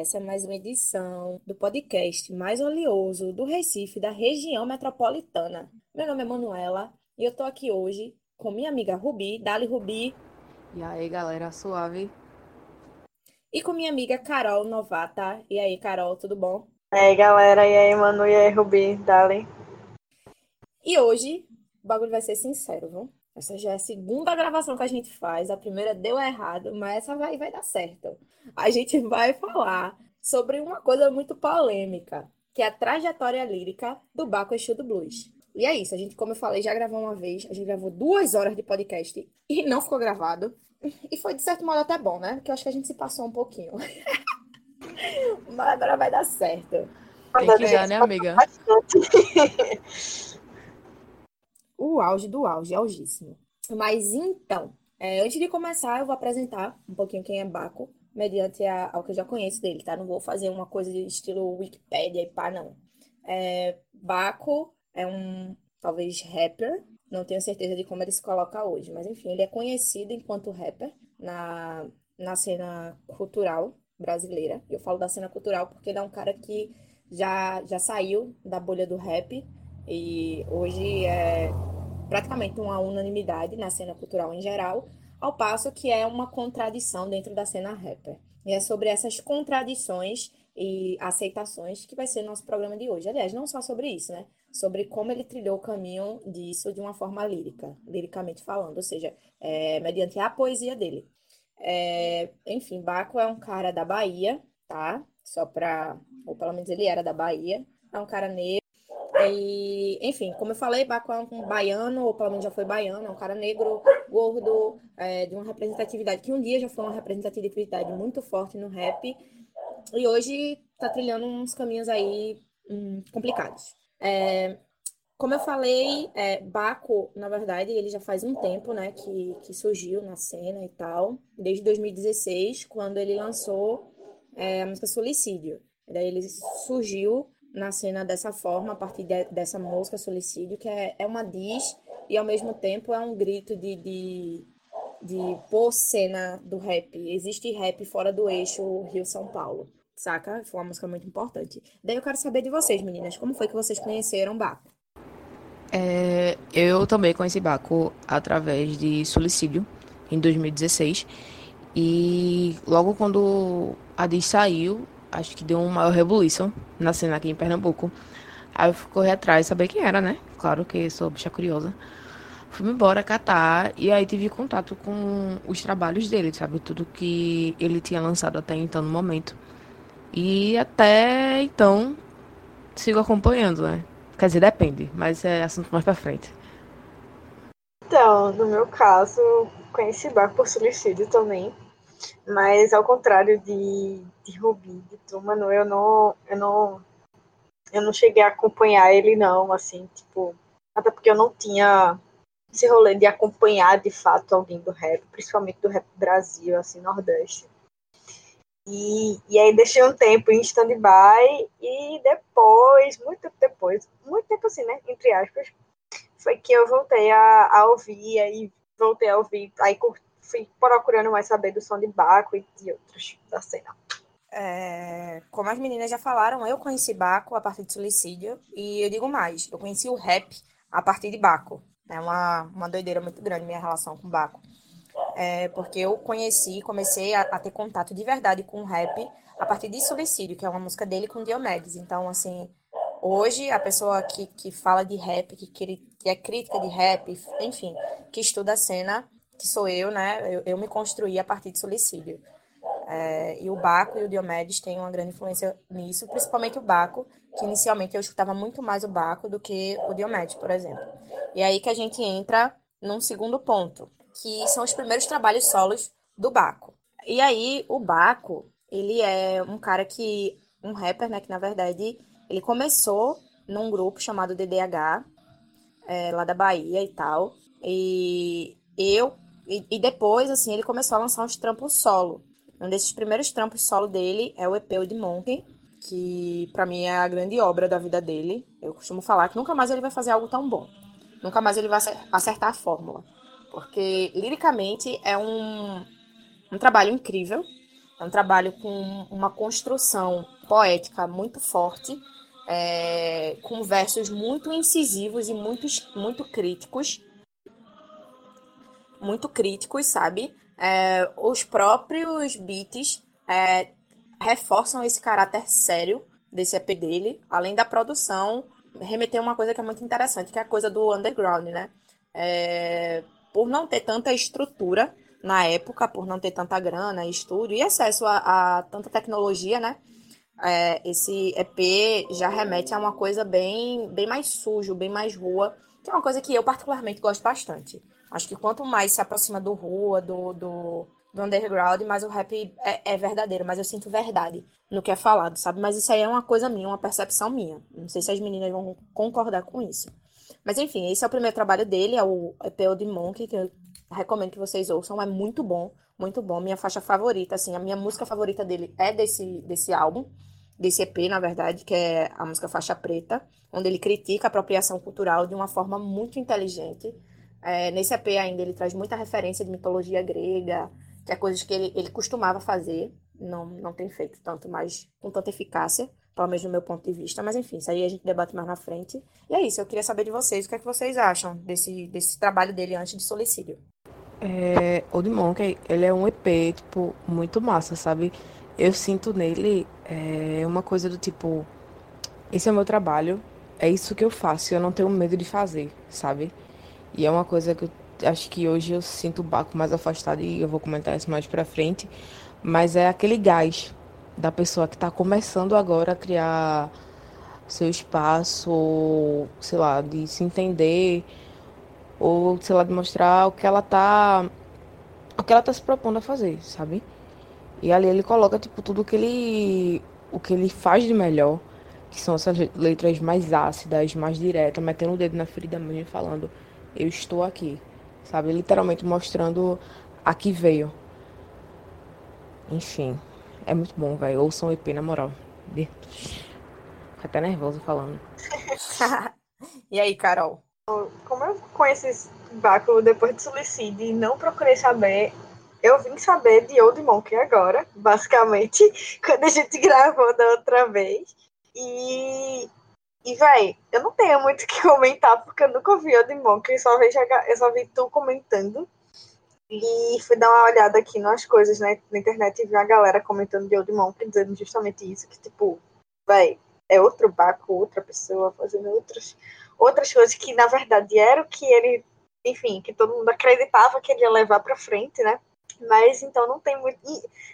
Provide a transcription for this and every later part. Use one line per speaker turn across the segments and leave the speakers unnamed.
Essa é mais uma edição do podcast mais oleoso do Recife, da região metropolitana. Meu nome é Manuela e eu tô aqui hoje com minha amiga Rubi. Dali, Rubi.
E aí, galera, suave.
E com minha amiga Carol Novata. E aí, Carol, tudo bom?
E aí, galera, e aí, Manu, e aí, Rubi, Dali.
E hoje, o bagulho vai ser sincero, viu? Essa já é a segunda gravação que a gente faz. A primeira deu errado, mas essa vai, vai dar certo. A gente vai falar sobre uma coisa muito polêmica, que é a trajetória lírica do Baco Exu do Blues. E é isso, a gente, como eu falei, já gravou uma vez, a gente gravou duas horas de podcast e não ficou gravado. E foi, de certo modo, até bom, né? Porque eu acho que a gente se passou um pouquinho. Mas agora vai dar certo.
Tem que dar, né, amiga?
o auge do auge, algíssimo. Mas então, é, antes de começar, eu vou apresentar um pouquinho quem é Baco, mediante a, ao que eu já conheço dele, tá? Não vou fazer uma coisa de estilo Wikipedia e pá, não. É, Baco é um, talvez, rapper, não tenho certeza de como ele se coloca hoje, mas enfim, ele é conhecido enquanto rapper na, na cena cultural brasileira. Eu falo da cena cultural porque ele é um cara que já, já saiu da bolha do rap e hoje é praticamente uma unanimidade na cena cultural em geral, ao passo que é uma contradição dentro da cena rapper. E é sobre essas contradições e aceitações que vai ser nosso programa de hoje. Aliás, não só sobre isso, né? Sobre como ele trilhou o caminho disso de uma forma lírica, liricamente falando, ou seja, é, mediante a poesia dele. É, enfim, Baco é um cara da Bahia, tá? Só pra. Ou pelo menos ele era da Bahia. É um cara negro e, enfim, como eu falei, Baco é um baiano, ou pelo menos já foi baiano, é um cara negro, gordo, é, de uma representatividade que um dia já foi uma representatividade muito forte no rap, e hoje tá trilhando uns caminhos aí hum, complicados. É, como eu falei, é, Baco, na verdade, ele já faz um tempo, né, que, que surgiu na cena e tal, desde 2016, quando ele lançou é, a música Solicídio. Daí ele surgiu na cena dessa forma, a partir de, dessa música Solicídio, que é, é uma diz e ao mesmo tempo é um grito de, de, de pôr cena do rap. Existe rap fora do eixo Rio-São Paulo, saca? Foi uma música muito importante. Daí eu quero saber de vocês, meninas, como foi que vocês conheceram Baco?
É, eu também conheci Baco através de Solicídio, em 2016. E logo quando a Diz saiu, acho que deu um maior rebuliço na cena aqui em Pernambuco. Aí eu correr atrás, saber quem era, né? Claro que sou bicha curiosa. Fui embora catar e aí tive contato com os trabalhos dele, sabe? Tudo que ele tinha lançado até então no momento. E até então sigo acompanhando, né? Quer dizer, depende, mas é assunto mais pra frente.
Então, no meu caso, conheci Bar por suicídio também. Mas ao contrário de, de Rubi, de Truman, eu não, eu não eu não cheguei a acompanhar ele não, assim, tipo, até porque eu não tinha esse rolê de acompanhar de fato alguém do rap, principalmente do rap Brasil, assim, Nordeste. E, e aí deixei um tempo em stand-by e depois, muito tempo depois, muito tempo assim, né, entre aspas, foi que eu voltei a, a ouvir, aí voltei a ouvir, aí curti fui procurando mais saber do som de Baco e de outros da cena.
É, como as meninas já falaram, eu conheci Baco a partir de Suicídio e eu digo mais, eu conheci o rap a partir de Baco. É uma, uma doideira muito grande minha relação com Baco. É, porque eu conheci, comecei a, a, ter contato de verdade com o rap a partir de Suicídio, que é uma música dele com Diomedes. Então, assim, hoje a pessoa que, que fala de rap, que, que é crítica de rap, enfim, que estuda a cena, que sou eu, né? Eu, eu me construí a partir de suicídio. É, e o Baco e o Diomedes têm uma grande influência nisso, principalmente o Baco, que inicialmente eu escutava muito mais o Baco do que o Diomedes, por exemplo. E aí que a gente entra num segundo ponto, que são os primeiros trabalhos solos do Baco. E aí o Baco, ele é um cara que um rapper, né, que na verdade ele começou num grupo chamado DDH, é, lá da Bahia e tal. E eu e, e, depois, assim, ele começou a lançar uns trampos solo. Um desses primeiros trampos solo dele é o EP de Monkey, que para mim é a grande obra da vida dele. Eu costumo falar que nunca mais ele vai fazer algo tão bom. Nunca mais ele vai acertar a fórmula. Porque liricamente é um, um trabalho incrível. É um trabalho com uma construção poética muito forte, é, com versos muito incisivos e muito, muito críticos. Muito críticos, sabe? É, os próprios beats é, reforçam esse caráter sério desse EP dele, além da produção, remeter uma coisa que é muito interessante, que é a coisa do underground, né? É, por não ter tanta estrutura na época, por não ter tanta grana, estúdio e acesso a, a tanta tecnologia, né? É, esse EP já remete a uma coisa bem, bem mais sujo, bem mais rua, que é uma coisa que eu particularmente gosto bastante. Acho que quanto mais se aproxima do rua, do, do, do underground, mais o rap é, é, verdadeiro, mas eu sinto verdade no que é falado, sabe? Mas isso aí é uma coisa minha, uma percepção minha. Não sei se as meninas vão concordar com isso. Mas enfim, esse é o primeiro trabalho dele, é o EP de Monkey, que eu recomendo que vocês ouçam, é muito bom, muito bom. Minha faixa favorita, assim, a minha música favorita dele é desse, desse álbum, desse EP, na verdade, que é a música Faixa Preta, onde ele critica a apropriação cultural de uma forma muito inteligente. É, nesse EP ainda ele traz muita referência de mitologia grega, que é coisas que ele, ele costumava fazer, não, não tem feito tanto mais com tanta eficácia, pelo menos no meu ponto de vista. Mas enfim, isso aí a gente debate mais na frente. E é isso, eu queria saber de vocês o que é que vocês acham desse, desse trabalho dele antes de Solicídio.
É, o The Monkey, ele é um EP, tipo, muito massa, sabe? Eu sinto nele é, uma coisa do tipo, esse é o meu trabalho, é isso que eu faço, eu não tenho medo de fazer, sabe? E é uma coisa que eu acho que hoje eu sinto o Baco mais afastado e eu vou comentar isso mais pra frente, mas é aquele gás da pessoa que está começando agora a criar seu espaço, sei lá, de se entender ou sei lá, de mostrar o que ela tá o que ela tá se propondo a fazer, sabe? E ali ele coloca tipo tudo que ele o que ele faz de melhor, que são essas letras mais ácidas, mais diretas, metendo o dedo na ferida mesmo e falando eu estou aqui, sabe? Literalmente mostrando a que veio. Enfim, é muito bom, velho. Ouçam o EP, na moral. Fico até nervoso falando.
e aí, Carol?
Como eu conheço esse báculo depois de suicídio e não procurei saber, eu vim saber de Old Monkey agora, basicamente, quando a gente gravou da outra vez. E, e véi, eu não tenho muito o que comentar, porque eu nunca ouvi Old Monkey, eu só, vejo, eu só vi tu comentando. E fui dar uma olhada aqui nas coisas né, na internet e vi a galera comentando de Old Monkey, dizendo justamente isso, que tipo, véi, é outro Baco, outra pessoa fazendo outras outras coisas que na verdade era o que ele, enfim, que todo mundo acreditava que ele ia levar para frente, né? Mas então não tem muito.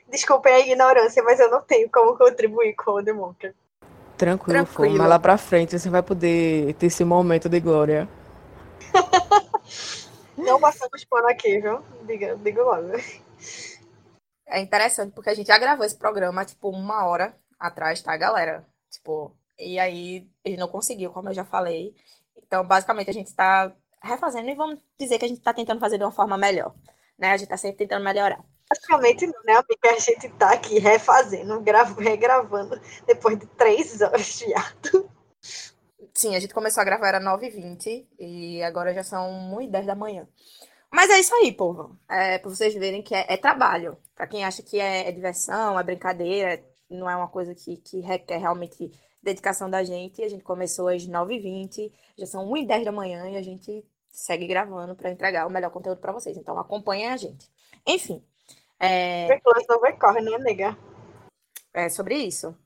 Desculpem a ignorância, mas eu não tenho como contribuir com o Demonca.
Tranquilo, Tranquilo. mas lá pra frente você vai poder ter esse momento de glória.
não passamos pano aqui, viu? Diga, diga logo.
É interessante porque a gente já gravou esse programa, tipo, uma hora atrás, tá, galera? Tipo, e aí ele não conseguiu, como eu já falei. Então, basicamente, a gente está refazendo e vamos dizer que a gente está tentando fazer de uma forma melhor. Né? A gente está sempre tentando melhorar.
Basicamente não, né, amiga? A gente está aqui refazendo, regravando depois de três horas de ato.
Sim, a gente começou a gravar era 9h20 e agora já são 1h10 da manhã. Mas é isso aí, povo. É, para vocês verem que é, é trabalho. Para quem acha que é, é, diversão, é brincadeira, não é uma coisa que, que requer realmente dedicação da gente. A gente começou às 9h20, já são 1h10 da manhã e a gente segue gravando para entregar o melhor conteúdo para vocês. Então acompanhem a gente. Enfim.
É... correr, né, amiga?
É sobre isso.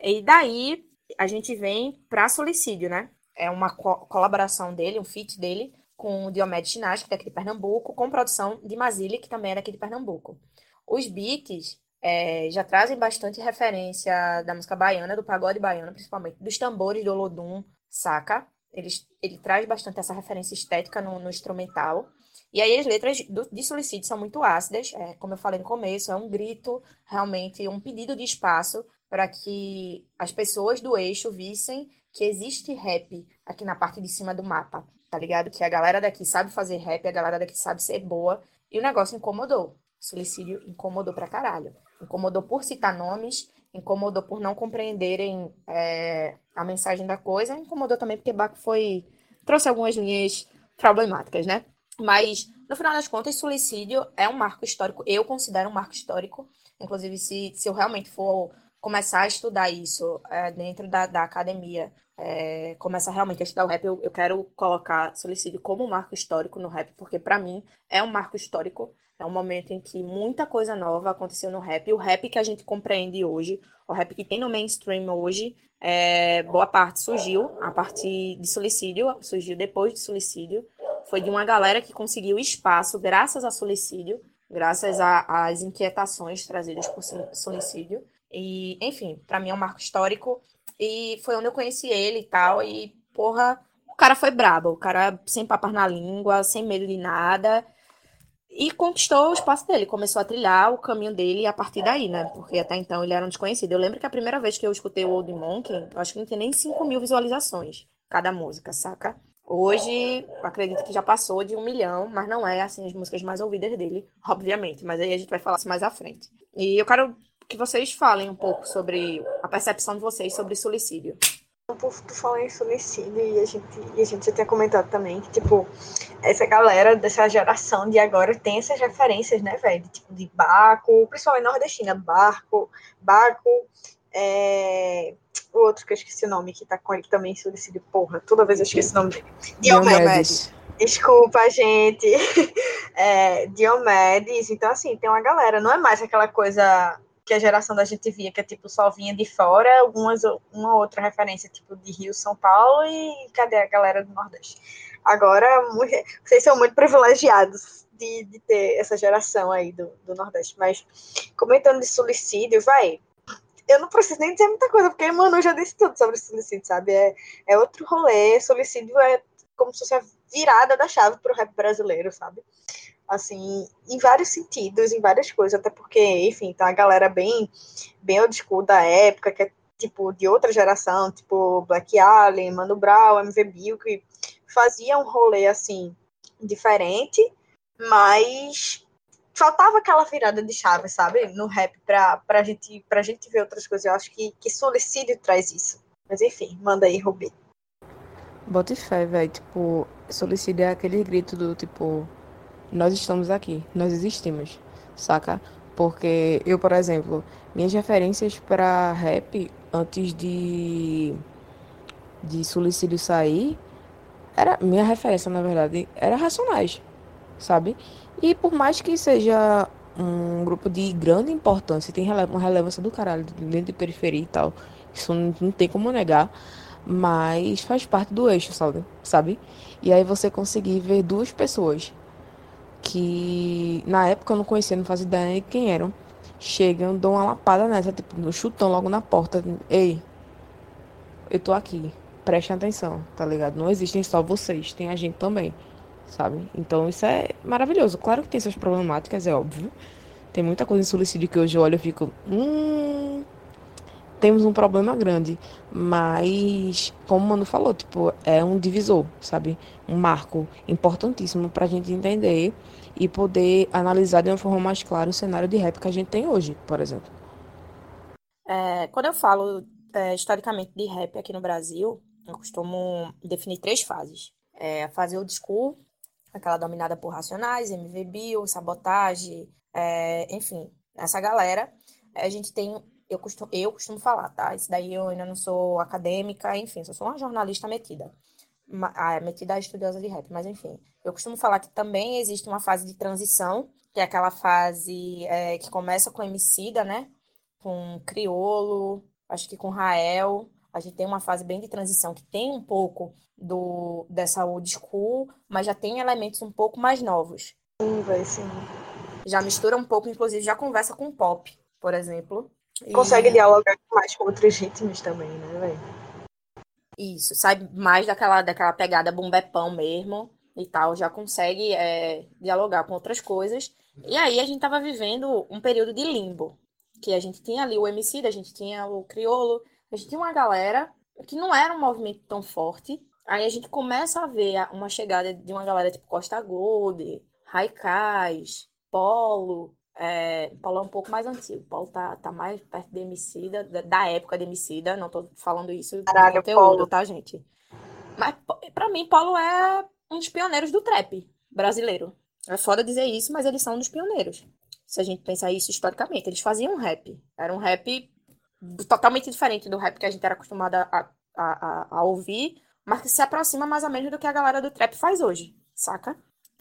E daí a gente vem para Solicídio, né? É uma co colaboração dele, um feat dele com o Diomedes Chinás, que é daqui de Pernambuco, com produção de Mazili, que também é daqui de Pernambuco. Os beats é, já trazem bastante referência da música baiana, do pagode baiano, principalmente, dos tambores do Olodum, saca? Ele, ele traz bastante essa referência estética no, no instrumental. E aí as letras do, de Solicite são muito ácidas, é, como eu falei no começo, é um grito, realmente, um pedido de espaço para que as pessoas do eixo vissem que existe rap aqui na parte de cima do mapa, tá ligado? Que a galera daqui sabe fazer rap, a galera daqui sabe ser boa, e o negócio incomodou. O suicídio incomodou pra caralho. Incomodou por citar nomes, incomodou por não compreenderem é, a mensagem da coisa, incomodou também porque Baco foi trouxe algumas linhas problemáticas, né? Mas, no final das contas, suicídio é um marco histórico. Eu considero um marco histórico. Inclusive, se, se eu realmente for começar a estudar isso é, dentro da, da academia, é, começar realmente a estudar o rap, eu, eu quero colocar suicídio como um marco histórico no rap, porque para mim é um marco histórico. É um momento em que muita coisa nova aconteceu no rap. O rap que a gente compreende hoje, o rap que tem no mainstream hoje, é, boa parte surgiu a partir de suicídio, surgiu depois de suicídio. Foi de uma galera que conseguiu espaço graças a suicídio, graças às inquietações trazidas por suicídio. E, enfim, para mim é um marco histórico. E foi onde eu conheci ele e tal. E, porra, o cara foi brabo. O cara sem papas na língua, sem medo de nada e conquistou o espaço dele, começou a trilhar o caminho dele a partir daí, né? Porque até então ele era um desconhecido. Eu lembro que a primeira vez que eu escutei o Old Monkey, eu acho que não tinha nem 5 mil visualizações cada música, saca? Hoje, acredito que já passou de um milhão, mas não é, assim, as músicas mais ouvidas dele, obviamente. Mas aí a gente vai falar mais à frente. E eu quero que vocês falem um pouco sobre a percepção de vocês sobre suicídio
tu falou em suicídio e a gente, e a gente já tinha comentado também que, tipo, essa galera dessa geração de agora tem essas referências, né, velho? Tipo, de Baco, principalmente nordestina, Barco, Baco, é... o outro que eu esqueci o nome, que tá com ele também, suicídio, porra, toda vez eu esqueço o nome dele. Diomedes. Desculpa, gente. É, Diomedes. Então, assim, tem uma galera, não é mais aquela coisa que a geração da gente via, que é tipo só vinha de fora, algumas, uma outra referência, tipo de Rio, São Paulo e cadê a galera do Nordeste? Agora, vocês são muito privilegiados de, de ter essa geração aí do, do Nordeste, mas comentando de suicídio, vai, eu não preciso nem dizer muita coisa, porque Manu já disse tudo sobre suicídio, sabe? É, é outro rolê, suicídio é como se fosse a virada da chave para o rap brasileiro, sabe? assim, em vários sentidos, em várias coisas, até porque, enfim, tá a galera bem, bem old school da época, que é tipo de outra geração, tipo Black Alien, Mano Brown, MV Bill, que fazia um rolê assim diferente, mas faltava aquela virada de chave, sabe, no rap pra, pra, gente, pra gente ver outras coisas. Eu acho que, que Solicídio traz isso. Mas enfim, manda aí, Rubi.
Bota fé, velho. Tipo, Solicídio é aquele grito do tipo, nós estamos aqui, nós existimos, saca? Porque eu, por exemplo, minhas referências para rap antes de de Suicídio sair, era minha referência, na verdade, era Racionais, sabe? E por mais que seja um grupo de grande importância, tem uma relevância do caralho dentro de periferia e tal, isso não, tem como negar, mas faz parte do eixo, sabe? sabe? E aí você conseguir ver duas pessoas que na época eu não conhecia, não fazia ideia de quem eram. Chegam, dão uma lapada nessa, tipo, no chutão logo na porta. Ei, eu tô aqui, prestem atenção, tá ligado? Não existem só vocês, tem a gente também, sabe? Então isso é maravilhoso. Claro que tem suas problemáticas, é óbvio. Tem muita coisa em suicídio que hoje eu olho e fico, hum, temos um problema grande, mas como o Mano falou, tipo, é um divisor, sabe? Um marco importantíssimo para a gente entender e poder analisar de uma forma mais clara o cenário de rap que a gente tem hoje, por exemplo.
É, quando eu falo é, historicamente de rap aqui no Brasil, eu costumo definir três fases. É, a fase old school, aquela dominada por Racionais, MV Bill, Sabotagem, é, enfim, essa galera. A gente tem eu costumo, eu costumo falar, tá? Isso daí eu ainda não sou acadêmica, enfim, só sou uma jornalista metida. Ah, metida a estudiosa de rap, mas enfim. Eu costumo falar que também existe uma fase de transição, que é aquela fase é, que começa com Emicida, né? Com Criolo, acho que com Rael. A gente tem uma fase bem de transição que tem um pouco do dessa old school, mas já tem elementos um pouco mais novos.
Sim, vai sim.
Já mistura um pouco, inclusive já conversa com pop, por exemplo.
Consegue e... dialogar mais com outros ritmos também, né, velho?
Isso, sai mais daquela, daquela pegada bumbepão mesmo e tal, já consegue é, dialogar com outras coisas. E aí a gente tava vivendo um período de limbo, que a gente tinha ali o MC, a gente tinha o Criolo, a gente tinha uma galera que não era um movimento tão forte. Aí a gente começa a ver uma chegada de uma galera tipo Costa Gold, Raikais, Polo, é, Paulo é um pouco mais antigo. Paulo tá, tá mais perto de Emicida, da, da época de Emicida. Não tô falando isso
Caralho,
conteúdo, Paulo. tá, gente? Mas pra mim, Paulo é um dos pioneiros do trap brasileiro. É foda dizer isso, mas eles são um dos pioneiros. Se a gente pensar isso historicamente, eles faziam rap. Era um rap totalmente diferente do rap que a gente era acostumado a, a, a, a ouvir, mas que se aproxima mais ou menos do que a galera do trap faz hoje, saca?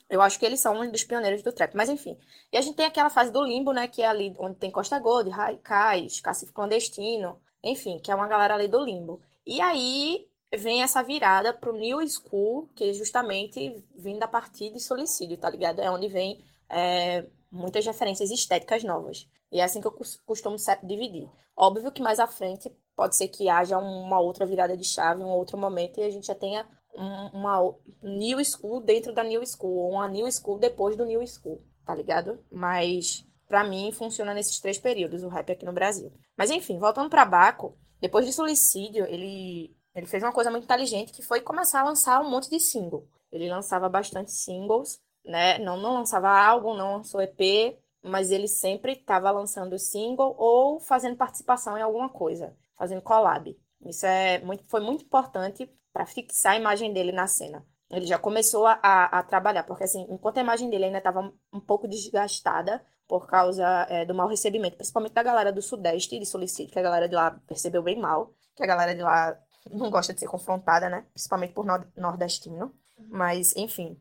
Eu acho que eles são um dos pioneiros do trap, mas enfim. E a gente tem aquela fase do limbo, né, que é ali onde tem Costa Gold, Raikais, Cacifo Clandestino, enfim, que é uma galera ali do limbo. E aí vem essa virada pro New School, que é justamente vindo a partir de Solicídio, tá ligado? É onde vem é, muitas referências estéticas novas. E é assim que eu costumo dividir. Óbvio que mais à frente pode ser que haja uma outra virada de chave, um outro momento, e a gente já tenha uma New School dentro da New School, ou uma New School depois do New School, tá ligado? Mas para mim funciona nesses três períodos o rap aqui no Brasil. Mas enfim, voltando para Baco, depois de Suicídio, ele ele fez uma coisa muito inteligente que foi começar a lançar um monte de single. Ele lançava bastante singles, né? Não, não lançava álbum, não lançou EP, mas ele sempre estava lançando single ou fazendo participação em alguma coisa, fazendo collab. Isso é muito, foi muito importante para fixar a imagem dele na cena. Ele já começou a, a, trabalhar, porque assim, enquanto a imagem dele ainda estava um pouco desgastada por causa é, do mau recebimento, principalmente da galera do Sudeste de Solicite, que a galera de lá percebeu bem mal, que a galera de lá não gosta de ser confrontada, né? Principalmente por nordestino. Mas, enfim,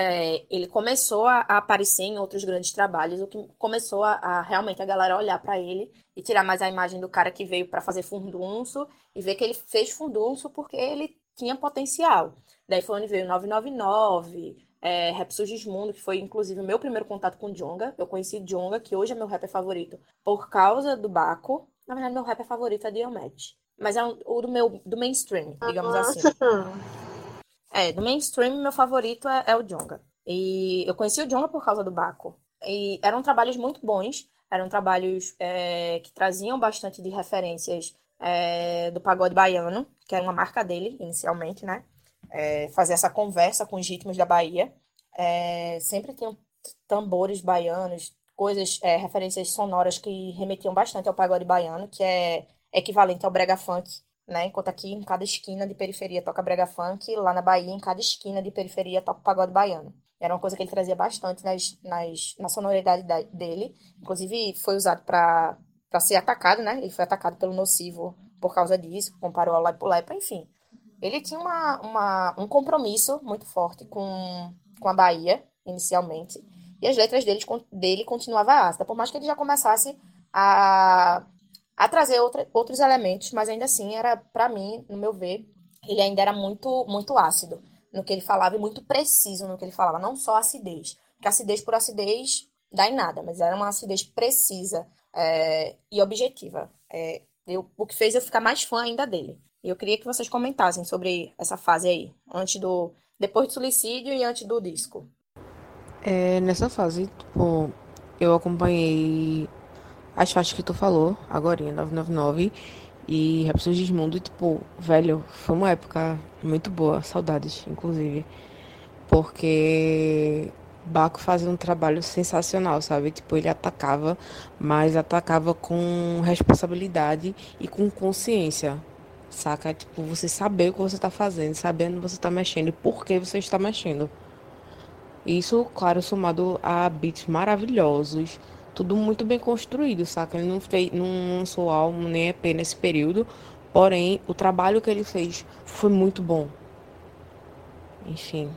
é, ele começou a, a, aparecer em outros grandes trabalhos, o que começou a, a realmente a galera olhar para ele e tirar mais a imagem do cara que veio para fazer fundunço e ver que ele fez fundunço porque ele tinha potencial. Daí foi onde veio 999, é, Rap Sugismundo, que foi inclusive o meu primeiro contato com Jonga. Eu conheci Jonga, que hoje é meu rapper favorito, por causa do Baco. Na verdade, meu rapper favorito é Diomed. Mas é um, o do meu do mainstream, digamos assim. É, do mainstream, meu favorito é, é o Jonga. E eu conheci o Jonga por causa do Baco. E eram trabalhos muito bons, eram trabalhos é, que traziam bastante de referências é, do pagode baiano, que era uma marca dele inicialmente, né? É, fazer essa conversa com os ritmos da Bahia. É, sempre tinham tambores baianos, coisas, é, referências sonoras que remetiam bastante ao pagode baiano, que é equivalente ao brega funk, né? Enquanto aqui em cada esquina de periferia toca brega funk, lá na Bahia em cada esquina de periferia toca pagode baiano. Era uma coisa que ele trazia bastante nas, nas, na sonoridade dele. Inclusive, foi usado para ser atacado, né? Ele foi atacado pelo Nocivo por causa disso, comparou ao Lepo Lepo, enfim. Ele tinha uma, uma, um compromisso muito forte com, com a Bahia, inicialmente. E as letras dele, dele continuavam ácidas, por mais que ele já começasse a a trazer outra, outros elementos, mas ainda assim era, para mim, no meu ver, ele ainda era muito, muito ácido no que ele falava e muito preciso no que ele falava, não só acidez, porque acidez por acidez dá em nada, mas era uma acidez precisa é, e objetiva. É, eu, o que fez eu ficar mais fã ainda dele. E eu queria que vocês comentassem sobre essa fase aí, antes do. depois do suicídio e antes do disco.
É, nessa fase, tipo, eu acompanhei as faixas que tu falou, agora, 999 e Rhapsody Gismundo, tipo, velho, foi uma época muito boa, saudades, inclusive. Porque Baco fazia um trabalho sensacional, sabe? Tipo, ele atacava, mas atacava com responsabilidade e com consciência, saca? Tipo, você saber o que você está fazendo, sabendo você está mexendo e por que você está mexendo. Isso, claro, somado a beats maravilhosos, tudo muito bem construído, saca? Ele não, fez, não lançou álbum nem EP nesse período, porém, o trabalho que ele fez foi muito bom. Enfim.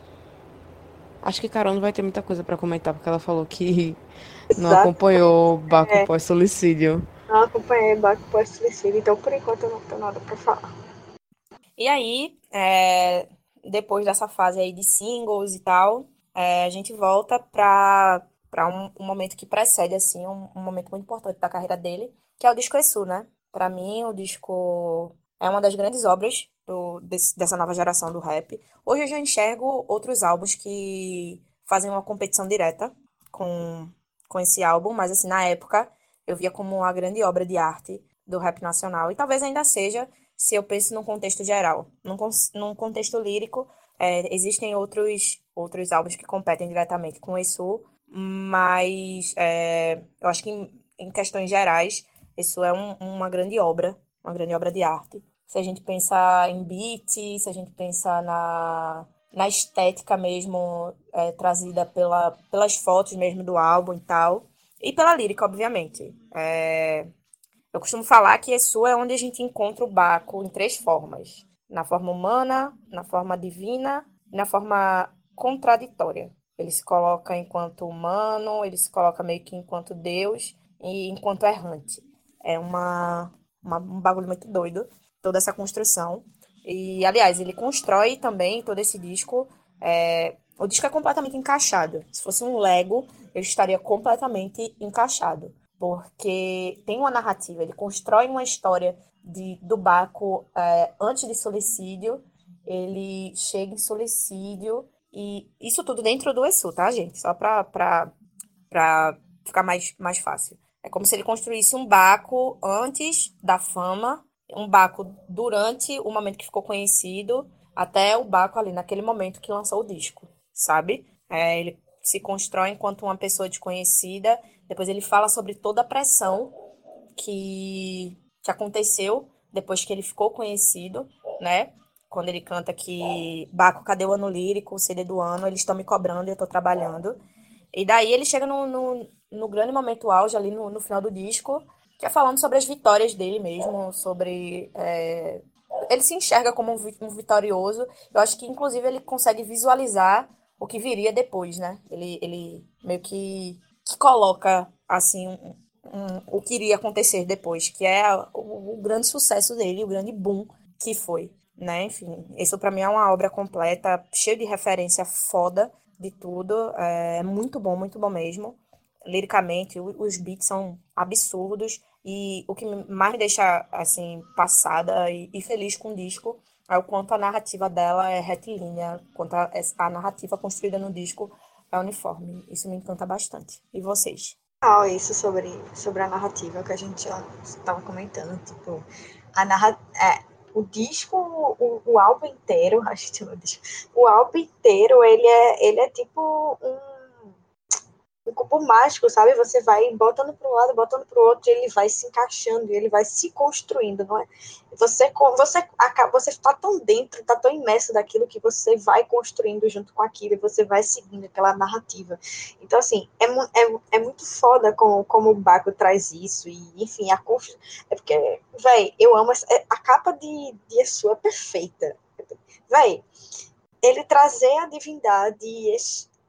Acho que Carol não vai ter muita coisa para comentar, porque ela falou que Exato. não acompanhou Baco é. pós-suicídio.
Não acompanhei Baco pós-suicídio, então por enquanto eu não tenho nada para falar.
E aí, é, depois dessa fase aí de singles e tal, é, a gente volta para para um, um, momento que precede, assim, um, um, momento muito importante da carreira dele, que é o disco Essu, né? Para mim, o disco é uma das grandes obras do, desse, dessa nova geração do rap. Hoje eu já enxergo outros álbuns que fazem uma competição direta com, com esse álbum, mas, assim, na época eu via como uma grande obra de arte do rap nacional, e talvez ainda seja se eu penso num contexto geral. Num, num contexto lírico, é, existem outros, outros álbuns que competem diretamente com o Essu, mas é, eu acho que em, em, questões gerais isso é um, uma grande obra, uma grande obra de arte. Se a gente pensar em beat, se a gente pensar na, na estética mesmo é, trazida pela, pelas fotos mesmo do álbum e tal. E pela lírica, obviamente. É, eu costumo falar que Exu é onde a gente encontra o Baco em três formas: na forma humana, na forma divina e na forma contraditória. Ele se coloca enquanto humano, ele se coloca meio que enquanto Deus e enquanto errante. É uma, uma um bagulho muito doido, toda essa construção. E, aliás, ele constrói também todo esse disco. É, o disco é completamente encaixado. Se fosse um Lego, ele estaria completamente encaixado. Porque tem uma narrativa, ele constrói uma história de, do Baco é, antes de suicídio. Ele chega em suicídio. E isso tudo dentro do ESU, tá, gente? Só pra ficar mais, mais fácil. É como se ele construísse um Baco antes da fama um Baco durante o momento que ficou conhecido, até o Baco ali naquele momento que lançou o disco, sabe? É, ele se constrói enquanto uma pessoa desconhecida, depois ele fala sobre toda a pressão que, que aconteceu depois que ele ficou conhecido, né? Quando ele canta que Baco, cadê o ano lírico, o CD do ano, eles estão me cobrando e eu estou trabalhando. E daí ele chega no, no, no grande momento auge ali no, no final do disco, que é falando sobre as vitórias dele mesmo, sobre. É... Ele se enxerga como um vitorioso. Eu acho que, inclusive, ele consegue visualizar o que viria depois, né? Ele, ele meio que, que coloca, assim, um, um, o que iria acontecer depois, que é o, o, grande sucesso dele, o grande boom que foi, né? Enfim, isso para mim é uma obra completa, cheia de referência foda de tudo. É muito bom, muito bom mesmo. Liricamente, os beats são absurdos. E o que mais me deixa, assim, passada e, feliz com o disco é o quanto a narrativa dela é retilínea, quanto a, narrativa construída no disco é uniforme. Isso me encanta bastante. E vocês?
Ah, isso sobre, sobre a narrativa que a gente estava comentando, tipo, a narra é, o disco, o, o álbum inteiro, a gente chama disco, o álbum inteiro, ele é, ele é tipo um um cubo mágico, sabe? Você vai botando para um lado, botando para o outro, e ele vai se encaixando, e ele vai se construindo, não é? Você você você está tão dentro, está tão imerso daquilo que você vai construindo junto com aquilo, e você vai seguindo aquela narrativa. Então, assim, é, é, é muito foda como, como o Baco traz isso, e, enfim, a constru... é porque, véi, eu amo, essa, é, a capa de, de Exu é perfeita. Véi, ele trazer a divindade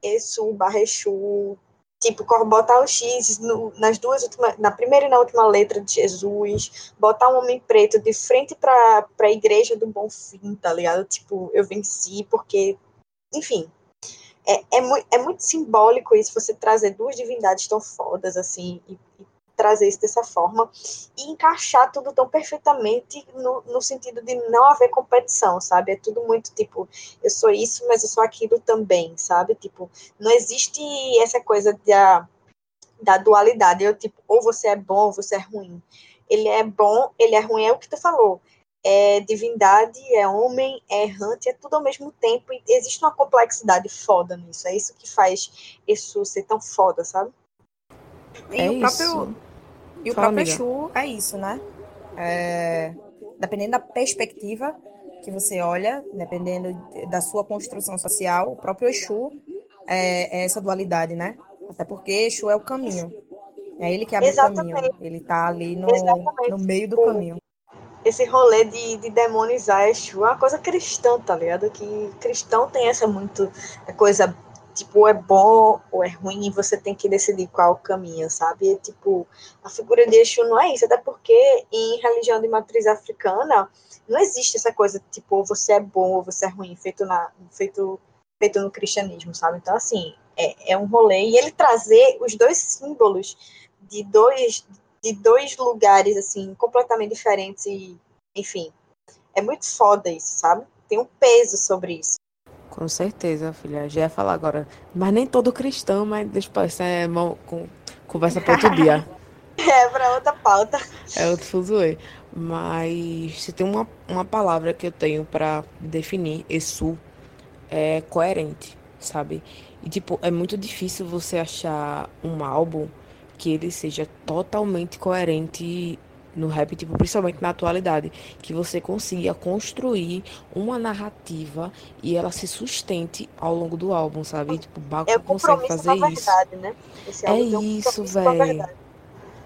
Exu, Barrechu, tipo, botar o X no, nas duas últimas, na primeira e na última letra de Jesus, botar um homem preto de frente para a igreja do Bom Fim, tá ligado? Tipo, eu venci porque, enfim, é, é, mu é muito simbólico isso, você trazer duas divindades tão fodas assim e, e trazer isso dessa forma e encaixar tudo tão perfeitamente no, no sentido de não haver competição, sabe? É tudo muito tipo, eu sou isso, mas eu sou aquilo também, sabe? Tipo, não existe essa coisa da, da dualidade, eu tipo, ou você é bom ou você é ruim. Ele é bom, ele é ruim, é o que tu falou. É divindade, é homem, é errante, é tudo ao mesmo tempo. E existe uma complexidade foda nisso. É isso que faz isso ser tão foda, sabe?
E é o próprio, isso. E o Fala, próprio Exu é isso, né? É, dependendo da perspectiva que você olha, dependendo da sua construção social, o próprio Exu é, é essa dualidade, né? Até porque Exu é o caminho. É ele que abre Exatamente. o caminho. Ele está ali no, no meio do caminho.
Esse rolê de, de demonizar Exu é uma coisa cristã, tá ligado? Que cristão tem essa muito coisa tipo, é bom ou é ruim, você tem que decidir qual caminho, sabe? E, tipo, a figura de Exu não é isso, até porque em religião de matriz africana não existe essa coisa, tipo, você é bom ou você é ruim, feito, na, feito, feito no cristianismo, sabe? Então, assim, é, é um rolê. E ele trazer os dois símbolos de dois, de dois lugares, assim, completamente diferentes e, enfim, é muito foda isso, sabe? Tem um peso sobre isso.
Com certeza, filha. Já ia falar agora. Mas nem todo cristão, mas deixa eu passar, é mal, com, conversa para outro dia.
É, para outra pauta.
É outro fuzuê. Mas se tem uma, uma palavra que eu tenho para definir Exu, é coerente, sabe? E, tipo, é muito difícil você achar um álbum que ele seja totalmente coerente no rap, tipo, principalmente na atualidade, que você consiga construir uma narrativa e ela se sustente ao longo do álbum, sabe? Tipo, o Baco
É
consegue fazer
verdade,
isso.
Né?
É isso, velho.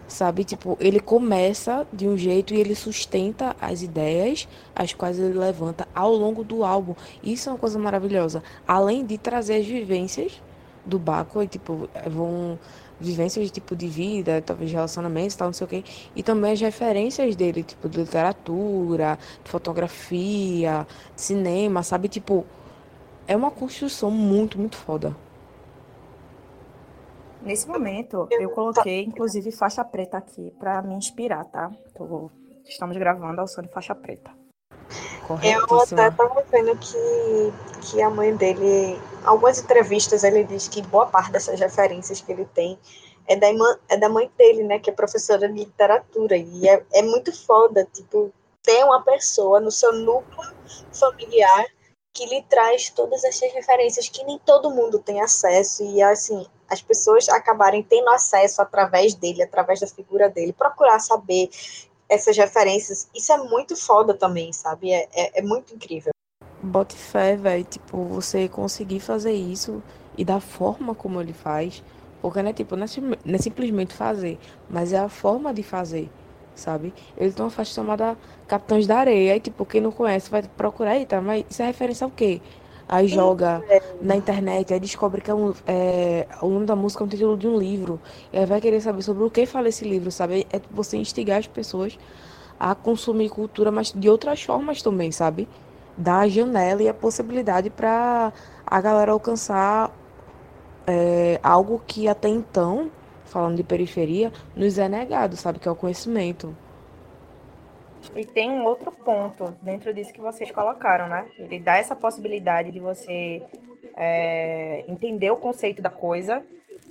Sabe, tipo, ele começa de um jeito e ele sustenta as ideias, as quais ele levanta ao longo do álbum. Isso é uma coisa maravilhosa. Além de trazer as vivências do Baco, e tipo, vão vivências de tipo de vida, talvez relacionamentos, tal, não sei o quê, e também as referências dele, tipo de literatura, de fotografia, de cinema, sabe, tipo, é uma construção muito, muito foda.
Nesse momento, eu coloquei, inclusive, faixa preta aqui para me inspirar, tá? Tô... Estamos gravando ao som de faixa preta.
Eu até tava vendo que, que a mãe dele, algumas entrevistas, ele diz que boa parte dessas referências que ele tem é da, irmã, é da mãe dele, né? Que é professora de literatura. E é, é muito foda, tipo, ter uma pessoa no seu núcleo familiar que lhe traz todas essas referências que nem todo mundo tem acesso. E, assim, as pessoas acabarem tendo acesso através dele, através da figura dele, procurar saber essas referências, isso é muito foda também, sabe? É, é, é muito incrível.
Bote fé, velho, tipo, você conseguir fazer isso e da forma como ele faz, porque não é tipo, não é, não é simplesmente fazer, mas é a forma de fazer, sabe? Ele tem uma faixa chamada Capitães da Areia, e tipo, quem não conhece vai procurar aí, tá? Mas isso é referência ao quê? Aí joga na internet, aí descobre que é um, é, o nome da música é um título de um livro. E aí vai querer saber sobre o que fala esse livro, sabe? É você instigar as pessoas a consumir cultura, mas de outras formas também, sabe? Dar a janela e a possibilidade para a galera alcançar é, algo que até então, falando de periferia, nos é negado, sabe? Que é o conhecimento.
E tem um outro ponto dentro disso que vocês colocaram, né? Ele dá essa possibilidade de você é, entender o conceito da coisa,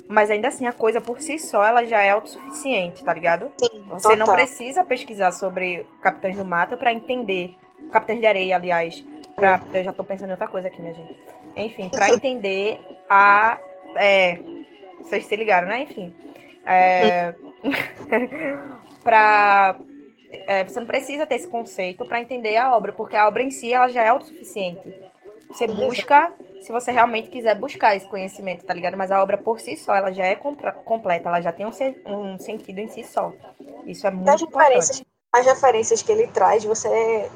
mas ainda assim a coisa por si só ela já é autossuficiente, tá ligado?
Sim,
você total. não precisa pesquisar sobre Capitães do Mato para entender. Capitães de Areia, aliás. Pra, eu já tô pensando em outra coisa aqui, minha gente. Enfim, para entender a. É, vocês se ligaram, né? Enfim. É, para é, você não precisa ter esse conceito para entender a obra, porque a obra em si ela já é autossuficiente. Você busca, se você realmente quiser buscar esse conhecimento, tá ligado? Mas a obra por si só, ela já é completa, ela já tem um, um sentido em si só. Isso é muito importante.
As referências que ele traz, você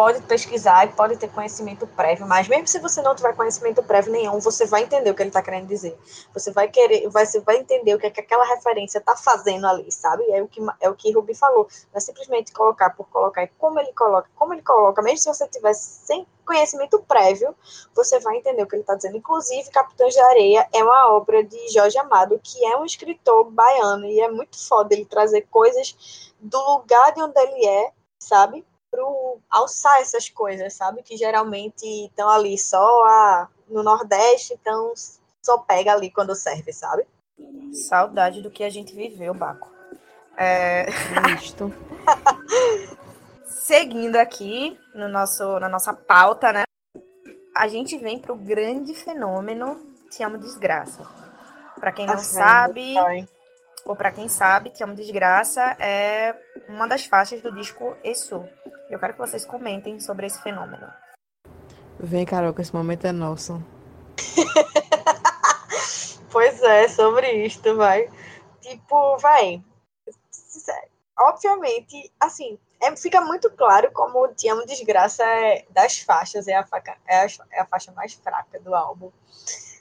pode pesquisar e pode ter conhecimento prévio, mas mesmo se você não tiver conhecimento prévio nenhum, você vai entender o que ele está querendo dizer. Você vai querer, você vai entender o que, é que aquela referência está fazendo ali, sabe? É o que é o que Ruby falou. Não é simplesmente colocar por colocar, é como ele coloca, como ele coloca, mesmo se você tiver sem conhecimento prévio, você vai entender o que ele está dizendo. Inclusive, Capitães de Areia é uma obra de Jorge Amado, que é um escritor baiano, e é muito foda ele trazer coisas do lugar de onde ele é, sabe? Pro alçar essas coisas, sabe? Que geralmente estão ali só a, no Nordeste, então só pega ali quando serve, sabe?
Saudade do que a gente viveu, Baco. É... Isto. Seguindo aqui no nosso, na nossa pauta, né? A gente vem para o grande fenômeno Te Amo Desgraça. Para quem não Nossa, sabe, ou para quem sabe, Te Amo Desgraça é uma das faixas do disco Essu. Eu quero que vocês comentem sobre esse fenômeno.
Vem, Carol, que esse momento é nosso.
pois é, sobre isto, vai. Tipo, vai. Obviamente, assim, é, fica muito claro como o Te Amo Desgraça é, das faixas é a, faca, é, a, é a faixa mais fraca do álbum.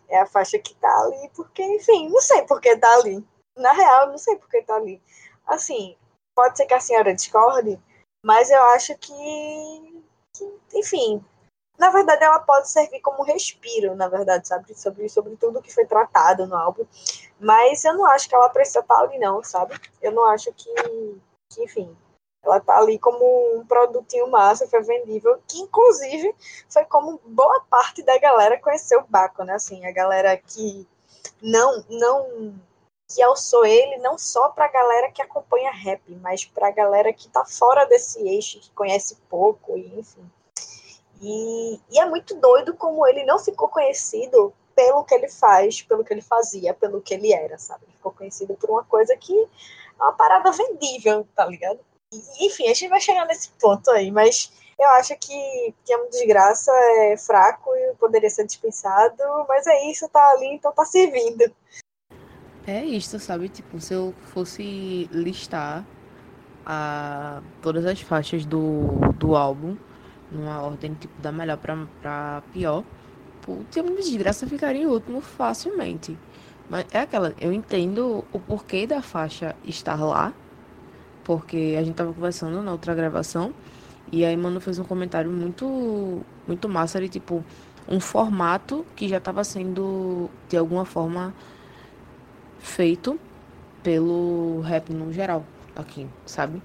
É a faixa que tá ali, porque, enfim, não sei por que tá ali na real, eu não sei por que tá ali. Assim, pode ser que a senhora discorde, mas eu acho que, que, enfim, na verdade ela pode servir como respiro, na verdade, sabe, sobre, sobre tudo que foi tratado no álbum. Mas eu não acho que ela precisa estar tá ali, não, sabe? Eu não acho que, que enfim, ela tá ali como um produtinho massa, foi vendível, que inclusive foi como boa parte da galera conheceu o Baco, né? Assim, a galera que não não que alçou ele não só para a galera que acompanha rap, mas para a galera que está fora desse eixo, que conhece pouco, e, enfim. E, e, é muito doido como ele não ficou conhecido pelo que ele faz, pelo que ele fazia, pelo que ele era, sabe? Ele ficou conhecido por uma coisa que é uma parada vendível, tá ligado? enfim, a gente vai chegar nesse ponto aí, mas eu acho que, que é uma desgraça, é fraco e poderia ser dispensado, mas é isso, tá ali, então tá servindo.
É isso, sabe? Tipo, se eu fosse listar a, todas as faixas do, do álbum, numa ordem tipo da melhor pra, pra pior, o Tema de Desgraça ficaria em último facilmente. Mas é aquela, eu entendo o porquê da faixa estar lá, porque a gente tava conversando na outra gravação, e aí Mano fez um comentário muito, muito massa, de tipo, um formato que já estava sendo, de alguma forma, feito pelo rap no geral, aqui, sabe?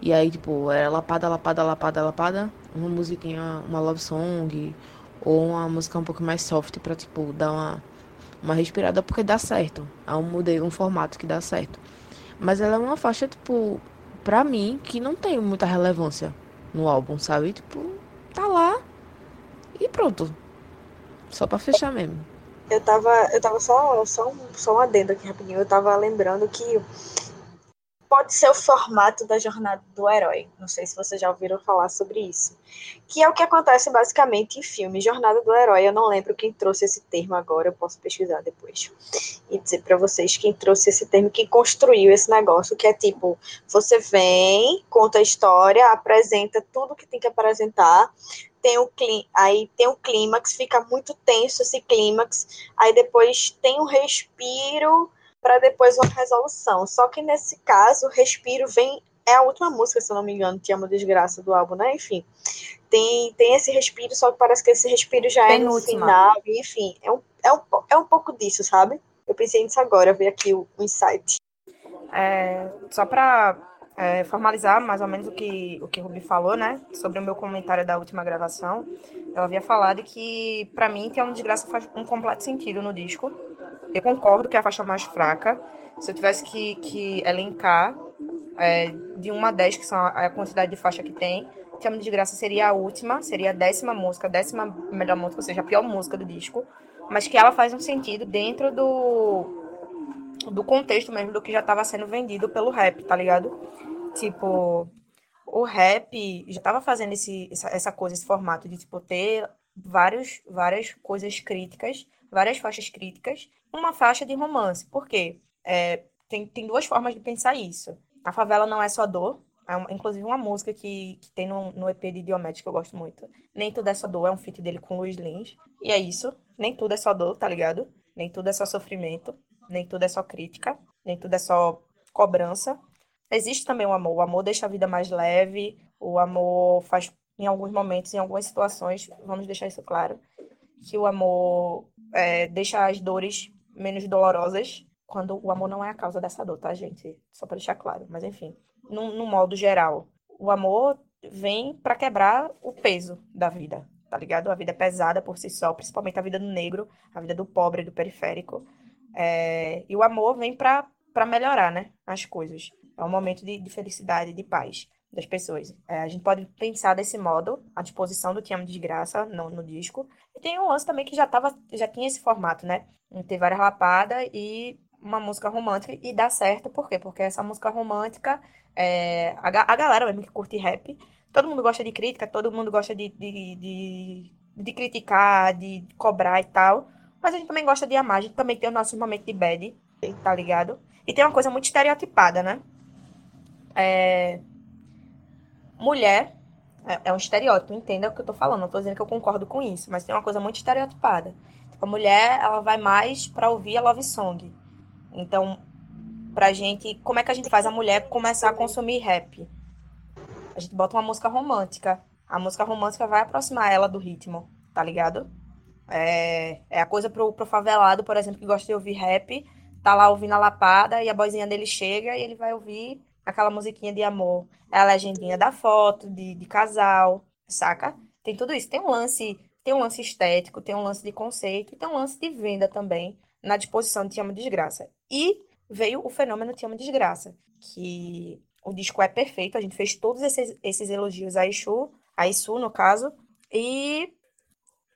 E aí, tipo, era lapada, lapada, lapada, lapada, uma musiquinha, uma love song, ou uma música um pouco mais soft pra, tipo, dar uma, uma respirada, porque dá certo. É um modelo, um formato que dá certo. Mas ela é uma faixa, tipo, pra mim, que não tem muita relevância no álbum, sabe? Tipo, tá lá e pronto. Só pra fechar mesmo.
Eu tava, eu tava só, só, um, só um adendo aqui rapidinho. Eu tava lembrando que pode ser o formato da jornada do herói. Não sei se vocês já ouviram falar sobre isso. Que é o que acontece basicamente em filme. Jornada do herói. Eu não lembro quem trouxe esse termo agora, eu posso pesquisar depois. E dizer para vocês quem trouxe esse termo, quem construiu esse negócio, que é tipo, você vem, conta a história, apresenta tudo que tem que apresentar, tem o aí tem o clímax, fica muito tenso esse clímax, aí depois tem um respiro para depois uma resolução. Só que nesse caso, Respiro vem é a última música, se eu não me engano, que é uma desgraça do álbum, né? Enfim, tem, tem esse respiro, só que parece que esse respiro já é no final, enfim, é um, é, um, é um pouco disso, sabe? Eu pensei nisso agora, ver aqui o, o insight.
É, só para é, formalizar mais ou menos o que o que Rubi falou, né, sobre o meu comentário da última gravação, eu havia falado que, para mim, Tem uma Desgraça faz um completo sentido no disco, eu concordo que é a faixa mais fraca. Se eu tivesse que, que elencar é, de 1 a 10, que são a, a quantidade de faixa que tem, Te Amo de Graça seria a última, seria a décima música, a décima melhor música, ou seja, a pior música do disco, mas que ela faz um sentido dentro do, do contexto mesmo do que já estava sendo vendido pelo rap, tá ligado? Tipo, o rap já estava fazendo esse, essa, essa coisa, esse formato de tipo, ter vários, várias coisas críticas, várias faixas críticas, uma faixa de romance. Por quê? É, tem, tem duas formas de pensar isso. A favela não é só dor. É uma, inclusive uma música que, que tem no, no EP de Diomedes que eu gosto muito. Nem tudo é só dor, é um feat dele com Luiz Lins. E é isso. Nem tudo é só dor, tá ligado? Nem tudo é só sofrimento. Nem tudo é só crítica. Nem tudo é só cobrança. Existe também o amor. O amor deixa a vida mais leve. O amor faz, em alguns momentos, em algumas situações, vamos deixar isso claro, que o amor é, deixa as dores menos dolorosas quando o amor não é a causa dessa dor, tá, gente? Só para deixar claro. Mas, enfim, no, modo geral, o amor vem para quebrar o peso da vida, tá ligado? A vida é pesada por si só, principalmente a vida do negro, a vida do pobre, do periférico. É, e o amor vem para melhorar, né? As coisas. É um momento de, de felicidade, de paz das pessoas. É, a gente pode pensar desse modo, a disposição do Te Amo Desgraça no, no disco. E tem um lance também que já, tava, já tinha esse formato, né? Ter várias lapadas e uma música romântica. E dá certo, por quê? Porque essa música romântica, é, a, a galera mesmo que curte rap, todo mundo gosta de crítica, todo mundo gosta de, de, de, de criticar, de cobrar e tal. Mas a gente também gosta de amar, a gente também tem o nosso momento de bad, tá ligado? E tem uma coisa muito estereotipada, né? É, mulher é, é um estereótipo, entenda o que eu tô falando, não tô dizendo que eu concordo com isso, mas tem uma coisa muito estereotipada. Tipo, a mulher, ela vai mais para ouvir a love song. Então, pra gente, como é que a gente faz a mulher começar a consumir rap? A gente bota uma música romântica. A música romântica vai aproximar ela do ritmo, tá ligado? É, é a coisa pro, pro favelado, por exemplo, que gosta de ouvir rap, tá lá ouvindo a lapada e a boizinha dele chega e ele vai ouvir aquela musiquinha de amor, é a legendinha da foto, de, de casal, saca? Tem tudo isso. Tem um lance, tem um lance estético, tem um lance de conceito e tem um lance de venda também na disposição de Te Amo Desgraça. E veio o fenômeno Te Amo Desgraça, que o disco é perfeito, a gente fez todos esses, esses elogios a Ishu, a Isu, no caso, e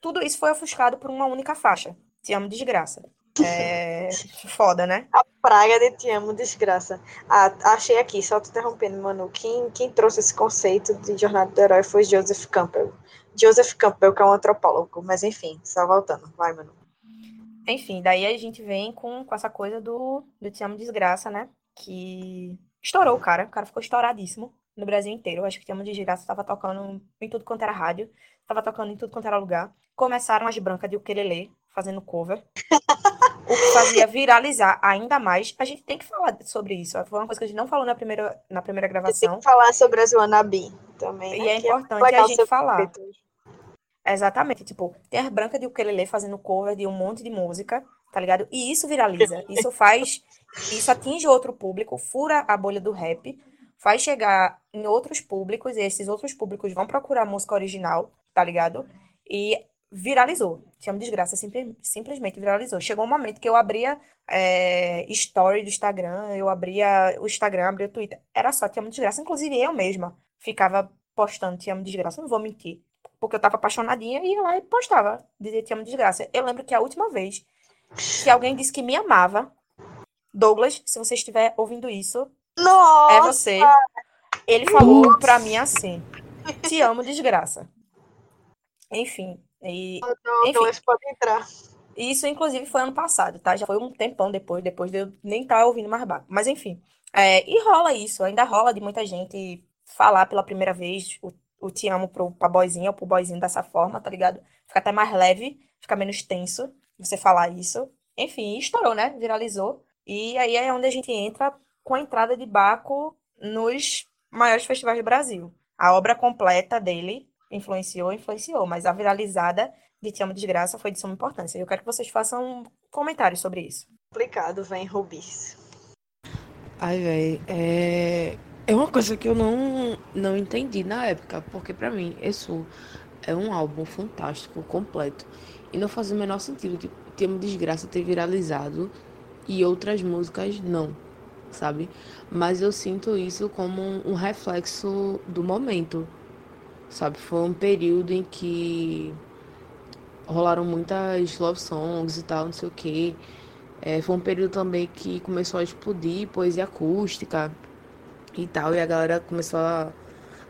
tudo isso foi ofuscado por uma única faixa, Te Amo Desgraça. É foda, né?
A praga de Te Amo, desgraça. Ah, achei aqui, só te interrompendo, Manu. Quem, quem trouxe esse conceito de jornada do herói foi Joseph Campbell. Joseph Campbell, que é um antropólogo, mas enfim, só voltando. Vai, Manu.
Enfim, daí a gente vem com, com essa coisa do, do Te Amo Desgraça, né? Que estourou o cara. O cara ficou estouradíssimo no Brasil inteiro. Eu acho que Te Amo Desgraça estava tocando em tudo quanto era rádio. Tava tocando em tudo quanto era lugar. Começaram as brancas de ukelele fazendo cover. o que fazia viralizar ainda mais. A gente tem que falar sobre isso. Foi uma coisa que a gente não falou na primeira, na primeira gravação.
Tem que falar sobre as Wannabe também.
E né? é importante é a gente falar. Exatamente. Tipo, tem as brancas de ukelele fazendo cover de um monte de música, tá ligado? E isso viraliza. Isso faz. Isso atinge outro público, fura a bolha do rap, faz chegar em outros públicos, e esses outros públicos vão procurar música original, tá ligado? E viralizou. Chama desgraça, simple, simplesmente viralizou. Chegou um momento que eu abria é, story do Instagram, eu abria o Instagram, abria o Twitter. Era só Te Amo Desgraça. Inclusive eu mesma ficava postando Te Amo Desgraça, não vou mentir. Porque eu tava apaixonadinha e ia lá e postava, dizia Te Amo Desgraça. Eu lembro que a última vez que alguém disse que me amava, Douglas, se você estiver ouvindo isso,
Nossa!
é você. Ele falou pra mim assim: Te amo, desgraça. Enfim, e,
não, enfim, pode entrar.
Isso, inclusive, foi ano passado, tá? Já foi um tempão depois, depois de eu nem estar tá ouvindo mais barco. Mas, enfim. É, e rola isso, ainda rola de muita gente falar pela primeira vez o, o te amo pro, pra boyzinha ou pro boyzinho dessa forma, tá ligado? Fica até mais leve, fica menos tenso você falar isso. Enfim, estourou, né? Viralizou. E aí é onde a gente entra com a entrada de Baco nos maiores festivais do Brasil. A obra completa dele influenciou, influenciou, mas a viralizada de Te Amo Desgraça foi de suma importância. Eu quero que vocês façam um comentário sobre isso.
Complicado, vem, Rubis.
Ai, velho, é... é uma coisa que eu não, não entendi na época, porque para mim, isso é um álbum fantástico, completo. E não faz o menor sentido que Te Amo Desgraça ter viralizado e outras músicas não, sabe? Mas eu sinto isso como um reflexo do momento sabe? Foi um período em que rolaram muitas love songs e tal, não sei o que. É, foi um período também que começou a explodir poesia acústica e tal, e a galera começou a,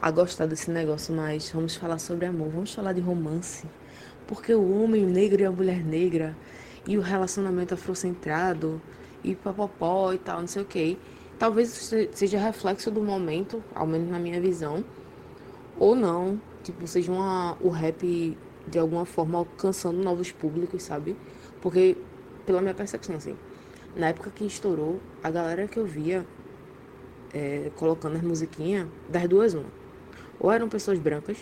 a gostar desse negócio mais. Vamos falar sobre amor, vamos falar de romance. Porque o homem negro e a mulher negra, e o relacionamento afrocentrado, e papopó e tal, não sei o que. Talvez seja reflexo do momento, ao menos na minha visão ou não, tipo, seja uma, o rap de alguma forma alcançando novos públicos, sabe? Porque, pela minha percepção, assim, na época que estourou, a galera que eu via é, colocando as musiquinhas, das duas, uma. Ou eram pessoas brancas,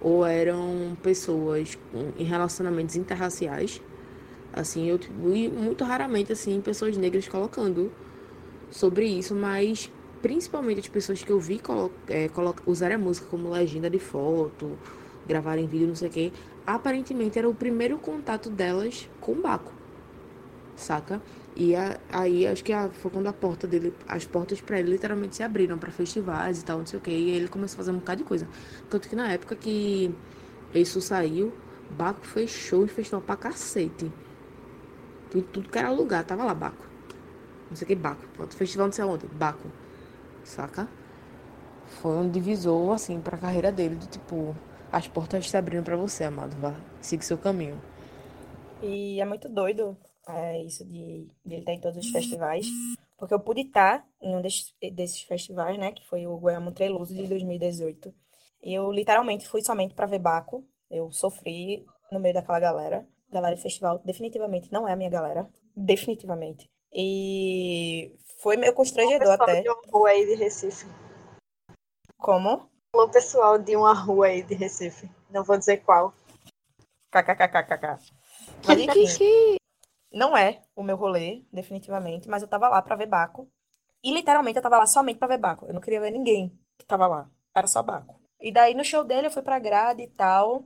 ou eram pessoas em relacionamentos interraciais, assim, eu, e muito raramente, assim, pessoas negras colocando sobre isso, mas principalmente as pessoas que eu vi é, usarem a música como legenda de foto, gravarem vídeo, não sei o que, aparentemente era o primeiro contato delas com o Baco, saca? E a, aí acho que a, foi quando a porta dele, as portas para ele literalmente se abriram para festivais e tal, não sei o que, e ele começou a fazer um bocado de coisa. Tanto que na época que isso saiu, Baco fechou e festival pra cacete. Tudo, tudo que era lugar, tava lá, Baco. Não sei o que, Baco. Festival não sei aonde, Baco saca? Foi um divisor, assim, pra carreira dele, do tipo, as portas se abrindo para você, amado, vá, siga seu caminho.
E é muito doido é, isso de, de ele estar em todos os festivais, porque eu pude estar em um desses, desses festivais, né, que foi o Goiânia Treloso de 2018. E eu literalmente fui somente para ver Baco, eu sofri no meio daquela galera. Galera de festival definitivamente não é a minha galera, definitivamente. E foi meio constrangedor até.
De uma rua aí de Recife.
Como?
Falou pessoal de uma rua aí de Recife. Não vou dizer qual.
KKKKK. Mas enfim, não é o meu rolê, definitivamente, mas eu tava lá pra ver Baco. E literalmente eu tava lá somente pra ver Baco. Eu não queria ver ninguém que tava lá. Era só Baco. E daí no show dele eu fui pra grade e tal.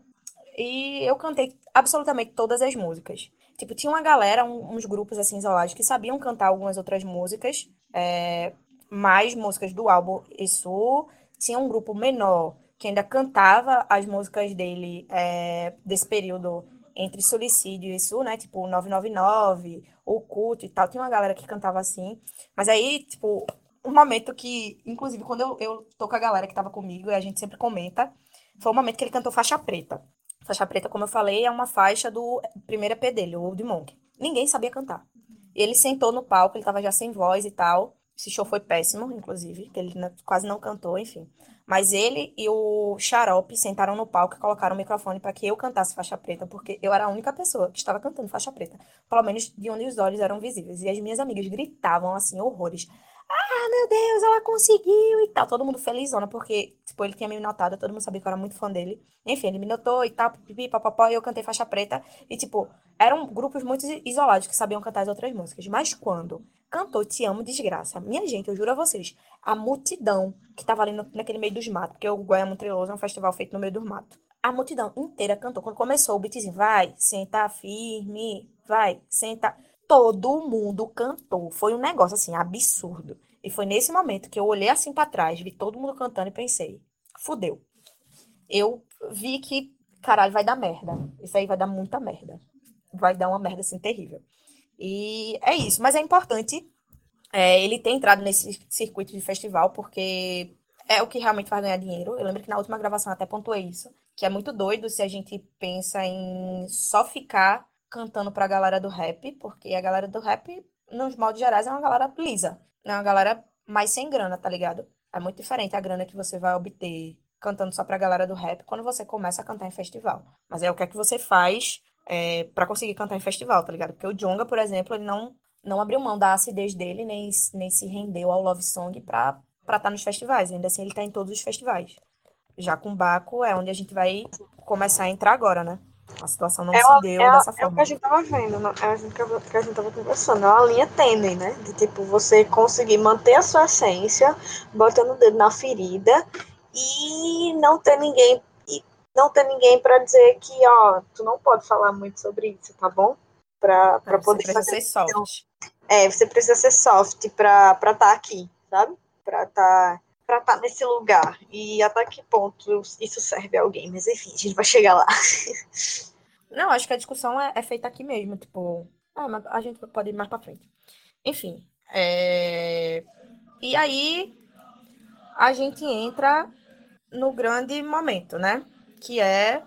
E eu cantei absolutamente todas as músicas. Tipo, tinha uma galera, um, uns grupos assim isolados que sabiam cantar algumas outras músicas, é, mais músicas do álbum Isso. Tinha um grupo menor que ainda cantava as músicas dele é, desse período entre Suicídio e isso, né? Tipo, 999, o culto e tal. Tinha uma galera que cantava assim. Mas aí, tipo, um momento que, inclusive, quando eu, eu tô com a galera que tava comigo, e a gente sempre comenta, foi o momento que ele cantou Faixa Preta. Faixa Preta, como eu falei, é uma faixa do primeiro EP dele, o Old Monk. Ninguém sabia cantar. Ele sentou no palco, ele tava já sem voz e tal. Esse show foi péssimo, inclusive, que ele quase não cantou, enfim. Mas ele e o Xarope sentaram no palco e colocaram o microfone para que eu cantasse faixa preta, porque eu era a única pessoa que estava cantando faixa preta, pelo menos de onde os olhos eram visíveis. E as minhas amigas gritavam assim, horrores ah, meu Deus, ela conseguiu e tal. Todo mundo felizona, porque, tipo, ele tinha me notado, todo mundo sabia que eu era muito fã dele. Enfim, ele me notou e tal, pipi, papapó, e eu cantei faixa preta. E, tipo, eram grupos muito isolados que sabiam cantar as outras músicas. Mas quando cantou Te Amo Desgraça, minha gente, eu juro a vocês, a multidão que tava ali no, naquele meio dos matos, porque o Goiânia Treloso é um festival feito no meio dos matos. A multidão inteira cantou. Quando começou o beatzinho, vai, senta firme, vai, senta todo mundo cantou. Foi um negócio assim absurdo. E foi nesse momento que eu olhei assim para trás, vi todo mundo cantando e pensei: fudeu. Eu vi que, caralho, vai dar merda. Isso aí vai dar muita merda. Vai dar uma merda assim terrível. E é isso. Mas é importante é, ele ter entrado nesse circuito de festival, porque é o que realmente faz ganhar dinheiro. Eu lembro que na última gravação até pontuei isso, que é muito doido se a gente pensa em só ficar cantando pra galera do rap, porque a galera do rap, nos modos gerais, é uma galera lisa. É uma galera mais sem grana, tá ligado? É muito diferente a grana que você vai obter cantando só pra galera do rap quando você começa a cantar em festival. Mas é o que é que você faz é, para conseguir cantar em festival, tá ligado? Porque o Jonga, por exemplo, ele não, não abriu mão da acidez dele, nem, nem se rendeu ao Love Song pra estar tá nos festivais. Ainda assim, ele tá em todos os festivais. Já com o Baco é onde a gente vai começar a entrar agora, né? A situação não é se deu é, dessa forma. É o
que a gente tava vendo, é o que a gente tava conversando. É uma linha tênue, né? De tipo, você conseguir manter a sua essência, botando o dedo na ferida e não ter ninguém e não ter ninguém para dizer que, ó, tu não pode falar muito sobre isso, tá bom? Pra, pra
é,
poder
você fazer. Ser soft.
É, você precisa ser soft pra estar tá aqui, sabe? Pra estar. Tá para estar tá nesse lugar e até que ponto isso serve a alguém, mas enfim, a gente vai chegar lá.
Não, acho que a discussão é, é feita aqui mesmo, tipo, ah, a gente pode ir mais para frente. Enfim, é... e aí a gente entra no grande momento, né? Que é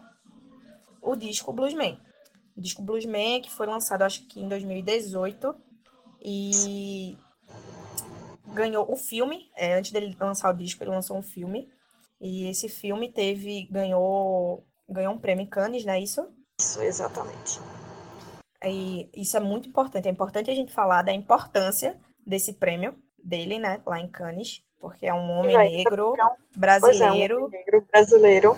o disco Bluesman. O disco Bluesman que foi lançado acho que em 2018 e ganhou o filme, é, antes dele lançar o disco, ele lançou um filme. E esse filme teve, ganhou, ganhou um prêmio em Cannes, não é isso?
Isso, exatamente.
E isso é muito importante. É importante a gente falar da importância desse prêmio dele, né, lá em Cannes, porque é um homem negro brasileiro. É, um homem negro
brasileiro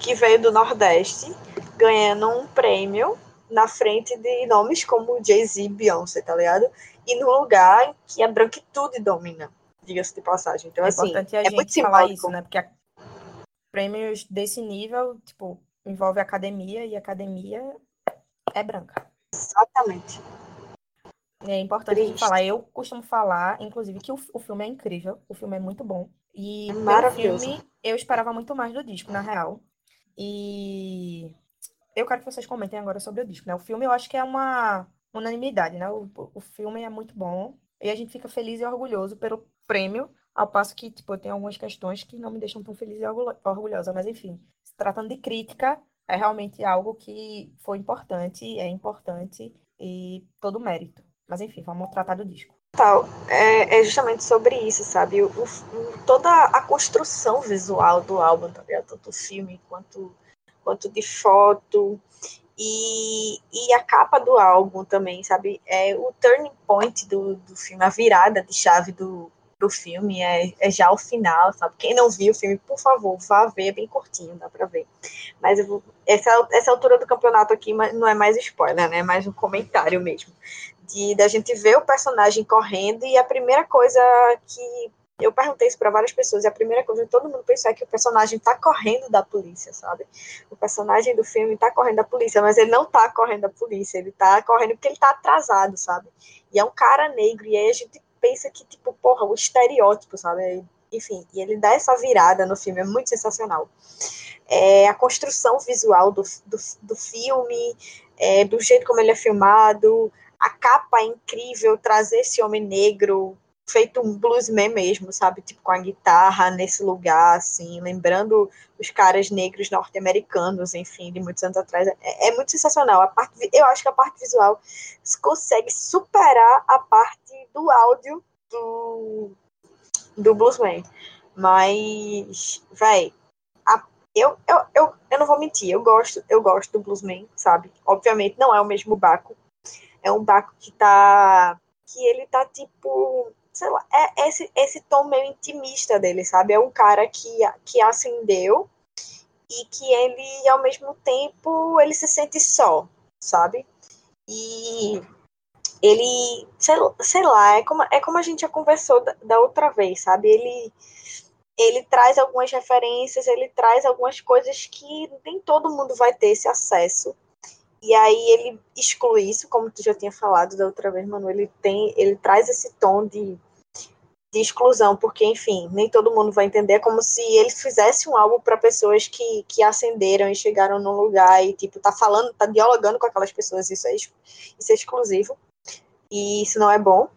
que veio do Nordeste, ganhando um prêmio na frente de nomes como Jay-Z e Beyoncé, tá ligado? E no lugar que a branquitude domina, diga-se de passagem. Então,
é
assim,
importante a é gente muito falar isso, né? Porque prêmios desse nível, tipo, envolve academia e academia é branca.
Exatamente.
É importante a gente falar. Eu costumo falar, inclusive, que o, o filme é incrível, o filme é muito bom. E é pelo filme, eu esperava muito mais do disco, na real. E eu quero que vocês comentem agora sobre o disco, né? O filme eu acho que é uma unanimidade, né? O, o filme é muito bom e a gente fica feliz e orgulhoso pelo prêmio, ao passo que, tipo, tem algumas questões que não me deixam tão feliz e orgulhosa, mas enfim, se tratando de crítica, é realmente algo que foi importante, é importante e todo mérito. Mas enfim, vamos tratar do disco.
Tal, é, é justamente sobre isso, sabe? O, o, toda a construção visual do álbum, tá tanto o filme quanto, quanto de foto, e, e a capa do álbum também, sabe? É o turning point do, do filme, a virada de chave do, do filme é, é já o final, sabe? Quem não viu o filme, por favor, vá ver, é bem curtinho, dá pra ver. Mas eu vou, essa, essa altura do campeonato aqui não é mais spoiler, né? É mais um comentário mesmo. De da gente ver o personagem correndo e a primeira coisa que eu perguntei isso para várias pessoas e a primeira coisa que todo mundo pensou é que o personagem tá correndo da polícia, sabe? O personagem do filme tá correndo da polícia, mas ele não tá correndo da polícia, ele tá correndo porque ele tá atrasado, sabe? E é um cara negro, e aí a gente pensa que, tipo, porra, o estereótipo, sabe? enfim, e ele dá essa virada no filme, é muito sensacional. É, a construção visual do, do, do filme, é, do jeito como ele é filmado, a capa é incrível, trazer esse homem negro feito um bluesman mesmo, sabe? Tipo, com a guitarra nesse lugar, assim, lembrando os caras negros norte-americanos, enfim, de muitos anos atrás. É, é, muito sensacional. A parte, eu acho que a parte visual consegue superar a parte do áudio do, do bluesman. Mas, véi, eu, eu, eu, eu não vou mentir, eu gosto, eu gosto do bluesman, sabe? Obviamente não é o mesmo Baco. É um Baco que tá. que ele tá tipo sei lá, é esse, esse tom meio intimista dele, sabe? É um cara que, que acendeu e que ele, ao mesmo tempo, ele se sente só, sabe? E ele, sei, sei lá, é como, é como a gente já conversou da, da outra vez, sabe? Ele, ele traz algumas referências, ele traz algumas coisas que nem todo mundo vai ter esse acesso. E aí ele exclui isso, como tu já tinha falado da outra vez, mano, ele tem, ele traz esse tom de, de exclusão, porque enfim, nem todo mundo vai entender, é como se ele fizesse um álbum para pessoas que, que ascenderam e chegaram num lugar e tipo tá falando, tá dialogando com aquelas pessoas, isso é, isso é exclusivo. E isso não é bom,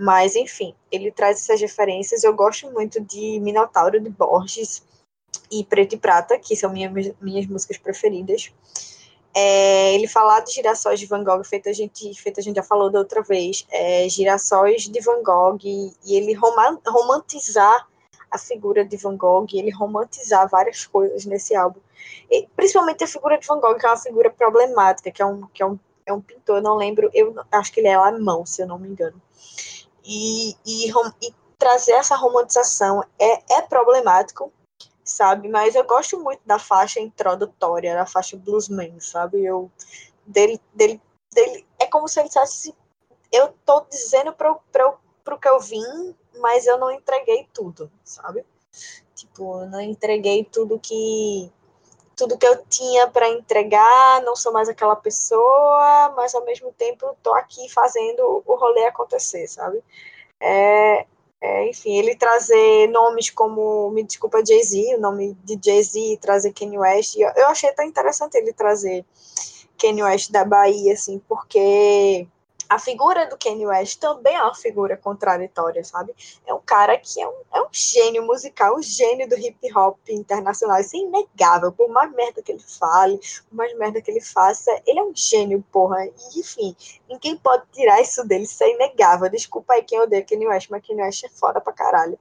mas enfim, ele traz essas referências. Eu gosto muito de Minotauro de Borges e Preto e Prata, que são minhas minhas músicas preferidas. É, ele falar de girassóis de Van Gogh, feito a gente, feito a gente já falou da outra vez, é, girassóis de Van Gogh, e, e ele romantizar a figura de Van Gogh, ele romantizar várias coisas nesse álbum. E, principalmente a figura de Van Gogh, que é uma figura problemática, que é um, que é um, é um pintor, não lembro, eu acho que ele é alemão, se eu não me engano. E, e, e trazer essa romantização é, é problemático, sabe? Mas eu gosto muito da faixa introdutória, da faixa bluesman, sabe? Eu dele, dele, dele é como se ele dissesse eu tô dizendo para o que eu vim, mas eu não entreguei tudo, sabe? Tipo, eu não entreguei tudo que tudo que eu tinha para entregar, não sou mais aquela pessoa, mas ao mesmo tempo tô aqui fazendo o rolê acontecer, sabe? É, é, enfim, ele trazer nomes como, me desculpa, Jay-Z, o nome de Jay-Z, trazer Kanye West, eu, achei tão interessante ele trazer Kanye West da Bahia, assim, porque a figura do Kanye West também é uma figura contraditória, sabe? É um cara que é um, é um gênio musical, um gênio do hip hop internacional. Isso é inegável. Por mais merda que ele fale, por mais merda que ele faça, ele é um gênio, porra. E, enfim, ninguém pode tirar isso dele, isso é inegável. Desculpa aí quem odeia Kanye West, mas Kanye West é foda pra caralho.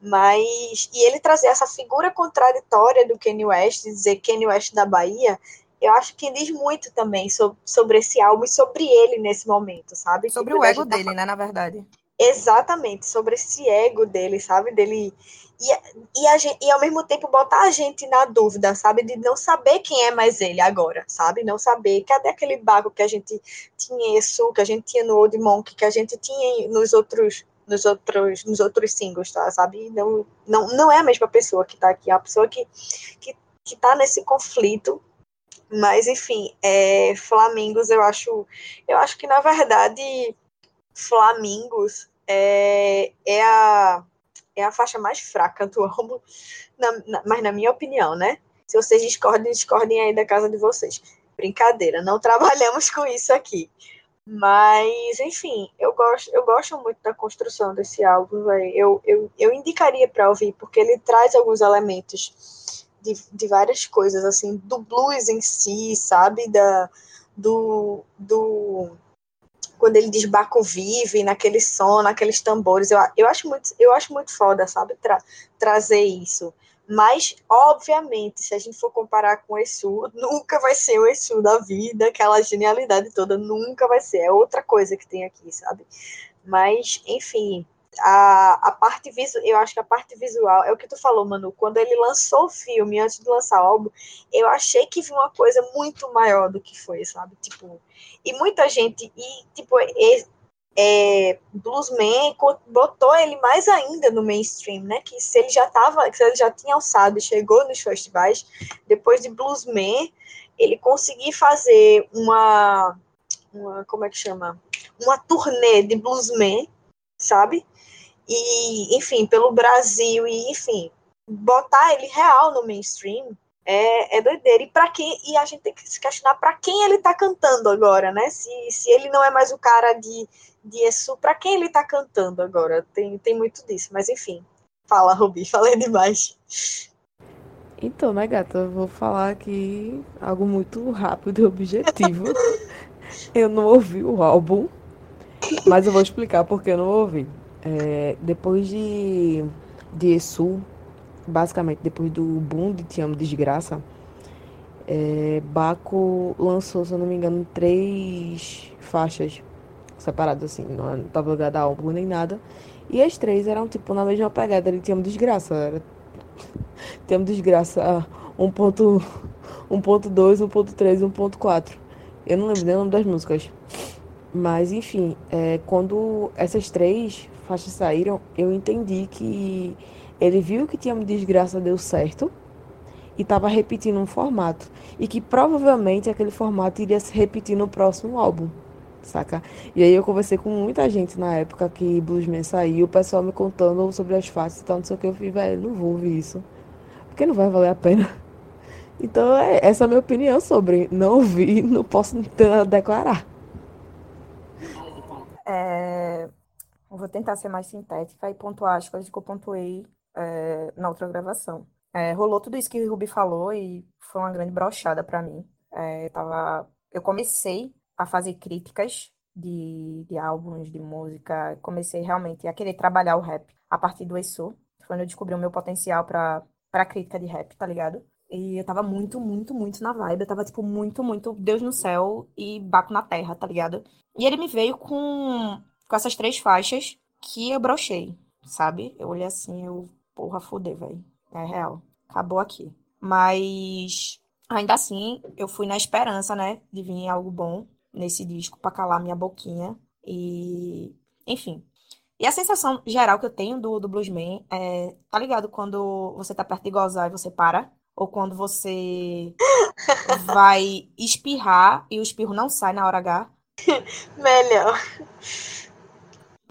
Mas, e ele trazer essa figura contraditória do Kanye West, dizer Kanye West da Bahia, eu acho que diz muito também sobre, sobre esse álbum e sobre ele nesse momento, sabe?
Sobre tipo, o ego tá dele, tá... né, na verdade.
Exatamente, sobre esse ego dele, sabe? Dele. E, e, gente, e ao mesmo tempo botar a gente na dúvida, sabe? De não saber quem é mais ele agora, sabe? Não saber. Cadê aquele bago que a gente tinha isso, que a gente tinha no Old Monk, que a gente tinha nos outros nos outros nos outros singles, tá? Sabe? Não, não, não é a mesma pessoa que tá aqui, é a pessoa que, que, que tá nesse conflito mas, enfim, é, Flamingos, eu acho. Eu acho que, na verdade, Flamingos é, é, a, é a faixa mais fraca do álbum, na, na, mas na minha opinião, né? Se vocês discordem, discordem aí da casa de vocês. Brincadeira, não trabalhamos com isso aqui. Mas, enfim, eu gosto, eu gosto muito da construção desse álbum, Eu, eu, eu indicaria para ouvir, porque ele traz alguns elementos de, de várias coisas, assim, do blues em si, sabe? Da, do, do quando ele diz Baco vive, naquele som, naqueles tambores, eu, eu, acho, muito, eu acho muito foda, sabe, Tra, trazer isso. Mas, obviamente, se a gente for comparar com o Exu, nunca vai ser o Exu da vida, aquela genialidade toda, nunca vai ser. É outra coisa que tem aqui, sabe? Mas, enfim, a, a parte visual, eu acho que a parte visual é o que tu falou, Manu. Quando ele lançou o filme, antes de lançar o álbum, eu achei que vi uma coisa muito maior do que foi, sabe? Tipo, e muita gente, e tipo, é, é, Bluesman botou ele mais ainda no mainstream, né? Que se ele já tava, se ele já tinha alçado e chegou nos festivais, depois de Bluesman, ele conseguiu fazer uma, uma como é que chama? Uma turnê de Bluesman, sabe? E, enfim, pelo Brasil, e, enfim, botar ele real no mainstream é, é doideira. E para quem e a gente tem que se questionar para quem ele tá cantando agora, né? Se, se ele não é mais o cara de, de Esu, para quem ele tá cantando agora? Tem, tem muito disso, mas enfim. Fala, Rubi, falei demais.
Então, né, gata, eu vou falar aqui algo muito rápido e objetivo. eu não ouvi o álbum, mas eu vou explicar porque eu não ouvi. É, depois de, de Esu, basicamente depois do boom de Te Amo Desgraça, é, Baco lançou, se eu não me engano, três faixas separadas, assim, não estava ligada a álbum nem nada. E as três eram, tipo, na mesma pegada de Te Amo Desgraça. Era... Te Amo Desgraça 1.2, 1.3, 1.4. Eu não lembro nem o nome das músicas. Mas, enfim, é, quando essas três faixas saíram, eu entendi que ele viu que Tinha Desgraça deu certo e estava repetindo um formato. E que provavelmente aquele formato iria se repetir no próximo álbum, saca? E aí eu conversei com muita gente na época que Bluesman saiu, o pessoal me contando sobre as faixas e tal, não sei o que. Eu falei, velho, não vou ouvir isso. Porque não vai valer a pena. Então, é, essa é a minha opinião sobre não ouvir, não posso declarar.
É, vou tentar ser mais sintética e pontuar as coisas que eu pontuei é, na outra gravação. É, rolou tudo isso que o Ruby falou e foi uma grande brochada para mim. É, eu, tava, eu comecei a fazer críticas de, de álbuns, de música, comecei realmente a querer trabalhar o rap a partir do ESU. Foi quando eu descobri o meu potencial para para crítica de rap, tá ligado? E eu tava muito, muito, muito na vibe. Eu tava, tipo, muito, muito Deus no céu e Baco na terra, tá ligado? E ele me veio com, com essas três faixas que eu brochei, sabe? Eu olhei assim, eu porra, foder, velho. É real. Acabou aqui. Mas ainda assim, eu fui na esperança, né, de vir algo bom nesse disco para calar minha boquinha e, enfim. E a sensação geral que eu tenho do, do Bluesman é, tá ligado quando você tá perto de gozar e você para? Ou quando você vai espirrar e o espirro não sai na hora H?
Melhor.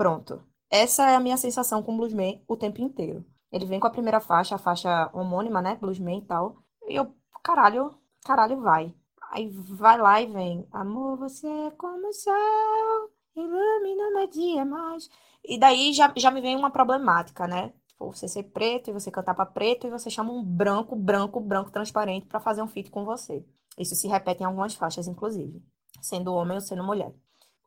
Pronto. Essa é a minha sensação com Bluesman o tempo inteiro. Ele vem com a primeira faixa, a faixa homônima, né? Bluesman e tal. E eu, caralho, caralho, vai. Aí vai lá e vem. Amor, você é como o céu, ilumina meu dia mais. E daí já, já me vem uma problemática, né? Tipo, você ser preto e você cantar pra preto e você chama um branco, branco, branco transparente para fazer um feat com você. Isso se repete em algumas faixas, inclusive. Sendo homem ou sendo mulher.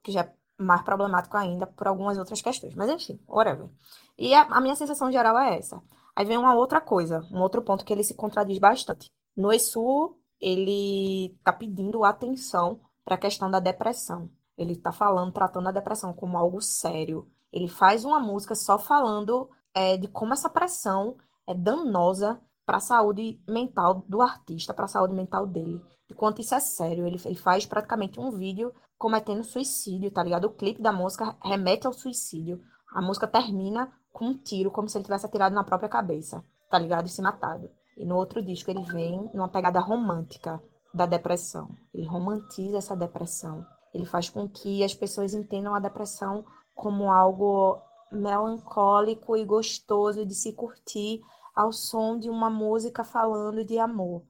Que já mais problemático ainda por algumas outras questões. Mas enfim, whatever. E a, a, minha sensação geral é essa. Aí vem uma outra coisa, um outro ponto que ele se contradiz bastante. No ESU, ele tá pedindo atenção para a questão da depressão. Ele tá falando, tratando a depressão como algo sério. Ele faz uma música só falando é, de como essa pressão é danosa para a saúde mental do artista, para a saúde mental dele. De quanto isso é sério. Ele, ele faz praticamente um vídeo cometendo suicídio, tá ligado? O clipe da música remete ao suicídio. A música termina com um tiro, como se ele tivesse atirado na própria cabeça, tá ligado? E se matado. E no outro disco ele vem numa pegada romântica da depressão. Ele romantiza essa depressão. Ele faz com que as pessoas entendam a depressão como algo melancólico e gostoso de se curtir ao som de uma música falando de amor,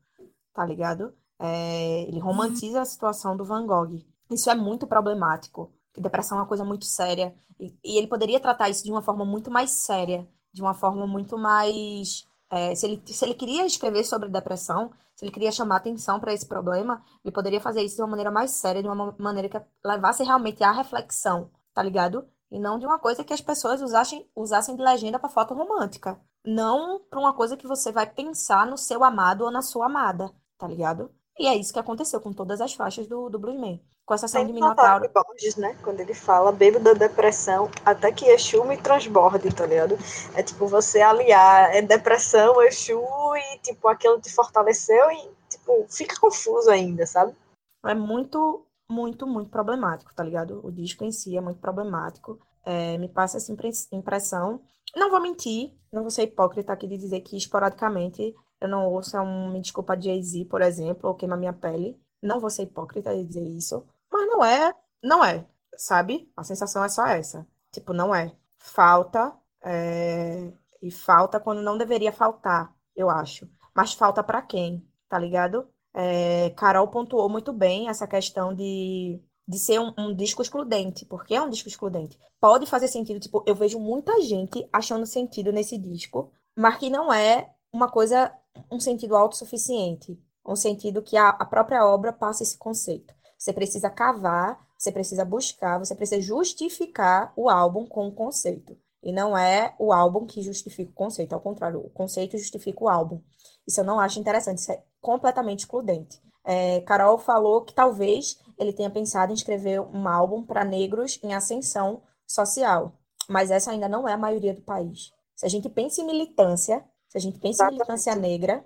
tá ligado? É, ele romantiza a situação do Van Gogh. Isso é muito problemático, depressão é uma coisa muito séria. E, e, ele poderia tratar isso de uma forma muito mais séria, de uma forma muito mais. É, se, ele, se ele queria escrever sobre depressão, se ele queria chamar atenção para esse problema, ele poderia fazer isso de uma maneira mais séria, de uma maneira que levasse realmente à reflexão, tá ligado? E não de uma coisa que as pessoas usassem, usassem de legenda para foto romântica. Não para uma coisa que você vai pensar no seu amado ou na sua amada, tá ligado? E é isso que aconteceu com todas as faixas do, do Bluesman. Com exceção de Minotauro.
Borges, né? Quando ele fala, bebo da depressão até que Exu me transborde, tá ligado? É tipo, você aliar é depressão, Exu e, tipo, aquilo te fortaleceu e, tipo, fica confuso ainda, sabe?
É muito, muito, muito problemático, tá ligado? O disco em si é muito problemático. É, me passa essa impressão. Não vou mentir, não vou ser hipócrita aqui de dizer que esporadicamente eu não ouço um Me Desculpa de Jay-Z, por exemplo, ou Queima Minha Pele. Não vou ser hipócrita de dizer isso. Mas não é, não é, sabe? A sensação é só essa. Tipo, não é. Falta É, e falta quando não deveria faltar, eu acho. Mas falta para quem, tá ligado? É, Carol pontuou muito bem essa questão de, de ser um, um, disco excludente. Por que é um disco excludente? Pode fazer sentido, tipo, eu vejo muita gente achando sentido nesse disco, mas que não é uma coisa, um sentido autossuficiente. Um sentido que a, a própria obra passa esse conceito. Você precisa cavar, você precisa buscar, você precisa justificar o álbum com o conceito. E não é o álbum que justifica o conceito, ao contrário, o conceito justifica o álbum. Isso eu não acho interessante, isso é completamente excludente. É, Carol falou que talvez ele tenha pensado em escrever um álbum para negros em ascensão social, mas essa ainda não é a maioria do país. Se a gente pensa em militância, se a gente pensa em militância negra,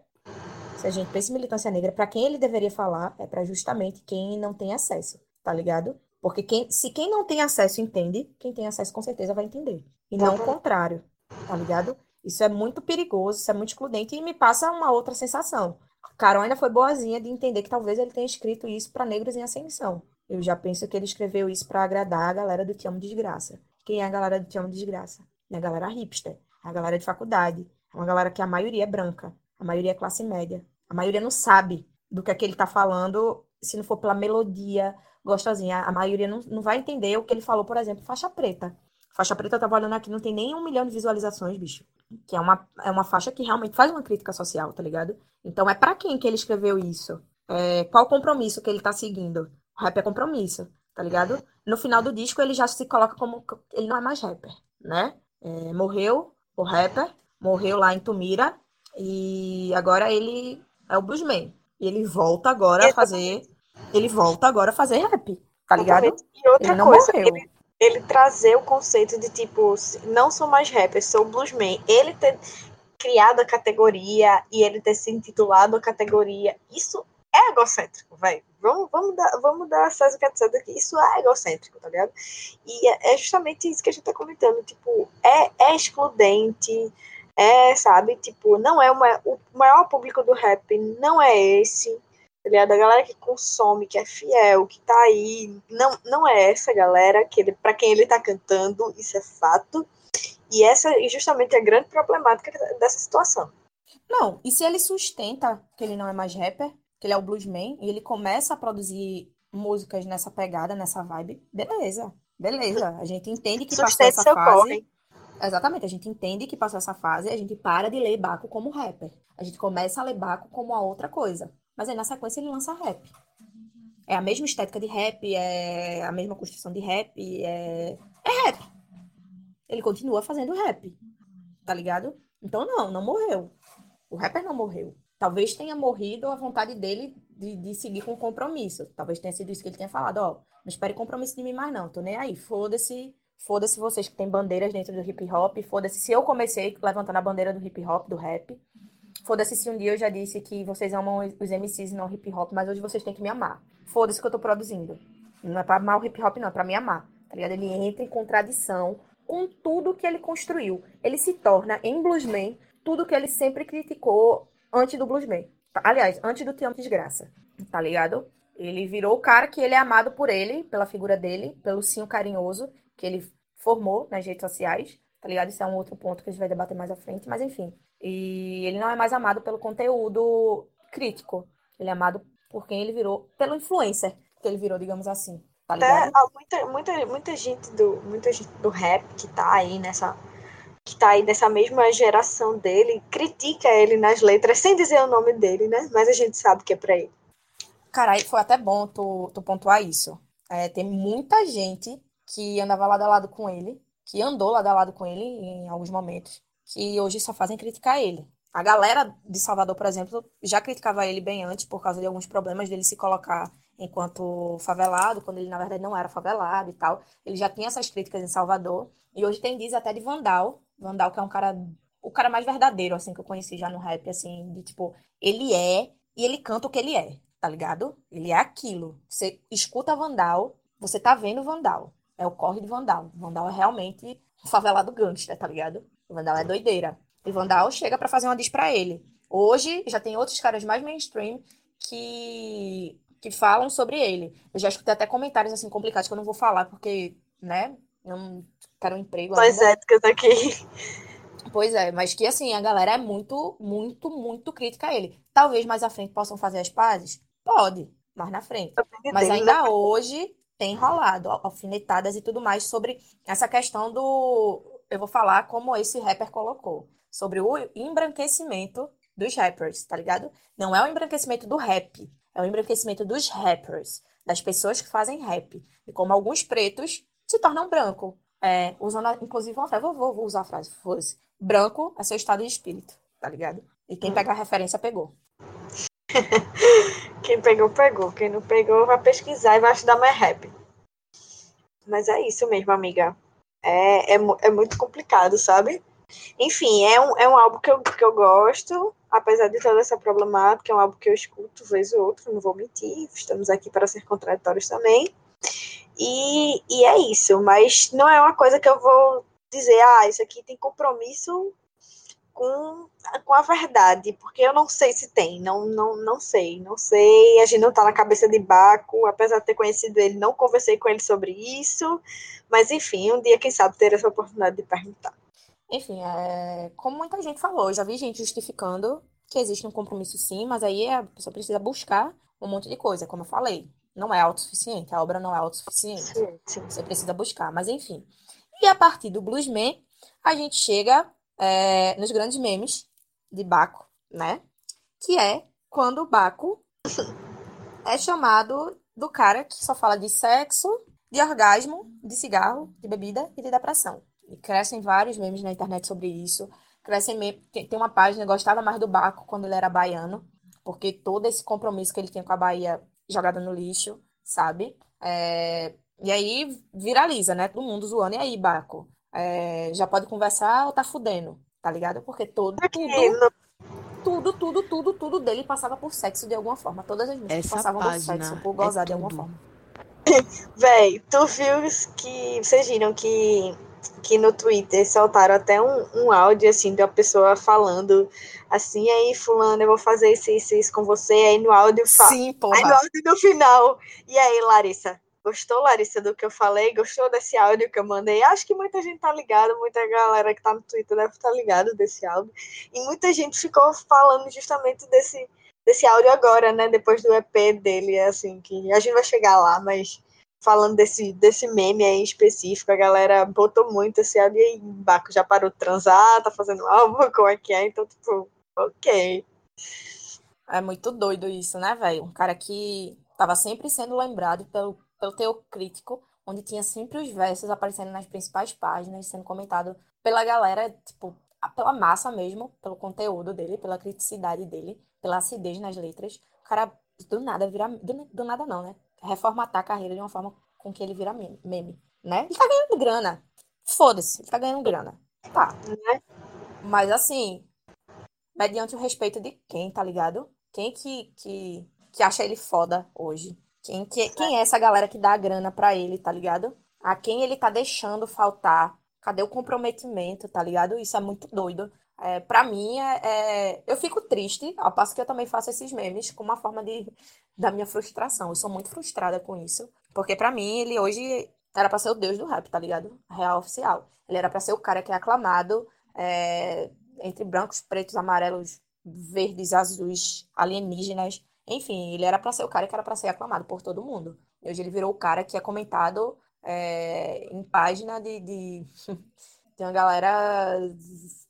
se a gente pensa em militância negra, para quem ele deveria falar é para justamente quem não tem acesso, tá ligado? Porque quem, se quem não tem acesso entende, quem tem acesso com certeza vai entender. E não o contrário, tá ligado? Isso é muito perigoso, isso é muito excludente e me passa uma outra sensação. Carol ainda foi boazinha de entender que talvez ele tenha escrito isso para negros em ascensão. Eu já penso que ele escreveu isso para agradar a galera do Te Amo Desgraça. Quem é a galera do Te Amo Desgraça? É a galera hipster, é a galera de faculdade, é uma galera que a maioria é branca, a maioria é classe média. A maioria não sabe do que é que ele está falando se não for pela melodia gostosinha. A maioria não, não vai entender o que ele falou, por exemplo, faixa preta. Faixa preta, eu tava olhando aqui, não tem nem um milhão de visualizações, bicho. Que é uma, é uma faixa que realmente faz uma crítica social, tá ligado? Então, é para quem que ele escreveu isso? É, qual o compromisso que ele tá seguindo? O rap é compromisso, tá ligado? No final do disco, ele já se coloca como. Ele não é mais rapper, né? É, morreu o rapper, morreu lá em Tumira, e agora ele é o bluesman. E ele volta agora a fazer. Ele volta agora a fazer rap, tá ligado?
E outra ele coisa, ele, ele trazer o conceito de tipo, não sou mais rapper, sou bluesman. Ele ter criado a categoria e ele ter se intitulado a categoria, isso é egocêntrico, velho. Vamos, vamos, dar, vamos dar acesso a César aqui. Isso é egocêntrico, tá ligado? E é, é justamente isso que a gente tá comentando. Tipo, é, é excludente, é, sabe? Tipo, não é uma. O maior público do rap não é esse tá ligado? A galera que consome, que é fiel, que tá aí, não, não é essa galera que ele, para quem ele tá cantando, isso é fato. E essa é justamente a grande problemática dessa situação.
Não, e se ele sustenta que ele não é mais rapper, que ele é o bluesman, e ele começa a produzir músicas nessa pegada, nessa vibe, beleza. Beleza, a gente entende que passou essa fase. Corre. Exatamente, a gente entende que passou essa fase a gente para de ler Baco como rapper. A gente começa a ler Baco como a outra coisa. Mas aí na sequência ele lança rap. É a mesma estética de rap, é a mesma construção de rap, é, é rap. Ele continua fazendo rap, tá ligado? Então não, não morreu. O rapper não morreu. Talvez tenha morrido a vontade dele de, de seguir com compromisso. Talvez tenha sido isso que ele tenha falado, ó, não espere compromisso de mim mais não, tô nem aí, foda-se, foda-se vocês que têm bandeiras dentro do hip hop, foda-se se eu comecei levantando a bandeira do hip hop, do rap, Foda-se se um dia eu já disse que vocês amam os MCs e não hip hop, mas hoje vocês têm que me amar. Foda-se que eu tô produzindo. Não é pra amar o hip hop, não, é pra me amar. Tá ligado? Ele entra em contradição com tudo que ele construiu. Ele se torna, em Bluesman, tudo que ele sempre criticou antes do Bluesman. Aliás, antes do Te Desgraça. Tá ligado? Ele virou o cara que ele é amado por ele, pela figura dele, pelo sim carinhoso que ele formou nas redes sociais. Tá ligado? Isso é um outro ponto que a gente vai debater mais à frente, mas enfim. E ele não é mais amado pelo conteúdo crítico. Ele é amado por quem ele virou, pelo influencer que ele virou, digamos assim. Tá
Até muita, muita, muita gente do muita gente do rap que tá aí nessa que tá aí nessa mesma geração dele, critica ele nas letras sem dizer o nome dele, né? Mas a gente sabe que é pra ele.
Caralho, foi até bom tu, tu pontuar isso. É, tem muita gente que andava lado a lado com ele, que andou lado a lado com ele em alguns momentos, que hoje só fazem criticar ele. A galera de Salvador, por exemplo, já criticava ele bem antes por causa de alguns problemas dele se colocar enquanto favelado, quando ele na verdade não era favelado e tal. Ele já tinha essas críticas em Salvador. E hoje tem diz até de Vandal. Vandal, que é um cara, o cara mais verdadeiro, assim, que eu conheci já no rap, assim, de tipo, ele é e ele canta o que ele é, tá ligado? Ele é aquilo. Você escuta Vandal, você tá vendo Vandal. É o corre de Vandal. Vandal é realmente um favelado gangster, tá ligado? O Vandal é doideira. E Vandal chega para fazer uma diss pra ele. Hoje já tem outros caras mais mainstream que, que falam sobre ele. Eu já escutei até comentários assim complicados que eu não vou falar, porque, né? Não, quero um emprego.
Mais éticas aqui.
Pois é, mas que assim, a galera é muito, muito, muito crítica a ele. Talvez mais à frente possam fazer as pazes? Pode, mais na frente. Mas ainda né? hoje tem rolado alfinetadas e tudo mais sobre essa questão do. Eu vou falar como esse rapper colocou. Sobre o embranquecimento dos rappers, tá ligado? Não é o embranquecimento do rap, é o embranquecimento dos rappers, das pessoas que fazem rap. E como alguns pretos se tornam branco. É, usando, inclusive, uma frase, vou, vou, vou usar a frase, fosse. Branco é seu estado de espírito, tá ligado? E quem pega a referência pegou.
quem pegou, pegou. Quem não pegou, vai pesquisar e vai estudar mais rap. Mas é isso mesmo, amiga. É, é, é muito complicado, sabe? Enfim, é um, é um álbum que eu, que eu gosto, apesar de toda essa problemática, é um álbum que eu escuto vez ou outra, não vou mentir, estamos aqui para ser contraditórios também. E, e é isso, mas não é uma coisa que eu vou dizer, ah, isso aqui tem compromisso com, com a verdade, porque eu não sei se tem, não, não, não sei, não sei, a gente não tá na cabeça de Baco, apesar de ter conhecido ele, não conversei com ele sobre isso, mas enfim, um dia, quem sabe, ter essa oportunidade de perguntar.
Enfim, é, como muita gente falou, já vi gente justificando que existe um compromisso sim, mas aí a pessoa precisa buscar um monte de coisa, como eu falei. Não é autossuficiente, a obra não é autossuficiente. Sim, sim. Você precisa buscar, mas enfim. E a partir do Bluesman, a gente chega é, nos grandes memes de Baco, né? Que é quando o Baco é chamado do cara que só fala de sexo, de orgasmo, de cigarro, de bebida e de depressão. E crescem vários memes na internet sobre isso. Crescem meme... tem, uma página, gostava mais do Baco quando ele era baiano, porque todo esse compromisso que ele tinha com a Bahia jogada no lixo, sabe? É... E aí viraliza, né? Todo mundo zoando. E aí, Baco? É... Já pode conversar ou tá fudendo? Tá ligado? Porque todo. Tudo, tudo, tudo, tudo, tudo dele passava por sexo de alguma forma. Todas as músicas Essa passavam por sexo, por gozar é de alguma forma.
Véi, tu viu que. Vocês viram que que no Twitter soltaram até um, um áudio assim de uma pessoa falando assim, aí fulano, eu vou fazer isso, isso, isso com você, aí no áudio
fala. Sim, porra.
Aí no áudio no final. E aí, Larissa, gostou, Larissa, do que eu falei? Gostou desse áudio que eu mandei? Acho que muita gente tá ligada, muita galera que tá no Twitter deve estar tá ligado desse áudio. E muita gente ficou falando justamente desse desse áudio agora, né, depois do EP dele, assim, que a gente vai chegar lá, mas falando desse, desse meme aí específico, a galera botou muito esse assim, aí, Baco já parou de transar, tá fazendo álbum, como é que é? Então, tipo, ok.
É muito doido isso, né, velho? Um cara que tava sempre sendo lembrado pelo, pelo teu crítico, onde tinha sempre os versos aparecendo nas principais páginas, sendo comentado pela galera, tipo, pela massa mesmo, pelo conteúdo dele, pela criticidade dele, pela acidez nas letras. O cara do nada vira. Do, do nada não, né? reformatar a carreira de uma forma com que ele vira meme, né? Ele tá ganhando grana. Foda-se, ele tá ganhando grana. Tá. Né? Mas assim, mediante o respeito de quem, tá ligado? Quem que, que, que acha ele foda hoje? Quem, que, quem é essa galera que dá a grana pra ele, tá ligado? A quem ele tá deixando faltar? Cadê o comprometimento, tá ligado? Isso é muito doido. É, para mim, é, é, eu fico triste, ao passo que eu também faço esses memes com uma forma de, da minha frustração. Eu sou muito frustrada com isso, porque para mim, ele hoje era para ser o deus do rap, tá ligado? Real oficial. Ele era para ser o cara que é aclamado é, entre brancos, pretos, amarelos, verdes, azuis, alienígenas. Enfim, ele era para ser o cara que era para ser aclamado por todo mundo. E hoje ele virou o cara que é comentado é, em página de, de... Tem uma galera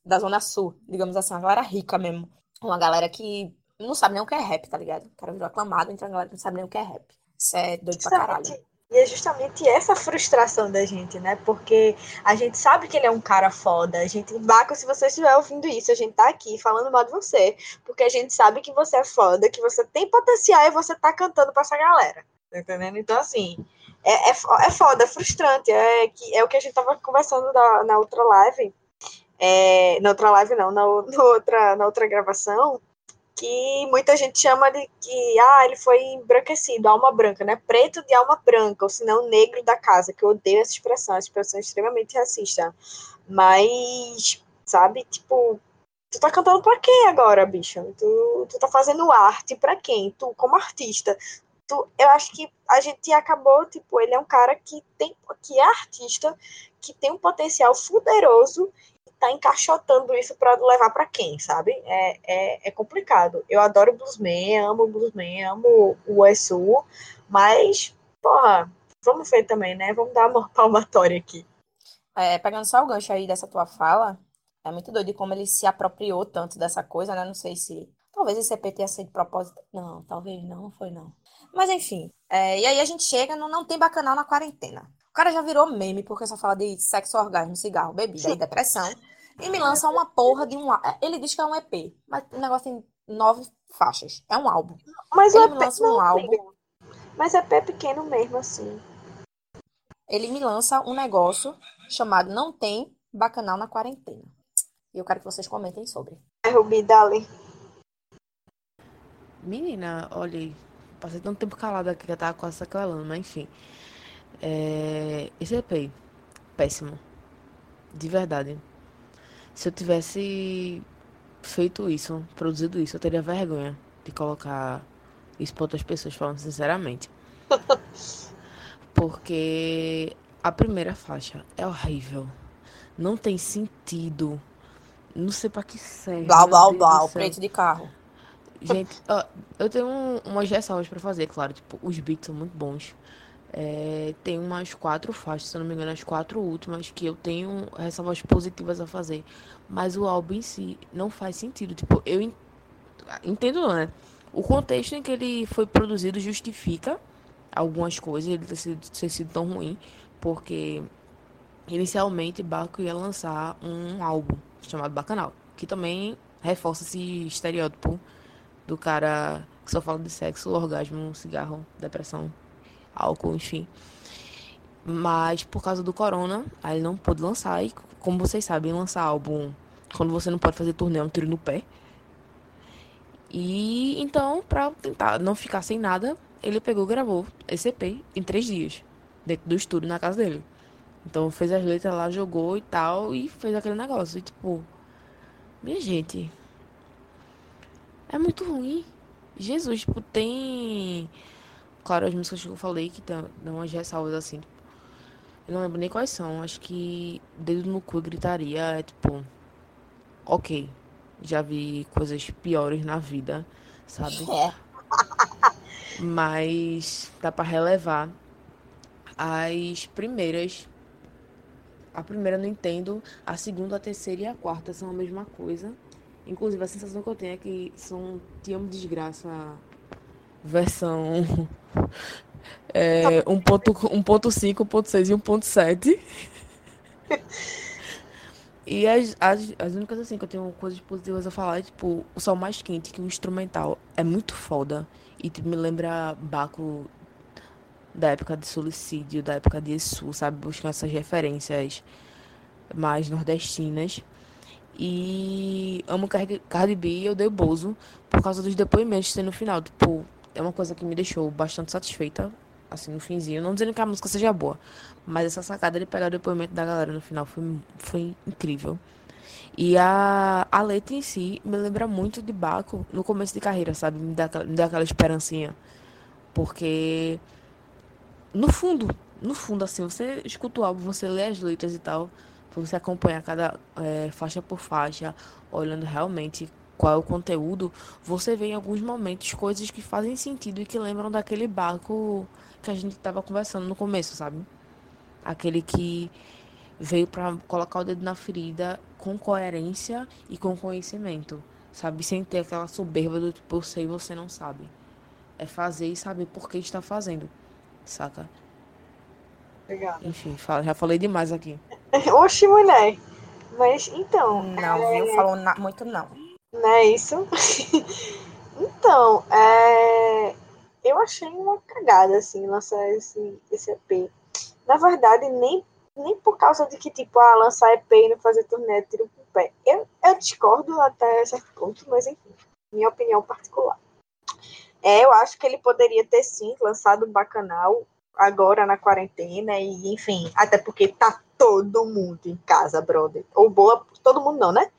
da Zona Sul, digamos assim, uma galera rica mesmo. Uma galera que não sabe nem o que é rap, tá ligado? O cara virou aclamado, então a galera não sabe nem o que é rap. Isso é doido pra caralho.
E é justamente essa frustração da gente, né? Porque a gente sabe que ele é um cara foda. A gente, Baco, se você estiver ouvindo isso, a gente tá aqui falando mal de você. Porque a gente sabe que você é foda, que você tem potencial e você tá cantando pra essa galera. Tá entendendo? Então, assim, é, é, é foda, é frustrante. É, que, é o que a gente tava conversando na, na outra live é, na outra live não, na, na, outra, na outra gravação, que muita gente chama de que ah, ele foi embranquecido, alma branca, né? Preto de alma branca, ou senão negro da casa, que eu odeio essa expressão, essa expressão é extremamente racista. Mas, sabe, tipo, tu tá cantando pra quem agora, bicho? Tu, tu tá fazendo arte pra quem? Tu, como artista, tu, eu acho que a gente acabou, tipo, ele é um cara que tem, que é artista, que tem um potencial fuderoso tá encaixotando isso para levar para quem, sabe? É, é, é, complicado. Eu adoro Bluesman, amo Bluesman, amo o USU, mas, porra, vamos ver também, né? Vamos dar uma palmatória aqui.
É, pegando só o gancho aí dessa tua fala, é muito doido como ele se apropriou tanto dessa coisa, né? Não sei se. Talvez esse EP tenha sido propósito. Não, talvez não foi não. Mas enfim. É, e aí a gente chega no Não Tem Bacanal na quarentena. O cara já virou meme porque só fala de sexo, orgasmo, cigarro, bebida e depressão. E me lança uma porra de um. Ele diz que é um EP, mas o negócio tem nove faixas. É um álbum.
Mas ele o EP, me lança um não, álbum. Mas EP é pequeno mesmo, assim.
Ele me lança um negócio chamado Não Tem Bacanal na Quarentena. E eu quero que vocês comentem sobre.
É Rubi, dali.
Menina, olha, passei tanto tempo calada aqui que eu tava quase sacolando, mas enfim. É... Esse EP, péssimo. De verdade. Se eu tivesse feito isso, produzido isso, eu teria vergonha de colocar isso para outras pessoas, falando sinceramente. Porque a primeira faixa é horrível. Não tem sentido. Não sei pra que serve.
Blá, blá, blá, o preço de carro.
Gente, ó, eu tenho um, umas ressalvas pra fazer, claro. Tipo, os beats são muito bons. É, tem umas quatro faixas, se eu não me engano, as quatro últimas, que eu tenho ressalvas positivas a fazer. Mas o álbum em si não faz sentido. Tipo, eu entendo, né? O contexto em que ele foi produzido justifica algumas coisas, ele ter sido, ter sido tão ruim, porque inicialmente Baco ia lançar um álbum chamado Bacanal, que também reforça esse estereótipo do cara que só fala de sexo, orgasmo, cigarro, depressão, álcool, enfim. Mas por causa do corona, aí ele não pôde lançar. E como vocês sabem, lançar álbum quando você não pode fazer turnê é um tiro no pé. E então, pra tentar não ficar sem nada, ele pegou e gravou esse EP em três dias, dentro do estúdio na casa dele. Então fez as letras lá, jogou e tal, e fez aquele negócio. E tipo, minha gente, é muito ruim. Jesus, tipo, tem. Claro, as músicas que eu falei que dão umas ressalvas assim. Eu não lembro nem quais são. Acho que Dedo no cu gritaria é tipo. Ok. Já vi coisas piores na vida, sabe? É. Mas dá para relevar as primeiras. A primeira eu não entendo, a segunda, a terceira e a quarta são a mesma coisa. Inclusive, a sensação que eu tenho é que são Te Amo Desgraça versão é, 1.5, 1.6 e 1.7. E as, as, as únicas assim que eu tenho coisas positivas a falar é tipo o Sol Mais Quente, que o instrumental é muito foda. E tipo, me lembra Baco da época de Suicídio, da época de Exu, sabe? Buscando essas referências mais nordestinas. E amo Cardi B e eu dei o Bozo por causa dos depoimentos que tem no final. Tipo, é uma coisa que me deixou bastante satisfeita, assim, no finzinho. Não dizendo que a música seja boa, mas essa sacada de pegar o depoimento da galera no final foi, foi incrível. E a, a letra em si me lembra muito de Baco no começo de carreira, sabe? Me dá, me dá aquela esperancinha. Porque, no fundo, no fundo, assim, você escuta o álbum, você lê as letras e tal, você acompanha cada é, faixa por faixa, olhando realmente qual é o conteúdo, você vê em alguns momentos coisas que fazem sentido e que lembram daquele barco que a gente estava conversando no começo, sabe? Aquele que veio para colocar o dedo na ferida com coerência e com conhecimento, sabe? Sem ter aquela soberba do tipo, eu sei e você não sabe. É fazer e saber por que está fazendo, saca?
Obrigada.
Enfim, já falei demais aqui.
Oxi, mulher. Mas então.
Não, é... viu? Falou na... muito não.
Não é isso? então, é... eu achei uma cagada, assim, lançar esse, esse EP. Na verdade, nem, nem por causa de que, tipo, ah, lançar EP e não fazer turnê, tiro pro pé. Eu, eu discordo até certo ponto, mas enfim, minha opinião particular. É, eu acho que ele poderia ter sim lançado o Bacanal agora na quarentena, e enfim, até porque tá todo mundo em casa, brother. Ou boa, todo mundo não, né?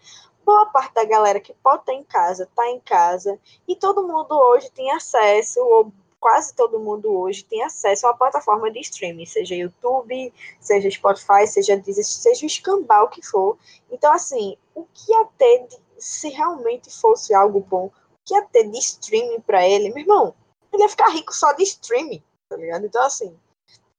Boa parte da galera que pode estar em casa, tá em casa, e todo mundo hoje tem acesso, ou quase todo mundo hoje tem acesso a uma plataforma de streaming, seja YouTube, seja Spotify, seja Disney, seja o escambau que for. Então, assim, o que ia ter, de, se realmente fosse algo bom, o que ia ter de streaming para ele, meu irmão, ele ia ficar rico só de streaming, tá ligado? Então, assim,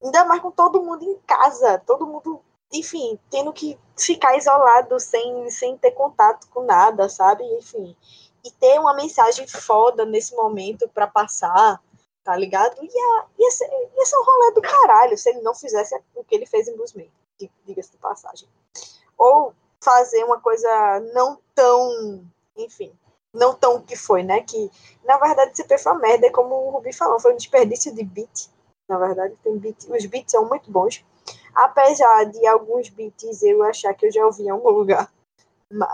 ainda mais com todo mundo em casa, todo mundo, enfim, tendo que ficar isolado sem, sem ter contato com nada, sabe? Enfim, e ter uma mensagem foda nesse momento para passar, tá ligado? Ia, ia, ser, ia ser um rolê do caralho se ele não fizesse o que ele fez em Bluesman, diga-se de passagem. Ou fazer uma coisa não tão, enfim, não tão que foi, né? Que, na verdade, CP foi uma merda, como o Rubi falou, foi um desperdício de beat. Na verdade, tem beat, os beats são muito bons. Apesar de alguns beats eu achar que eu já ouvi em algum lugar,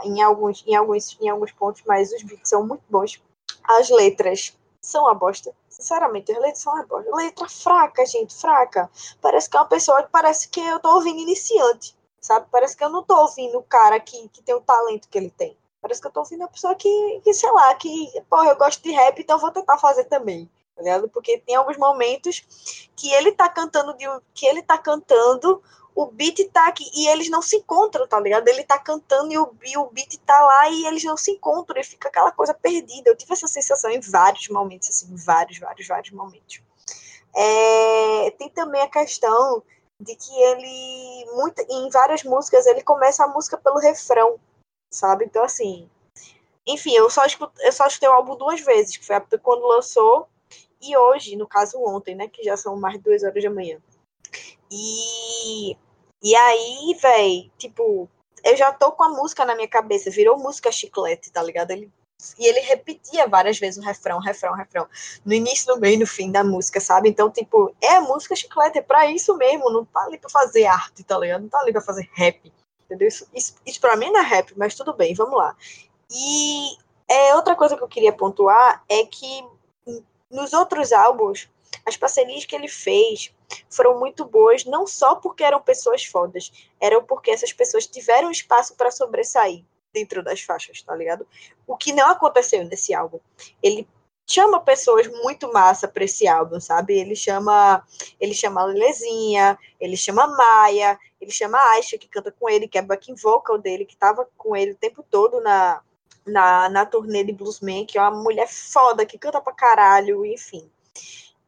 em alguns, em alguns, em alguns pontos, mas os beats são muito bons. As letras são a bosta. Sinceramente, as letras são uma bosta. Letra fraca, gente, fraca. Parece que é uma pessoa, parece que eu tô ouvindo iniciante, sabe? Parece que eu não tô ouvindo o cara que, que tem o talento que ele tem. Parece que eu tô ouvindo uma pessoa que, que sei lá, que, porra, eu gosto de rap, então vou tentar fazer também. Tá ligado? Porque tem alguns momentos que ele tá cantando de que ele tá cantando o beat tá aqui e eles não se encontram, tá ligado? Ele tá cantando e o, e o beat tá lá e eles não se encontram, e fica aquela coisa perdida. Eu tive essa sensação em vários momentos, assim, vários, vários, vários momentos. É, tem também a questão de que ele, muito, em várias músicas, ele começa a música pelo refrão, sabe? Então, assim, enfim, eu só, escutei, eu só escutei o álbum duas vezes, que foi quando lançou e hoje, no caso ontem, né, que já são mais de duas horas da manhã. E e aí, velho, tipo, eu já tô com a música na minha cabeça, virou música chiclete, tá ligado? Ele, e ele repetia várias vezes o refrão, refrão, refrão. No início, no meio e no fim da música, sabe? Então, tipo, é música chiclete, é pra isso mesmo, não tá ali pra fazer arte, tá ligado? Não tá ali pra fazer rap, entendeu? Isso, isso, isso pra mim não é rap, mas tudo bem, vamos lá. E é, outra coisa que eu queria pontuar é que nos outros álbuns, as parcerias que ele fez foram muito boas, não só porque eram pessoas fodas, eram porque essas pessoas tiveram espaço para sobressair dentro das faixas, tá ligado? O que não aconteceu nesse álbum. Ele chama pessoas muito massa para esse álbum, sabe? Ele chama, ele chama Lelezinha, ele chama Maia, ele chama Aisha que canta com ele, que é backing vocal dele, que tava com ele o tempo todo na na, na turnê de Bluesman, que é uma mulher foda, que canta pra caralho, enfim.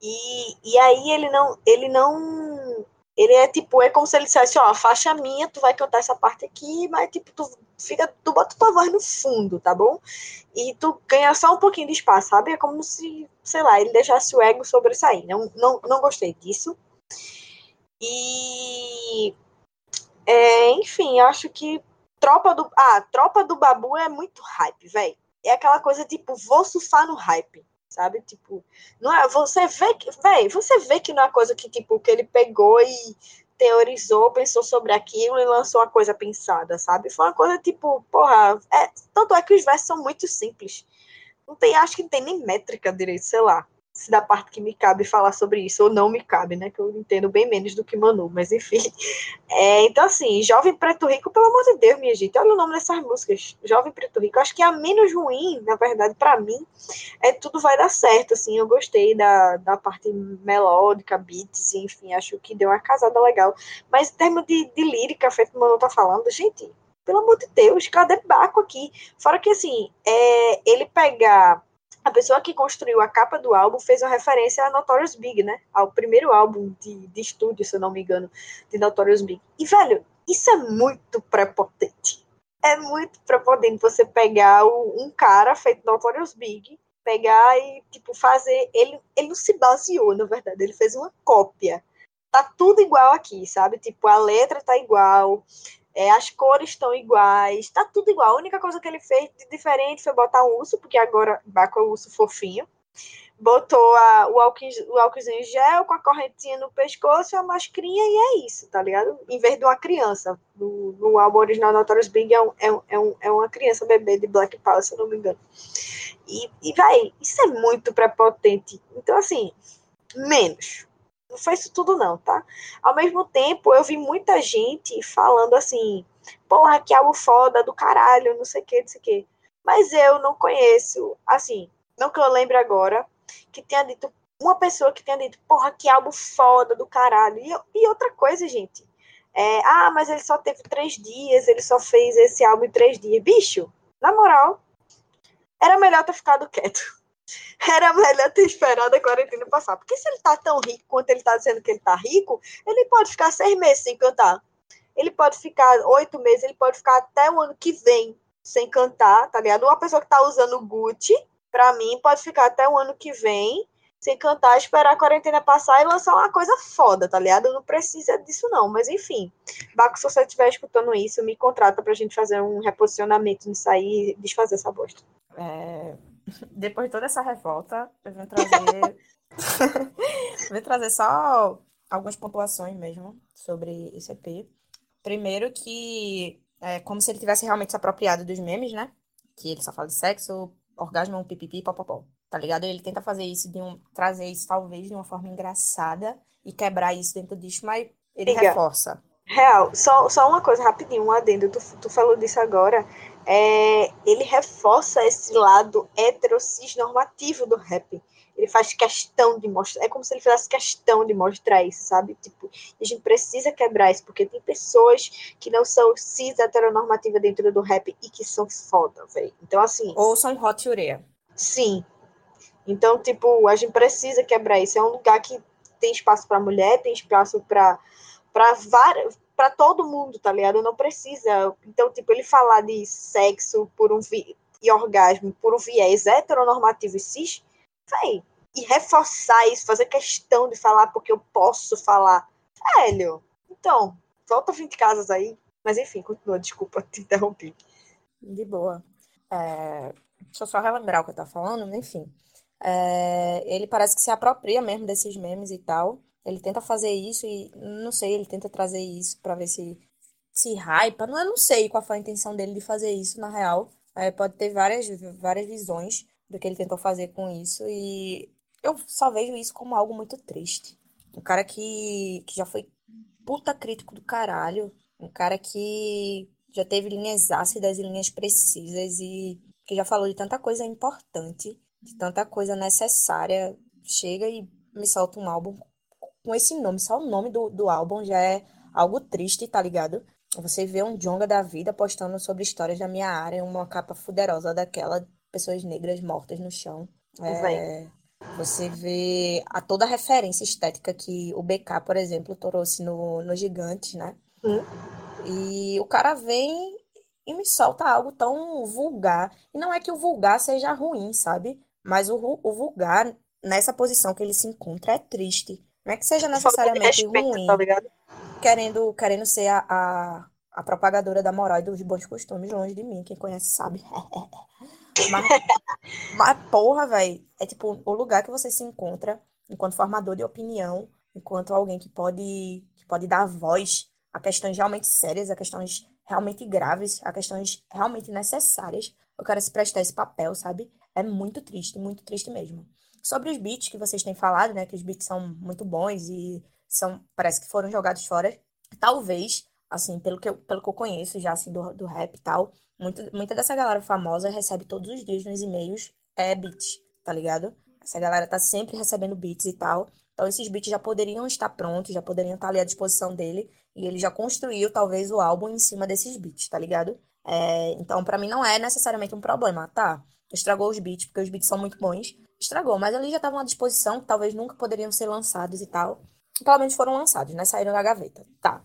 E, e aí ele não, ele não, ele é tipo, é como se ele dissesse, ó, faixa minha, tu vai cantar essa parte aqui, mas tipo, tu fica, tu bota tua voz no fundo, tá bom? E tu ganha só um pouquinho de espaço, sabe? É como se, sei lá, ele deixasse o ego sobressair. Não, não, não gostei disso. E é, enfim, acho que Tropa do. Ah, Tropa do Babu é muito hype, velho. É aquela coisa tipo, vou surfar no hype sabe? Tipo, não é, você vê que, véi, você vê que não é coisa que tipo que ele pegou e teorizou, pensou sobre aquilo e lançou uma coisa pensada, sabe? Foi uma coisa tipo, porra, é, tanto é que os versos são muito simples. Não tem, acho que não tem nem métrica direito, sei lá se da parte que me cabe falar sobre isso ou não me cabe, né? Que eu entendo bem menos do que Manu, mas enfim. É, então, assim, Jovem Preto Rico, pelo amor de Deus, minha gente, olha o nome dessas músicas. Jovem Preto Rico, acho que a menos ruim, na verdade, para mim, é Tudo Vai Dar Certo, assim, eu gostei da, da parte melódica, beats, enfim, acho que deu uma casada legal. Mas em termos de, de lírica, feito o Manu tá falando, gente, pelo amor de Deus, cadê Baco aqui? Fora que, assim, é, ele pegar a pessoa que construiu a capa do álbum fez uma referência a Notorious Big, né? Ao primeiro álbum de, de estúdio, se eu não me engano, de Notorious Big. E, velho, isso é muito prepotente. É muito prepotente você pegar o, um cara feito Notorious Big, pegar e, tipo, fazer. Ele, ele não se baseou, na verdade, ele fez uma cópia. Tá tudo igual aqui, sabe? Tipo, a letra tá igual, é, as cores estão iguais, tá tudo igual. A única coisa que ele fez de diferente foi botar um urso, porque agora Baco é o urso fofinho. Botou a, o, o álcoolzinho em gel com a correntinha no pescoço a mascarinha, e é isso, tá ligado? Em vez de uma criança. No, no álbum original Notorious Big é, é, um, é, um, é uma criança bebê de Black Power, se eu não me engano. E, e vai, isso é muito prepotente. Então, assim, menos não foi isso tudo não, tá? Ao mesmo tempo, eu vi muita gente falando assim, porra, que algo foda do caralho, não sei o que, não sei o que. Mas eu não conheço, assim, não que eu lembre agora, que tenha dito, uma pessoa que tenha dito, porra, que álbum foda do caralho. E, e outra coisa, gente. É, ah, mas ele só teve três dias, ele só fez esse álbum em três dias. Bicho, na moral, era melhor ter ficado quieto. Era melhor ter esperado a quarentena passar. Porque se ele tá tão rico quanto ele tá dizendo que ele tá rico, ele pode ficar seis meses sem cantar. Ele pode ficar oito meses, ele pode ficar até o ano que vem sem cantar, tá ligado? Uma pessoa que tá usando Gucci, pra mim, pode ficar até o ano que vem sem cantar, esperar a quarentena passar e lançar uma coisa foda, tá ligado? Não precisa disso, não. Mas enfim, Baco, se você estiver escutando isso, me contrata pra gente fazer um reposicionamento nisso aí e desfazer essa bosta.
É... Depois de toda essa revolta, eu vou trazer. vou trazer só algumas pontuações mesmo sobre esse EP. Primeiro que é como se ele tivesse realmente se apropriado dos memes, né? Que ele só fala de sexo, orgasmo, pipipi, popopó tá ligado? Ele tenta fazer isso de um trazer isso talvez de uma forma engraçada e quebrar isso dentro disso, mas ele Liga. reforça.
Real, só, só uma coisa rapidinho, um adendo, tu, tu falou disso agora. É, ele reforça esse lado heterocis normativo do rap. Ele faz questão de mostrar, é como se ele fizesse questão de mostrar isso, sabe? Tipo, a gente precisa quebrar isso, porque tem pessoas que não são cis heteronormativas dentro do rap e que são foda, velho. Então, assim.
Ou são hot urea.
Sim, então, tipo, a gente precisa quebrar isso. É um lugar que tem espaço para mulher, tem espaço para para várias para todo mundo, tá ligado? Não precisa. Então, tipo, ele falar de sexo por um vi... e orgasmo por um viés heteronormativo e cis, véi, e reforçar isso, fazer questão de falar porque eu posso falar. Velho, então, volta 20 casas aí. Mas enfim, continua, desculpa te interromper.
De boa. É... Deixa eu só relembrar o que eu tava falando, enfim. É, ele parece que se apropria mesmo desses memes e tal. Ele tenta fazer isso e, não sei, ele tenta trazer isso para ver se se hypa. Não, eu não sei qual foi a intenção dele de fazer isso, na real. É, pode ter várias, várias visões do que ele tentou fazer com isso e eu só vejo isso como algo muito triste. Um cara que, que já foi puta crítico do caralho. Um cara que já teve linhas ácidas e linhas precisas e que já falou de tanta coisa importante de tanta coisa necessária, chega e me solta um álbum com esse nome. Só o nome do, do álbum já é algo triste, tá ligado? Você vê um Jonga da vida postando sobre histórias da minha área, uma capa fuderosa daquela, pessoas negras mortas no chão. É, você vê a toda a referência estética que o BK, por exemplo, trouxe no, no Gigante, né? Hum. E o cara vem e me solta algo tão vulgar. E não é que o vulgar seja ruim, sabe? Mas o, o vulgar, nessa posição que ele se encontra, é triste. Não é que seja necessariamente respeito, ruim. Tá querendo, querendo ser a, a, a, propagadora da moral e dos bons costumes longe de mim. Quem conhece sabe. mas, mas, porra, velho, é tipo o lugar que você se encontra enquanto formador de opinião, enquanto alguém que pode, que pode dar voz a questões realmente sérias, a questões realmente graves, a questões realmente necessárias. Eu quero se prestar esse papel, sabe? É muito triste, muito triste mesmo. Sobre os beats que vocês têm falado, né? Que os beats são muito bons e são, parece que foram jogados fora. Talvez, assim, pelo que eu, pelo que eu conheço já, assim, do, do rap e tal, muito, muita dessa galera famosa recebe todos os dias nos e-mails é beats, tá ligado? Essa galera tá sempre recebendo beats e tal. Então, esses beats já poderiam estar prontos, já poderiam estar ali à disposição dele. E ele já construiu, talvez, o álbum em cima desses beats, tá ligado? É, então, para mim, não é necessariamente um problema, tá? Estragou os beats, porque os beats são muito bons. Estragou, mas ali já estavam à disposição, que talvez nunca poderiam ser lançados e tal. Pelo menos foram lançados, né? Saíram da gaveta. Tá.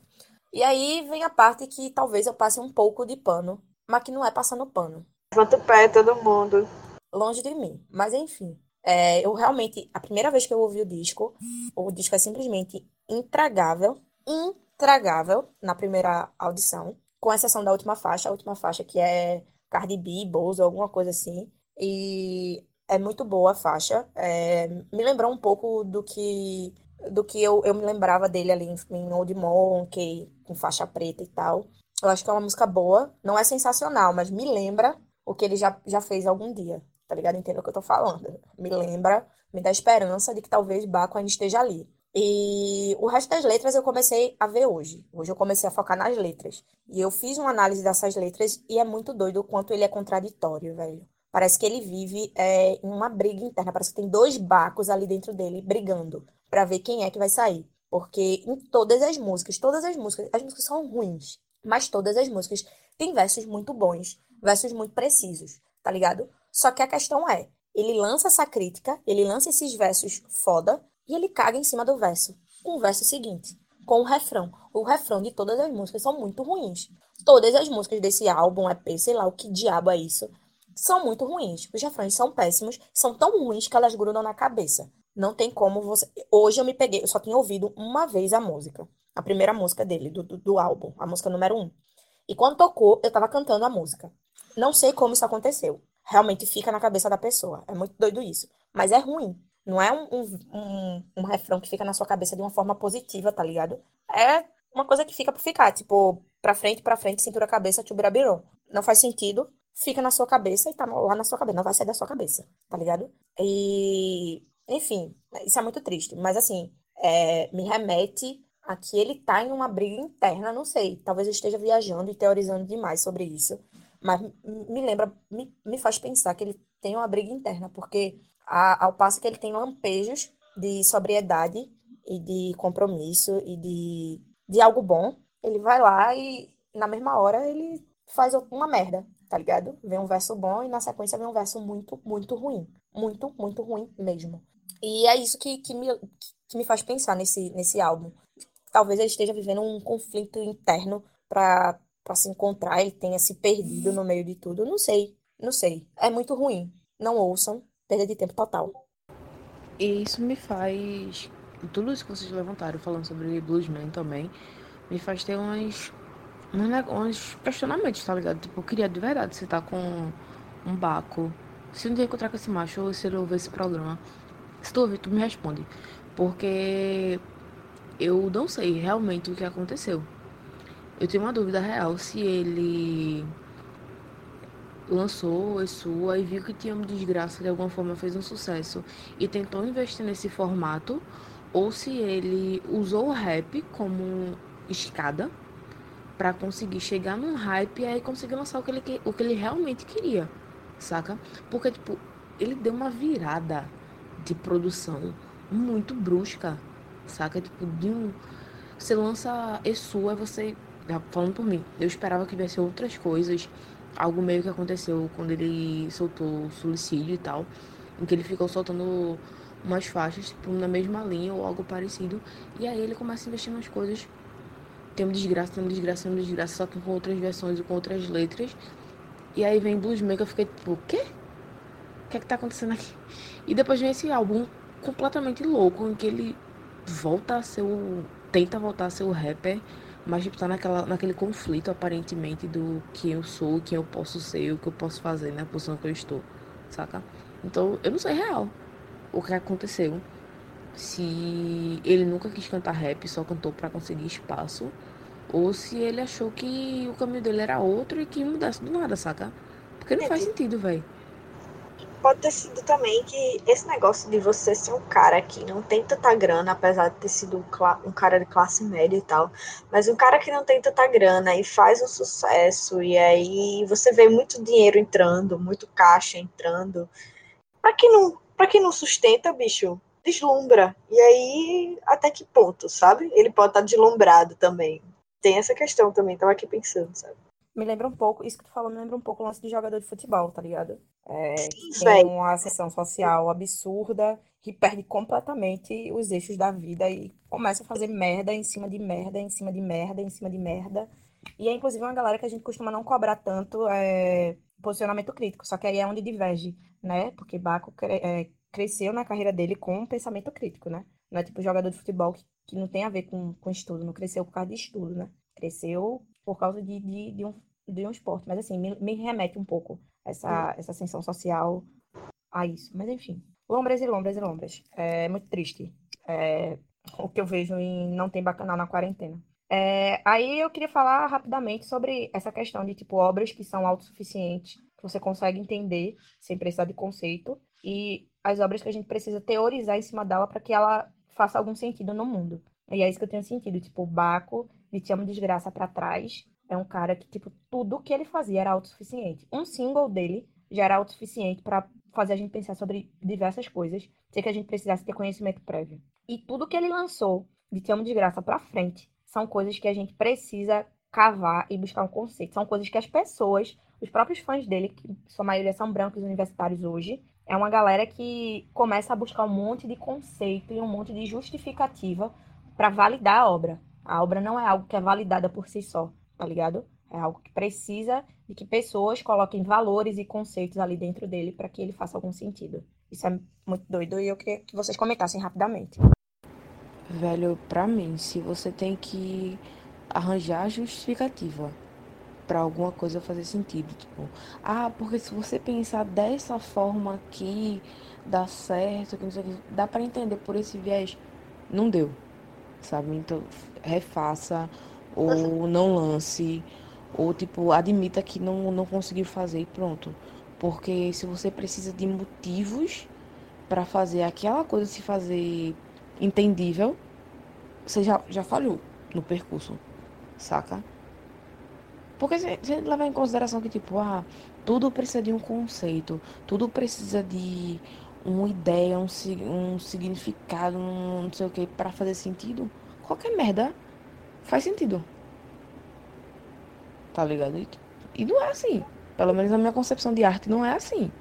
E aí vem a parte que talvez eu passe um pouco de pano, mas que não é passando pano.
Levanta o pé, todo mundo.
Longe de mim. Mas enfim. É, eu realmente, a primeira vez que eu ouvi o disco, o disco é simplesmente intragável. Intragável na primeira audição. Com exceção da última faixa, a última faixa que é Cardi B, Bozo, alguma coisa assim. E é muito boa a faixa. É, me lembrou um pouco do que do que eu, eu me lembrava dele ali em Old Monkey, com faixa preta e tal. Eu acho que é uma música boa. Não é sensacional, mas me lembra o que ele já, já fez algum dia. Tá ligado? Entendo o que eu tô falando. Me lembra, me dá esperança de que talvez Baco ainda esteja ali. E o resto das letras eu comecei a ver hoje. Hoje eu comecei a focar nas letras. E eu fiz uma análise dessas letras e é muito doido o quanto ele é contraditório, velho. Parece que ele vive é, em uma briga interna. Parece que tem dois bacos ali dentro dele brigando para ver quem é que vai sair. Porque em todas as músicas, todas as músicas, as músicas são ruins, mas todas as músicas têm versos muito bons, versos muito precisos, tá ligado? Só que a questão é, ele lança essa crítica, ele lança esses versos foda e ele caga em cima do verso. Com o verso seguinte, com o refrão. O refrão de todas as músicas são muito ruins. Todas as músicas desse álbum, EP, sei lá o que diabo é isso, são muito ruins. Os refrões são péssimos, são tão ruins que elas grudam na cabeça. Não tem como você. Hoje eu me peguei, eu só tinha ouvido uma vez a música. A primeira música dele, do, do, do álbum, a música número um. E quando tocou, eu tava cantando a música. Não sei como isso aconteceu. Realmente fica na cabeça da pessoa. É muito doido isso. Mas é ruim. Não é um, um, um, refrão que fica na sua cabeça de uma forma positiva, tá ligado? É uma coisa que fica pra ficar. Tipo, pra frente, pra frente, cintura, cabeça, tubirabiron. Não faz sentido. Fica na sua cabeça e tá lá na sua cabeça. Não vai sair da sua cabeça, tá ligado? E enfim, isso é muito triste. Mas, assim, é, me remete a que ele tá em uma briga interna, não sei. Talvez eu esteja viajando e teorizando demais sobre isso. Mas me lembra, me, me faz pensar que ele tem uma briga interna, porque a, ao passo que ele tem lampejos de sobriedade e de compromisso e de, de algo bom, ele vai lá e na mesma hora ele faz uma merda, tá ligado? Vem um verso bom e na sequência vem um verso muito, muito ruim. Muito, muito ruim mesmo. E é isso que, que, me, que me faz pensar nesse, nesse álbum. Talvez ele esteja vivendo um conflito interno para se encontrar, ele tenha se perdido no meio de tudo. Não sei, não sei. É muito ruim. Não ouçam, perda de tempo total.
E isso me faz. Tudo isso que vocês levantaram, falando sobre Bluesman também, me faz ter uns, uns questionamentos, tá ligado? Tipo, eu queria de verdade você tá com um baco. Se um dia encontrar com esse macho ou se ele ouvir esse programa, se tu ouvir, tu me responde. Porque eu não sei realmente o que aconteceu. Eu tenho uma dúvida real se ele lançou isso aí viu que tinha uma desgraça de alguma forma fez um sucesso e tentou investir nesse formato ou se ele usou o rap como escada para conseguir chegar num hype e aí conseguir lançar o que ele o que ele realmente queria, saca? Porque tipo, ele deu uma virada de produção muito brusca, saca? Tipo, de um. Você lança Exu, aí você. Falando por mim, eu esperava que viesse outras coisas. Algo meio que aconteceu quando ele soltou suicídio e tal. Em que ele ficou soltando umas faixas, tipo, na mesma linha ou algo parecido. E aí ele começa a investir nas coisas. Tem uma desgraça, tem uma desgraça, tem uma desgraça, só que com outras versões e com outras letras. E aí vem Bluesman que eu fiquei tipo, o quê? O que é que tá acontecendo aqui? E depois vem esse álbum completamente louco, em que ele volta a ser o. tenta voltar a ser o rapper, mas tipo, tá naquela, naquele conflito aparentemente do que eu sou, quem eu posso ser, o que eu posso fazer na posição que eu estou, saca? Então eu não sei real o que aconteceu. Se ele nunca quis cantar rap, só cantou para conseguir espaço, ou se ele achou que o caminho dele era outro e que mudasse do nada, saca? Porque não faz sentido, velho
pode ter sido também que esse negócio de você ser um cara que não tem tanta grana, apesar de ter sido um cara de classe média e tal, mas um cara que não tem tanta grana e faz um sucesso, e aí você vê muito dinheiro entrando, muito caixa entrando. Pra quem não, pra quem não sustenta, bicho, deslumbra. E aí, até que ponto, sabe? Ele pode estar deslumbrado também. Tem essa questão também, tava aqui pensando, sabe?
Me lembra um pouco, isso que tu falou me lembra um pouco o lance de jogador de futebol, tá ligado? É, tem uma ascensão social absurda que perde completamente os eixos da vida e começa a fazer merda em cima de merda, em cima de merda, em cima de merda. E é inclusive uma galera que a gente costuma não cobrar tanto é, posicionamento crítico, só que aí é onde diverge, né? Porque Baco cre é, cresceu na carreira dele com um pensamento crítico, né? Não é tipo jogador de futebol que, que não tem a ver com, com estudo, não cresceu por causa de estudo, né? Cresceu por causa de, de, de um, de um esporte. Mas assim, me, me remete um pouco essa, essa ascensão social a isso. Mas enfim, lombras e lombras e lombras. É muito triste é, o que eu vejo em Não Tem Bacanal na quarentena. É, aí eu queria falar rapidamente sobre essa questão de tipo obras que são autossuficientes, que você consegue entender sem precisar de conceito, e as obras que a gente precisa teorizar em cima dela para que ela faça algum sentido no mundo. E é isso que eu tenho sentido, tipo, Baco de Te Amo Desgraça para trás é um cara que, tipo, tudo que ele fazia era autossuficiente. Um single dele já era autossuficiente para fazer a gente pensar sobre diversas coisas, sem que a gente precisasse ter conhecimento prévio. E tudo que ele lançou de Te Amo de Graça para frente são coisas que a gente precisa cavar e buscar um conceito. São coisas que as pessoas, os próprios fãs dele, que sua maioria são brancos universitários hoje, é uma galera que começa a buscar um monte de conceito e um monte de justificativa para validar a obra. A obra não é algo que é validada por si só, tá ligado? É algo que precisa de que pessoas coloquem valores e conceitos ali dentro dele para que ele faça algum sentido. Isso é muito doido e eu queria que vocês comentassem rapidamente.
Velho, pra mim, se você tem que arranjar justificativa para alguma coisa fazer sentido, tipo, ah, porque se você pensar dessa forma aqui, dá certo, que não sei o que, dá para entender por esse viés. Não deu, sabe? Então, refaça ou não lance ou tipo admita que não não conseguiu fazer e pronto. Porque se você precisa de motivos para fazer aquela coisa se fazer entendível, você já, já falhou no percurso, saca? Porque você, você levar em consideração que, tipo, ah, tudo precisa de um conceito, tudo precisa de uma ideia, um, um significado, um não sei o que, para fazer sentido, qualquer merda faz sentido. Tá ligado? E, e não é assim. Pelo menos na minha concepção de arte, não é assim.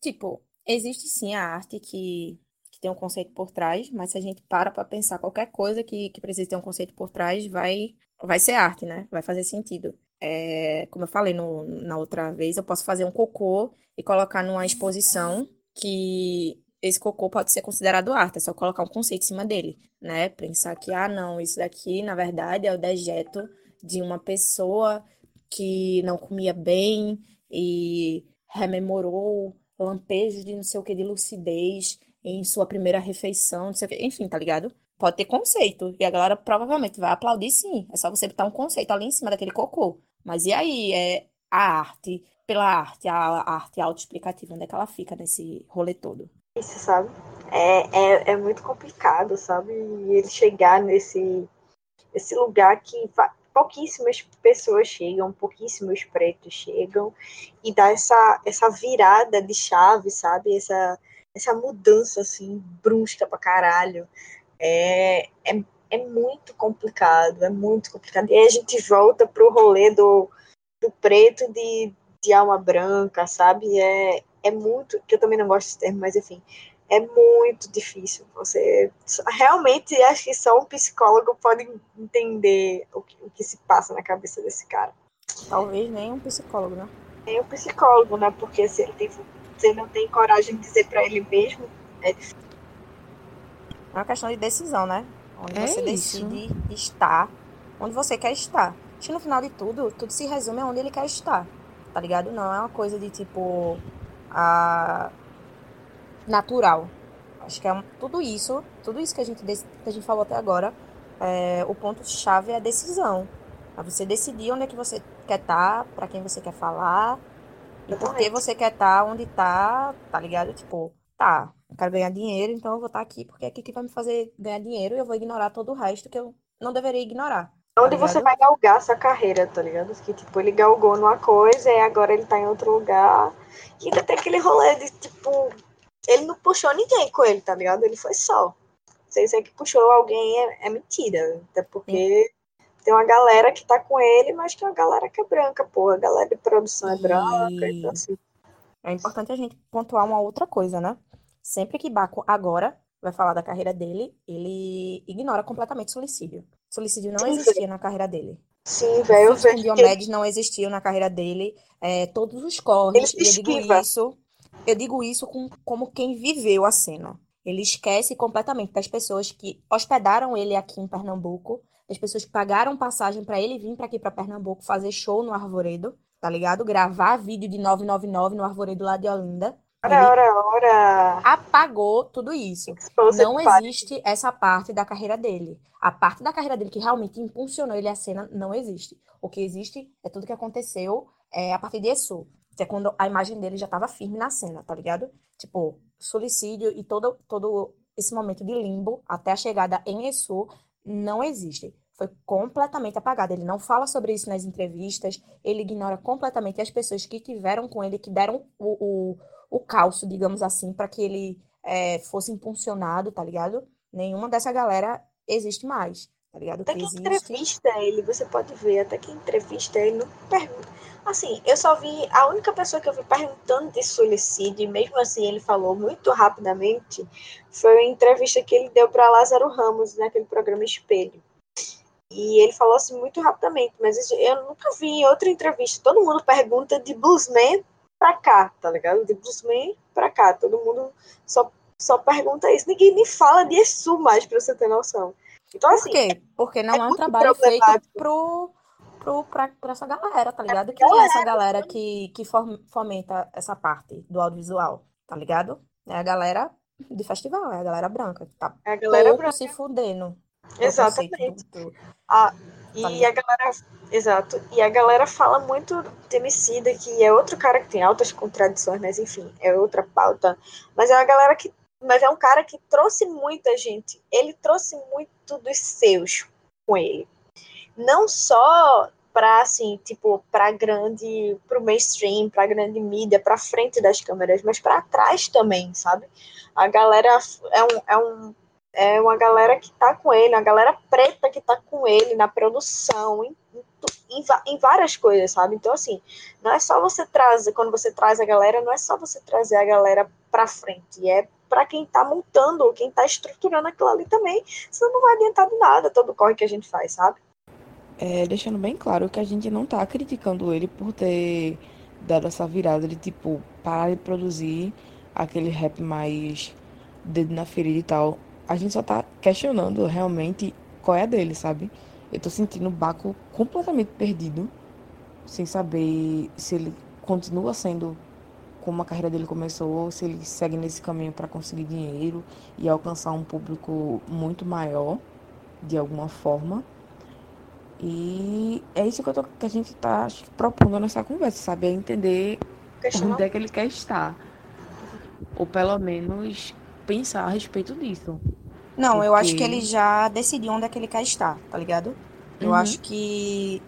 Tipo, existe sim a arte que tem um conceito por trás, mas se a gente para para pensar qualquer coisa que, que precisa ter um conceito por trás, vai, vai ser arte, né? Vai fazer sentido. É, como eu falei no, na outra vez, eu posso fazer um cocô e colocar numa exposição que esse cocô pode ser considerado arte, é só colocar um conceito em cima dele, né? Pensar que, ah, não, isso daqui, na verdade, é o dejeto de uma pessoa que não comia bem e rememorou lampejos de não sei o que de lucidez em sua primeira refeição, não sei o quê. enfim, tá ligado? Pode ter conceito. E a galera provavelmente vai aplaudir sim. É só você botar um conceito ali em cima daquele cocô. Mas e aí? É a arte, pela arte, a, arte autoexplicativa, onde é que ela fica nesse rolê todo?
Isso, sabe? É, é, é muito complicado, sabe? Ele chegar nesse, nesse lugar que pouquíssimas pessoas chegam, pouquíssimos pretos chegam, e dá essa, essa virada de chave, sabe? Essa essa mudança assim brusca pra caralho é, é, é muito complicado, é muito complicado. E aí a gente volta pro rolê do, do preto de, de alma branca, sabe? É, é muito, que eu também não gosto desse termo, mas enfim, é muito difícil. Você realmente acho que só um psicólogo pode entender o que, o que se passa na cabeça desse cara.
Talvez nem um psicólogo, né?
Nem um psicólogo, né? Porque se ele tem você não tem coragem de dizer para ele mesmo, é difícil.
É uma questão de decisão, né? Onde é você isso. decide estar onde você quer estar. Acho que no final de tudo, tudo se resume a onde ele quer estar. Tá ligado? Não é uma coisa de tipo. A... natural. Acho que é um... tudo isso, tudo isso que a gente, que a gente falou até agora, é... o ponto-chave é a decisão. É você decidir onde é que você quer estar, para quem você quer falar, e porque você quer estar tá onde tá, tá ligado? Tipo, tá, eu quero ganhar dinheiro, então eu vou estar tá aqui porque é aqui que vai me fazer ganhar dinheiro e eu vou ignorar todo o resto que eu não deveria ignorar.
Tá onde você vai galgar essa carreira, tá ligado? Que tipo, ele galgou numa coisa e agora ele tá em outro lugar. E ainda tem aquele rolê de tipo. Ele não puxou ninguém com ele, tá ligado? Ele foi só. Se isso é que puxou alguém é, é mentira. Até porque tem uma galera que tá com ele, mas tem uma galera que é branca, pô. A galera de produção é branca, e... então assim.
É importante a gente pontuar uma outra coisa, né? Sempre que Baco agora vai falar da carreira dele, ele ignora completamente suicídio. Suicídio não existia na carreira dele.
Sim, velho. Os
Diomedes não existiam na carreira dele. É, todos os corres. Eu digo isso. Eu digo isso com, como quem viveu a cena. Ele esquece completamente das pessoas que hospedaram ele aqui em Pernambuco as pessoas que pagaram passagem para ele vir para aqui para Pernambuco fazer show no Arvoredo, tá ligado? Gravar vídeo de 999 no Arvoredo lá de Olinda.
Ora, ora, ora.
Apagou tudo isso. Exposed não existe essa parte da carreira dele. A parte da carreira dele que realmente impulsionou ele à cena não existe. O que existe é tudo que aconteceu é, a partir de Essu. Que é quando a imagem dele já estava firme na cena, tá ligado? Tipo, suicídio e todo, todo esse momento de limbo até a chegada em Essu não existe. foi completamente apagado. Ele não fala sobre isso nas entrevistas, ele ignora completamente as pessoas que tiveram com ele, que deram o, o, o calço, digamos assim, para que ele é, fosse impulsionado, tá ligado? Nenhuma dessa galera existe mais, tá ligado?
Até que, que existe... entrevista ele, você pode ver, até que entrevista ele não pergunta. Assim, eu só vi, a única pessoa que eu vi perguntando de suicídio, e mesmo assim ele falou muito rapidamente, foi a entrevista que ele deu para Lázaro Ramos naquele programa Espelho. E ele falou assim muito rapidamente, mas eu nunca vi em outra entrevista. Todo mundo pergunta de bluesman pra cá, tá ligado? De bluesman pra cá. Todo mundo só, só pergunta isso. Ninguém nem fala de Exu mais, pra você ter noção.
Então, assim. Por quê? Porque não é, é um trabalho feito pro, pro, pra, pra essa galera, tá ligado? É que é essa galera que, que fomenta essa parte do audiovisual, tá ligado? É a galera de festival, é a galera branca. Que tá é a galera branca. se fudendo
Exatamente. Do, do... Ah, e a galera. Exato. E a galera fala muito de Emicida, que é outro cara que tem altas contradições, mas enfim, é outra pauta. Mas é uma galera que. Mas é um cara que trouxe muita gente. Ele trouxe muito dos seus com ele. Não só para assim, tipo, para grande, para o mainstream, para grande mídia, para frente das câmeras, mas para trás também, sabe? A galera é um, é um é uma galera que está com ele, uma galera preta que está com ele na produção, em, em, em, várias coisas, sabe? Então, assim, não é só você trazer, quando você traz a galera, não é só você trazer a galera para frente, é para quem está montando, quem está estruturando aquilo ali também, senão não vai adiantar de nada todo o corre que a gente faz, sabe?
É, deixando bem claro que a gente não tá criticando ele por ter dado essa virada de, tipo, parar de produzir aquele rap mais dedo na ferida e tal a gente só tá questionando realmente qual é a dele, sabe? Eu tô sentindo o Baco completamente perdido, sem saber se ele continua sendo como a carreira dele começou, ou se ele segue nesse caminho para conseguir dinheiro e alcançar um público muito maior, de alguma forma. E é isso que, eu tô, que a gente tá propondo nessa conversa, sabe? É entender onde é que ele quer estar. Ou pelo menos pensar a respeito disso.
Não, Porque... eu acho que ele já decidiu onde é que ele quer estar, tá ligado? Eu uhum. acho que.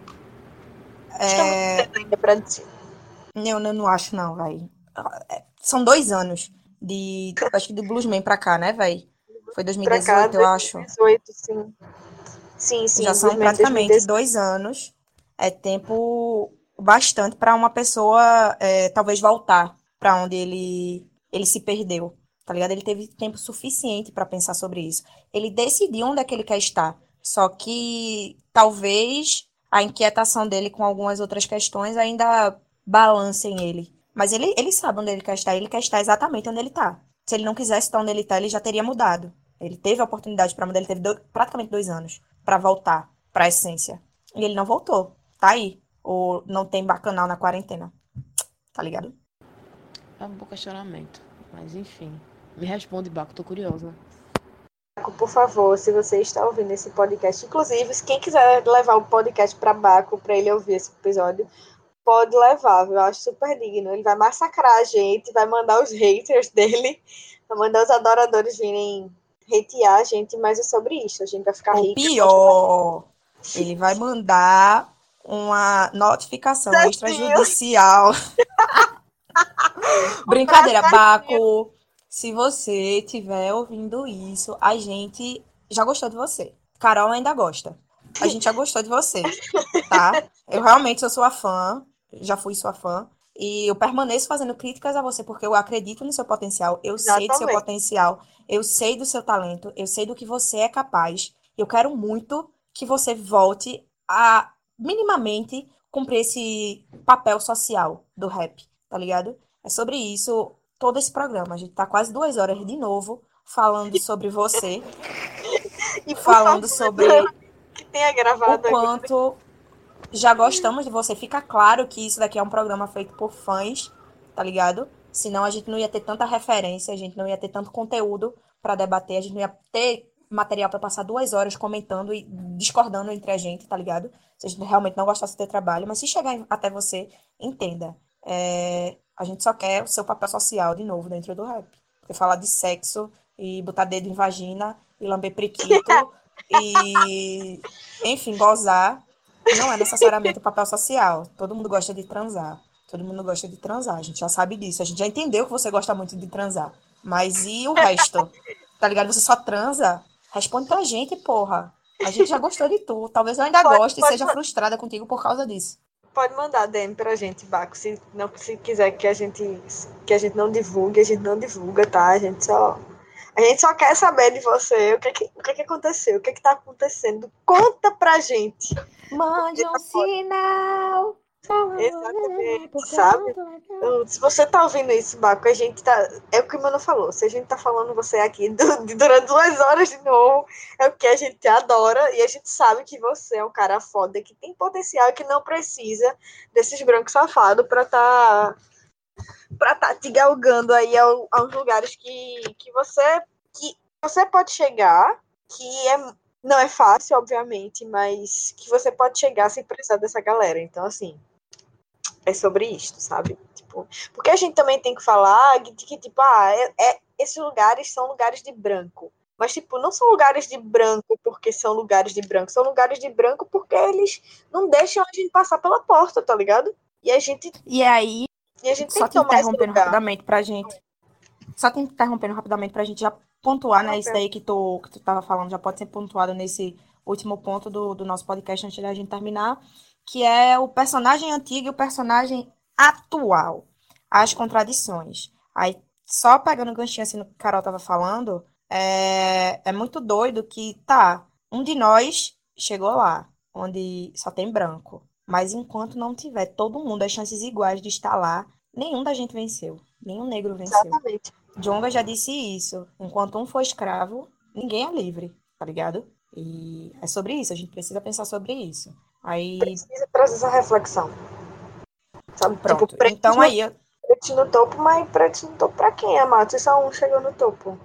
É... ainda pra dizer. Eu, eu não acho, não, vai. É, são dois anos de. Acho que do Bluesman pra cá, né, vai? Foi 2018, cá, eu 2018, acho.
2018, sim. Sim, sim.
Já são praticamente 2018. dois anos. É tempo bastante para uma pessoa é, talvez voltar para onde ele, ele se perdeu tá ligado? Ele teve tempo suficiente para pensar sobre isso. Ele decidiu onde é que ele quer estar. Só que talvez a inquietação dele com algumas outras questões ainda balancem ele. Mas ele, ele sabe onde ele quer estar, ele quer estar exatamente onde ele está. Se ele não quisesse estar onde ele está, ele já teria mudado. Ele teve a oportunidade para mudar, ele teve dois, praticamente dois anos para voltar para a essência. E ele não voltou. Tá aí. Ou não tem bacanal na quarentena. Tá ligado?
É um bom questionamento. Mas enfim. Me responde, Baco, tô curiosa.
Baco, por favor, se você está ouvindo esse podcast, inclusive, se quem quiser levar o podcast para Baco, para ele ouvir esse episódio, pode levar, eu acho super digno. Ele vai massacrar a gente, vai mandar os haters dele, vai mandar os adoradores virem hatear a gente, mas é sobre isso. A gente vai ficar
rico. Pior, ele vai mandar uma notificação extrajudicial. Brincadeira, Baco. Se você estiver ouvindo isso, a gente já gostou de você. Carol ainda gosta. A gente já gostou de você, tá? Eu realmente sou sua fã, já fui sua fã. E eu permaneço fazendo críticas a você porque eu acredito no seu potencial, eu Exatamente. sei do seu potencial, eu sei do seu talento, eu sei do que você é capaz. Eu quero muito que você volte a minimamente cumprir esse papel social do rap, tá ligado? É sobre isso todo esse programa. A gente tá quase duas horas de novo falando sobre você. e falando sobre
que tenha gravado
o quanto já gostamos de você. Fica claro que isso daqui é um programa feito por fãs, tá ligado? Senão a gente não ia ter tanta referência, a gente não ia ter tanto conteúdo para debater, a gente não ia ter material para passar duas horas comentando e discordando entre a gente, tá ligado? Se a gente realmente não gostasse do teu trabalho, mas se chegar até você, entenda. É, a gente só quer o seu papel social de novo dentro do rap. Porque falar de sexo e botar dedo em vagina e lamber priquito e, enfim, gozar não é necessariamente o papel social. Todo mundo gosta de transar. Todo mundo gosta de transar. A gente já sabe disso. A gente já entendeu que você gosta muito de transar. Mas e o resto? Tá ligado? Você só transa? Responde pra gente, porra. A gente já gostou de tu. Talvez eu ainda pode, goste pode, e seja pode. frustrada contigo por causa disso.
Pode mandar DM pra gente, Baco. Se, não, se quiser que a gente que a gente não divulgue, a gente não divulga, tá? A gente só a gente só quer saber de você o que, que o que, que aconteceu, o que, que tá acontecendo. Conta pra gente.
Mande um sinal.
Exatamente, sabe? Então, se você tá ouvindo isso, Baco, a gente tá. É o que o Mano falou. Se a gente tá falando você aqui durante duas horas de novo, é o que a gente adora e a gente sabe que você é um cara foda, que tem potencial e que não precisa desses brancos safados pra tá. pra tá te galgando aí ao, aos lugares que, que você. que você pode chegar, que é não é fácil, obviamente, mas que você pode chegar sem precisar dessa galera. Então, assim, é sobre isto, sabe? Tipo, porque a gente também tem que falar de que, tipo, ah, é, é, esses lugares são lugares de branco. Mas, tipo, não são lugares de branco porque são lugares de branco. São lugares de branco porque eles não deixam a gente passar pela porta, tá ligado? E a gente.
E aí.
E a gente
só te interrompendo rapidamente pra gente. Só te interrompendo rapidamente pra gente já pontuar, né? Isso daí que tu, que tu tava falando já pode ser pontuado nesse último ponto do, do nosso podcast antes da gente terminar que é o personagem antigo e o personagem atual. As contradições. Aí, só pegando o ganchinho assim no que Carol tava falando, é, é muito doido que, tá, um de nós chegou lá, onde só tem branco. Mas enquanto não tiver todo mundo as chances iguais de estar lá, nenhum da gente venceu. Nenhum negro venceu.
Exatamente.
Jonga já disse isso. Enquanto um for escravo, ninguém é livre, tá ligado? E é sobre isso, a gente precisa pensar sobre isso. Aí...
Precisa trazer essa reflexão. Sabe?
Tipo, Pronto. Tipo, então no, aí...
Preto no topo, mas preto no topo pra quem, Amato? É só um chegou no topo.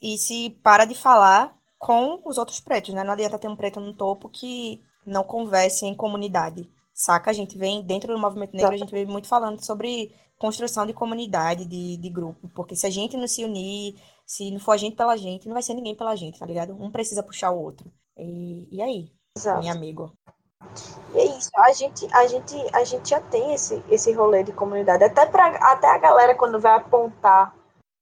E se para de falar com os outros pretos, né? Não adianta ter um preto no topo que não converse em comunidade. Saca? A gente vem, dentro do movimento negro, a gente vem muito falando sobre construção de comunidade, de, de grupo. Porque se a gente não se unir, se não for a gente pela gente, não vai ser ninguém pela gente, tá ligado? Um precisa puxar o outro. E, e aí, Exato. meu amigo?
E é isso, a gente, a gente, a gente já tem esse, esse rolê de comunidade. Até, pra, até a galera, quando vai apontar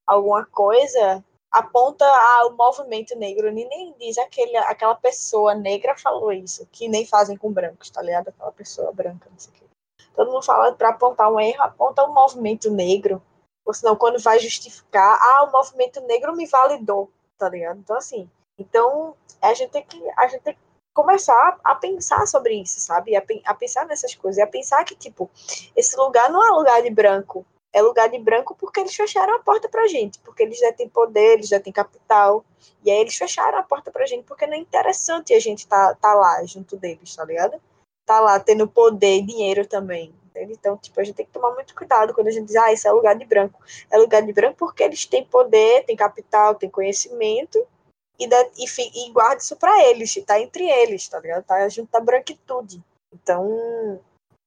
alguma coisa, aponta ao movimento negro, e nem diz aquele, aquela pessoa negra falou isso, que nem fazem com brancos, tá ligado? Aquela pessoa branca, não sei o quê. Todo mundo fala para apontar um erro, aponta o um movimento negro. Ou senão, quando vai justificar, ah, o movimento negro me validou, tá ligado? Então, assim, então a gente tem que, a gente tem que começar a pensar sobre isso, sabe? A, a, pensar nessas coisas. A pensar que, tipo, esse lugar não é lugar de branco. É lugar de branco porque eles fecharam a porta pra gente. Porque eles já têm poder, eles já têm capital. E aí eles fecharam a porta pra gente porque não é interessante a gente tá, tá lá junto deles, tá ligado? Tá lá tendo poder e dinheiro também. Então, tipo, a gente tem que tomar muito cuidado quando a gente diz, ah, isso é lugar de branco. É lugar de branco porque eles têm poder, têm capital, têm conhecimento e, da, e, e guarda isso para eles, tá entre eles, tá ligado? Tá junto da branquitude. Então,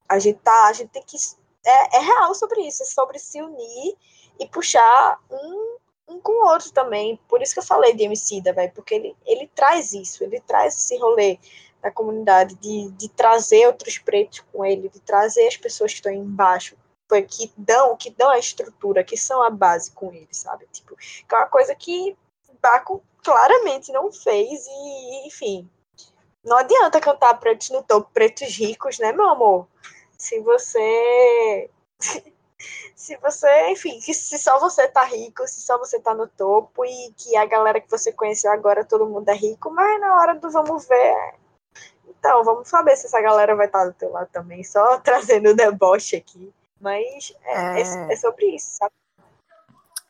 a gente tá, a gente tem que é, é real sobre isso, é sobre se unir e puxar um, um com o outro também. Por isso que eu falei de Emicida, velho, porque ele, ele traz isso, ele traz esse rolê da comunidade, de, de trazer outros pretos com ele, de trazer as pessoas que estão embaixo, que dão, que dão a estrutura, que são a base com ele, sabe? Tipo, que é uma coisa que Baco claramente não fez e, enfim, não adianta cantar pretos no topo, pretos ricos, né, meu amor? Se você se você, enfim, se só você tá rico, se só você tá no topo e que a galera que você conheceu agora todo mundo é rico, mas na hora do vamos ver, então, vamos saber se essa galera vai estar do teu lado também, só trazendo o deboche aqui. Mas é, é... é, é sobre isso, sabe?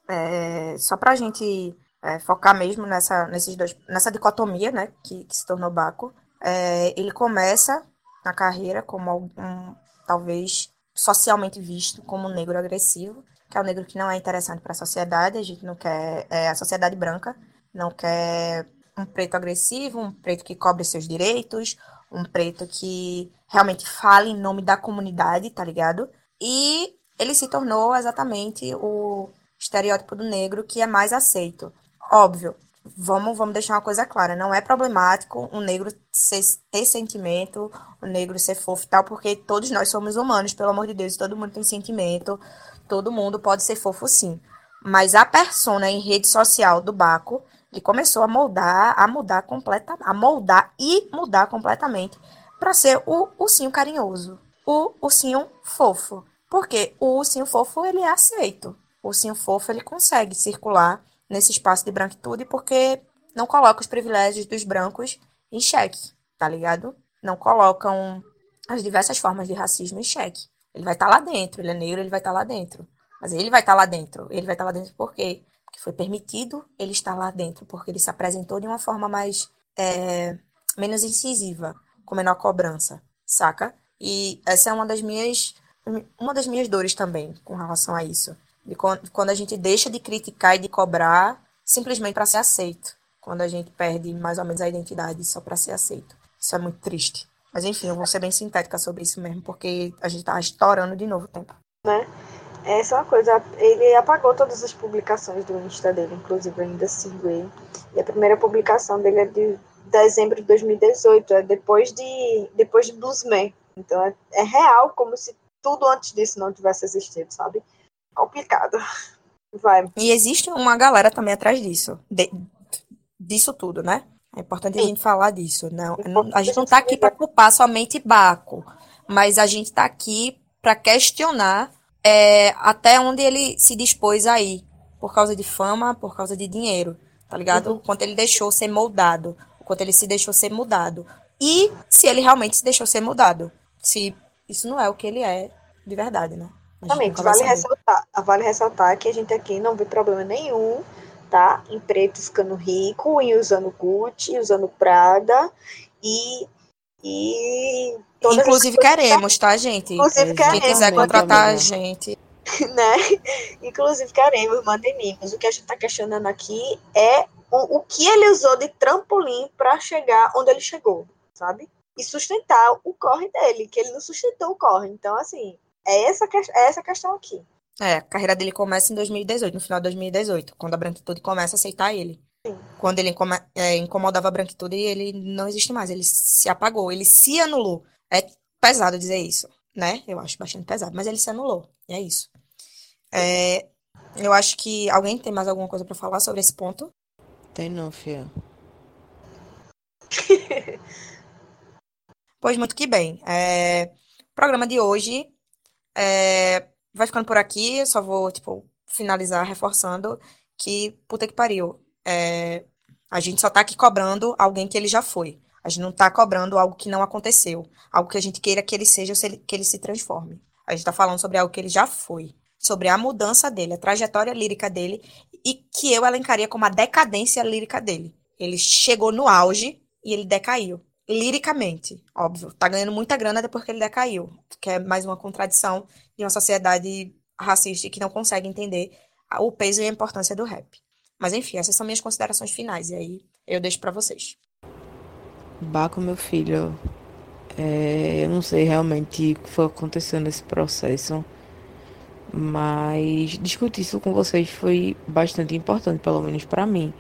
É, só pra gente é, focar mesmo nessa, nesses dois, nessa dicotomia, né, que, que se tornou Baco. É, ele começa na carreira como um, talvez socialmente visto como um negro agressivo, que é um negro que não é interessante para a sociedade, a gente não quer, é, a sociedade branca não quer um preto agressivo, um preto que cobre seus direitos, um preto que realmente fale em nome da comunidade, tá ligado? E ele se tornou exatamente o estereótipo do negro que é mais aceito. Óbvio, vamos, vamos deixar uma coisa clara, não é problemático um negro ser, ter sentimento, o um negro ser fofo e tal, porque todos nós somos humanos, pelo amor de Deus, todo mundo tem sentimento, todo mundo pode ser fofo sim. Mas a persona em rede social do Baco, ele começou a moldar, a mudar completa, a moldar e mudar completamente para ser o ursinho carinhoso, o ursinho fofo. Porque o ursinho fofo ele é aceito. O ursinho fofo ele consegue circular nesse espaço de branquitude porque não coloca os privilégios dos brancos em xeque, tá ligado? Não colocam as diversas formas de racismo em xeque. Ele vai estar tá lá dentro, ele é negro, ele vai estar tá lá dentro. Mas ele vai estar tá lá dentro. Ele vai estar tá lá dentro por quê? Porque foi permitido ele estar lá dentro, porque ele se apresentou de uma forma mais é, menos incisiva, com menor cobrança, saca? E essa é uma das minhas uma das minhas dores também com relação a isso. De quando a gente deixa de criticar e de cobrar simplesmente para ser aceito. Quando a gente perde mais ou menos a identidade só para ser aceito. Isso é muito triste. Mas enfim, eu vou ser bem sintética sobre isso mesmo, porque a gente tá estourando de novo o tempo.
Né? Essa é uma coisa, ele apagou todas as publicações do Insta dele, inclusive eu ainda sigo ele. E a primeira publicação dele é de dezembro de 2018, é depois de, depois de Bluesman. Então é, é real, como se tudo antes disso não tivesse existido, sabe? Complicado. Vai.
E existe uma galera também atrás disso. De, disso tudo, né? É importante Sim. a gente falar disso. Não, a gente não está aqui para culpar somente Baco, mas a gente está aqui para questionar é, até onde ele se dispôs a ir, por causa de fama, por causa de dinheiro, tá ligado? Uhum. Quanto ele deixou ser moldado, quanto ele se deixou ser mudado. E se ele realmente se deixou ser mudado. Se isso não é o que ele é de verdade, né?
Exatamente, vale ressaltar, vale ressaltar que a gente aqui não vê problema nenhum, tá? Em preto ficando rico, em usando Gucci, usando Prada e. e
Inclusive queremos, tá, gente? Inclusive queremos. Quem quiser contratar a gente.
Né? Inclusive queremos, mantenemos. O que a gente está questionando aqui é o, o que ele usou de trampolim para chegar onde ele chegou, sabe? E sustentar o corre dele, que ele não sustentou o corre. Então, assim, é essa, é essa questão aqui.
É, a carreira dele começa em 2018, no final de 2018, quando a branquitude começa a aceitar ele. Sim. Quando ele é, incomodava a branquitude, ele não existe mais, ele se apagou, ele se anulou. É pesado dizer isso, né? Eu acho bastante pesado, mas ele se anulou, e é isso. É, eu acho que alguém tem mais alguma coisa para falar sobre esse ponto?
Tem não, Fia.
pois muito que bem. É, o programa de hoje é, vai ficando por aqui. Só vou, tipo, finalizar reforçando que, puta que pariu. É, a gente só tá aqui cobrando alguém que ele já foi. A gente não tá cobrando algo que não aconteceu. Algo que a gente queira que ele seja que ele se transforme. A gente tá falando sobre algo que ele já foi. Sobre a mudança dele, a trajetória lírica dele. E que eu elencaria como a decadência lírica dele. Ele chegou no auge e ele decaiu liricamente, óbvio. Tá ganhando muita grana depois que ele decaiu, que é mais uma contradição de uma sociedade racista que não consegue entender o peso e a importância do rap. Mas enfim, essas são minhas considerações finais, e aí eu deixo para vocês.
Baco, meu filho, é, eu não sei realmente o que foi acontecendo nesse processo, mas discutir isso com vocês foi bastante importante, pelo menos para mim,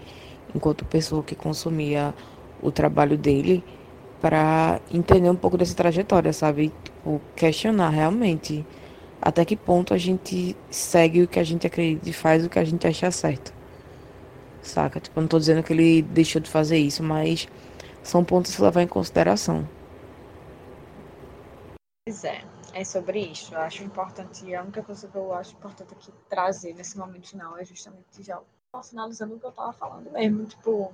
enquanto pessoa que consumia o trabalho dele para entender um pouco dessa trajetória, sabe? Tipo, questionar realmente até que ponto a gente segue o que a gente acredita e faz o que a gente acha certo. Saca? Tipo, não tô dizendo que ele deixou de fazer isso, mas são pontos a se levar em consideração.
Pois é, é sobre isso. Eu acho importante, a única coisa que eu acho importante aqui trazer nesse momento final é justamente já finalizando o que eu tava falando mesmo, tipo,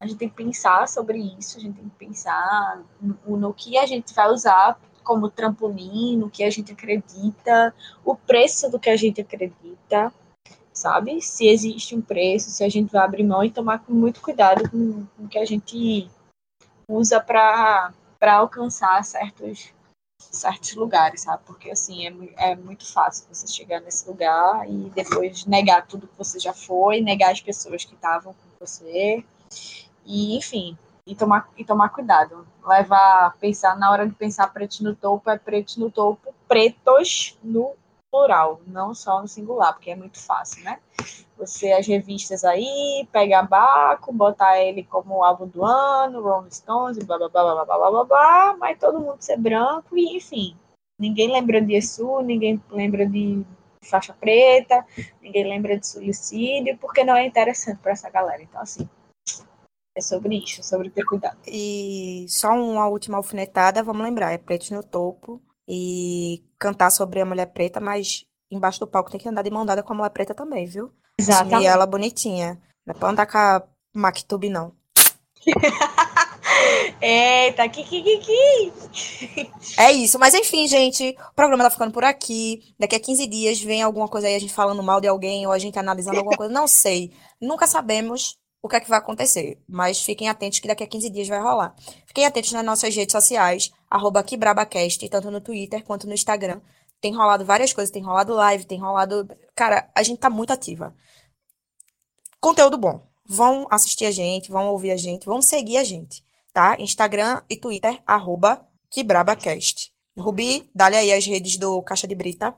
a gente tem que pensar sobre isso, a gente tem que pensar no, no que a gente vai usar como trampolim, no que a gente acredita, o preço do que a gente acredita, sabe? Se existe um preço, se a gente vai abrir mão e tomar muito cuidado com, o que a gente usa para alcançar certos, certos lugares, sabe? Porque, assim, é, é muito fácil você chegar nesse lugar e depois negar tudo que você já foi, negar as pessoas que estavam com você e, enfim, e tomar, e tomar cuidado. Levar, pensar, na hora de pensar preto no topo, é preto no topo, pretos no plural, não só no singular, porque é muito fácil, né? Você, as revistas aí, pega Baco, botar ele como álbum do ano, Rolling Stones, blá blá blá blá blá blá blá, blá mas todo mundo ser branco e enfim. Ninguém lembra de Esu, ninguém lembra de faixa preta, ninguém lembra de suicídio, porque não é interessante para essa galera. Então, assim, é sobre isso, sobre ter cuidado.
E só uma última alfinetada, vamos lembrar, é preto no topo e cantar sobre a mulher preta, mas embaixo do palco tem que andar de mão dada com a mulher preta também, viu?
Exatamente.
E ela bonitinha. Não é pra andar com a Mactube, não.
Eita, que, que, que, que.
É isso, mas enfim, gente, o programa tá ficando por aqui. Daqui a 15 dias vem alguma coisa aí, a gente falando mal de alguém ou a gente analisando alguma coisa. Não sei. Nunca sabemos o que é que vai acontecer. Mas fiquem atentos que daqui a 15 dias vai rolar. Fiquem atentos nas nossas redes sociais, arroba Quebrabacast, tanto no Twitter quanto no Instagram. Tem rolado várias coisas, tem rolado live, tem rolado. Cara, a gente tá muito ativa. Conteúdo bom. Vão assistir a gente, vão ouvir a gente, vão seguir a gente, tá? Instagram e Twitter, arroba Quebrabacast. Rubi, dá-lhe aí as redes do Caixa de Brita.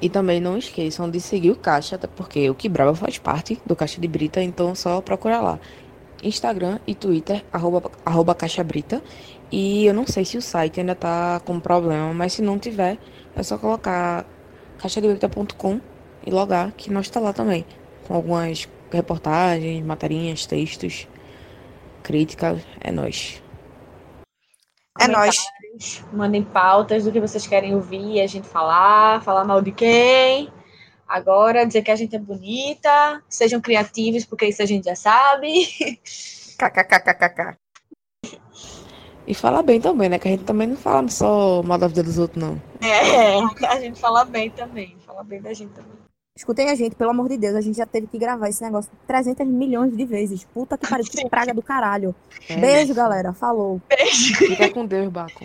E também não esqueçam de seguir o Caixa, até porque o Quebraba faz parte do Caixa de Brita, então só procurar lá. Instagram e Twitter, arroba, arroba Caixa Brita. E eu não sei se o site ainda tá com problema, mas se não tiver, é só colocar caixadebrita.com e logar, que nós está lá também. Com algumas reportagens, materinhas, textos, críticas. É nós.
É nós.
Mandem pautas do que vocês querem ouvir, a gente falar, falar mal de quem. Agora, dizer que a gente é bonita, sejam criativos, porque isso a gente já sabe.
KKKKK.
E fala bem também, né? Que a gente também não fala só mal da vida dos outros, não.
É, a gente fala bem também. Fala bem da gente também.
Escutem a gente, pelo amor de Deus, a gente já teve que gravar esse negócio 300 milhões de vezes. Puta que pariu, que praga do caralho.
É,
Beijo, galera. Falou.
Beijo.
Fica com Deus, Baco.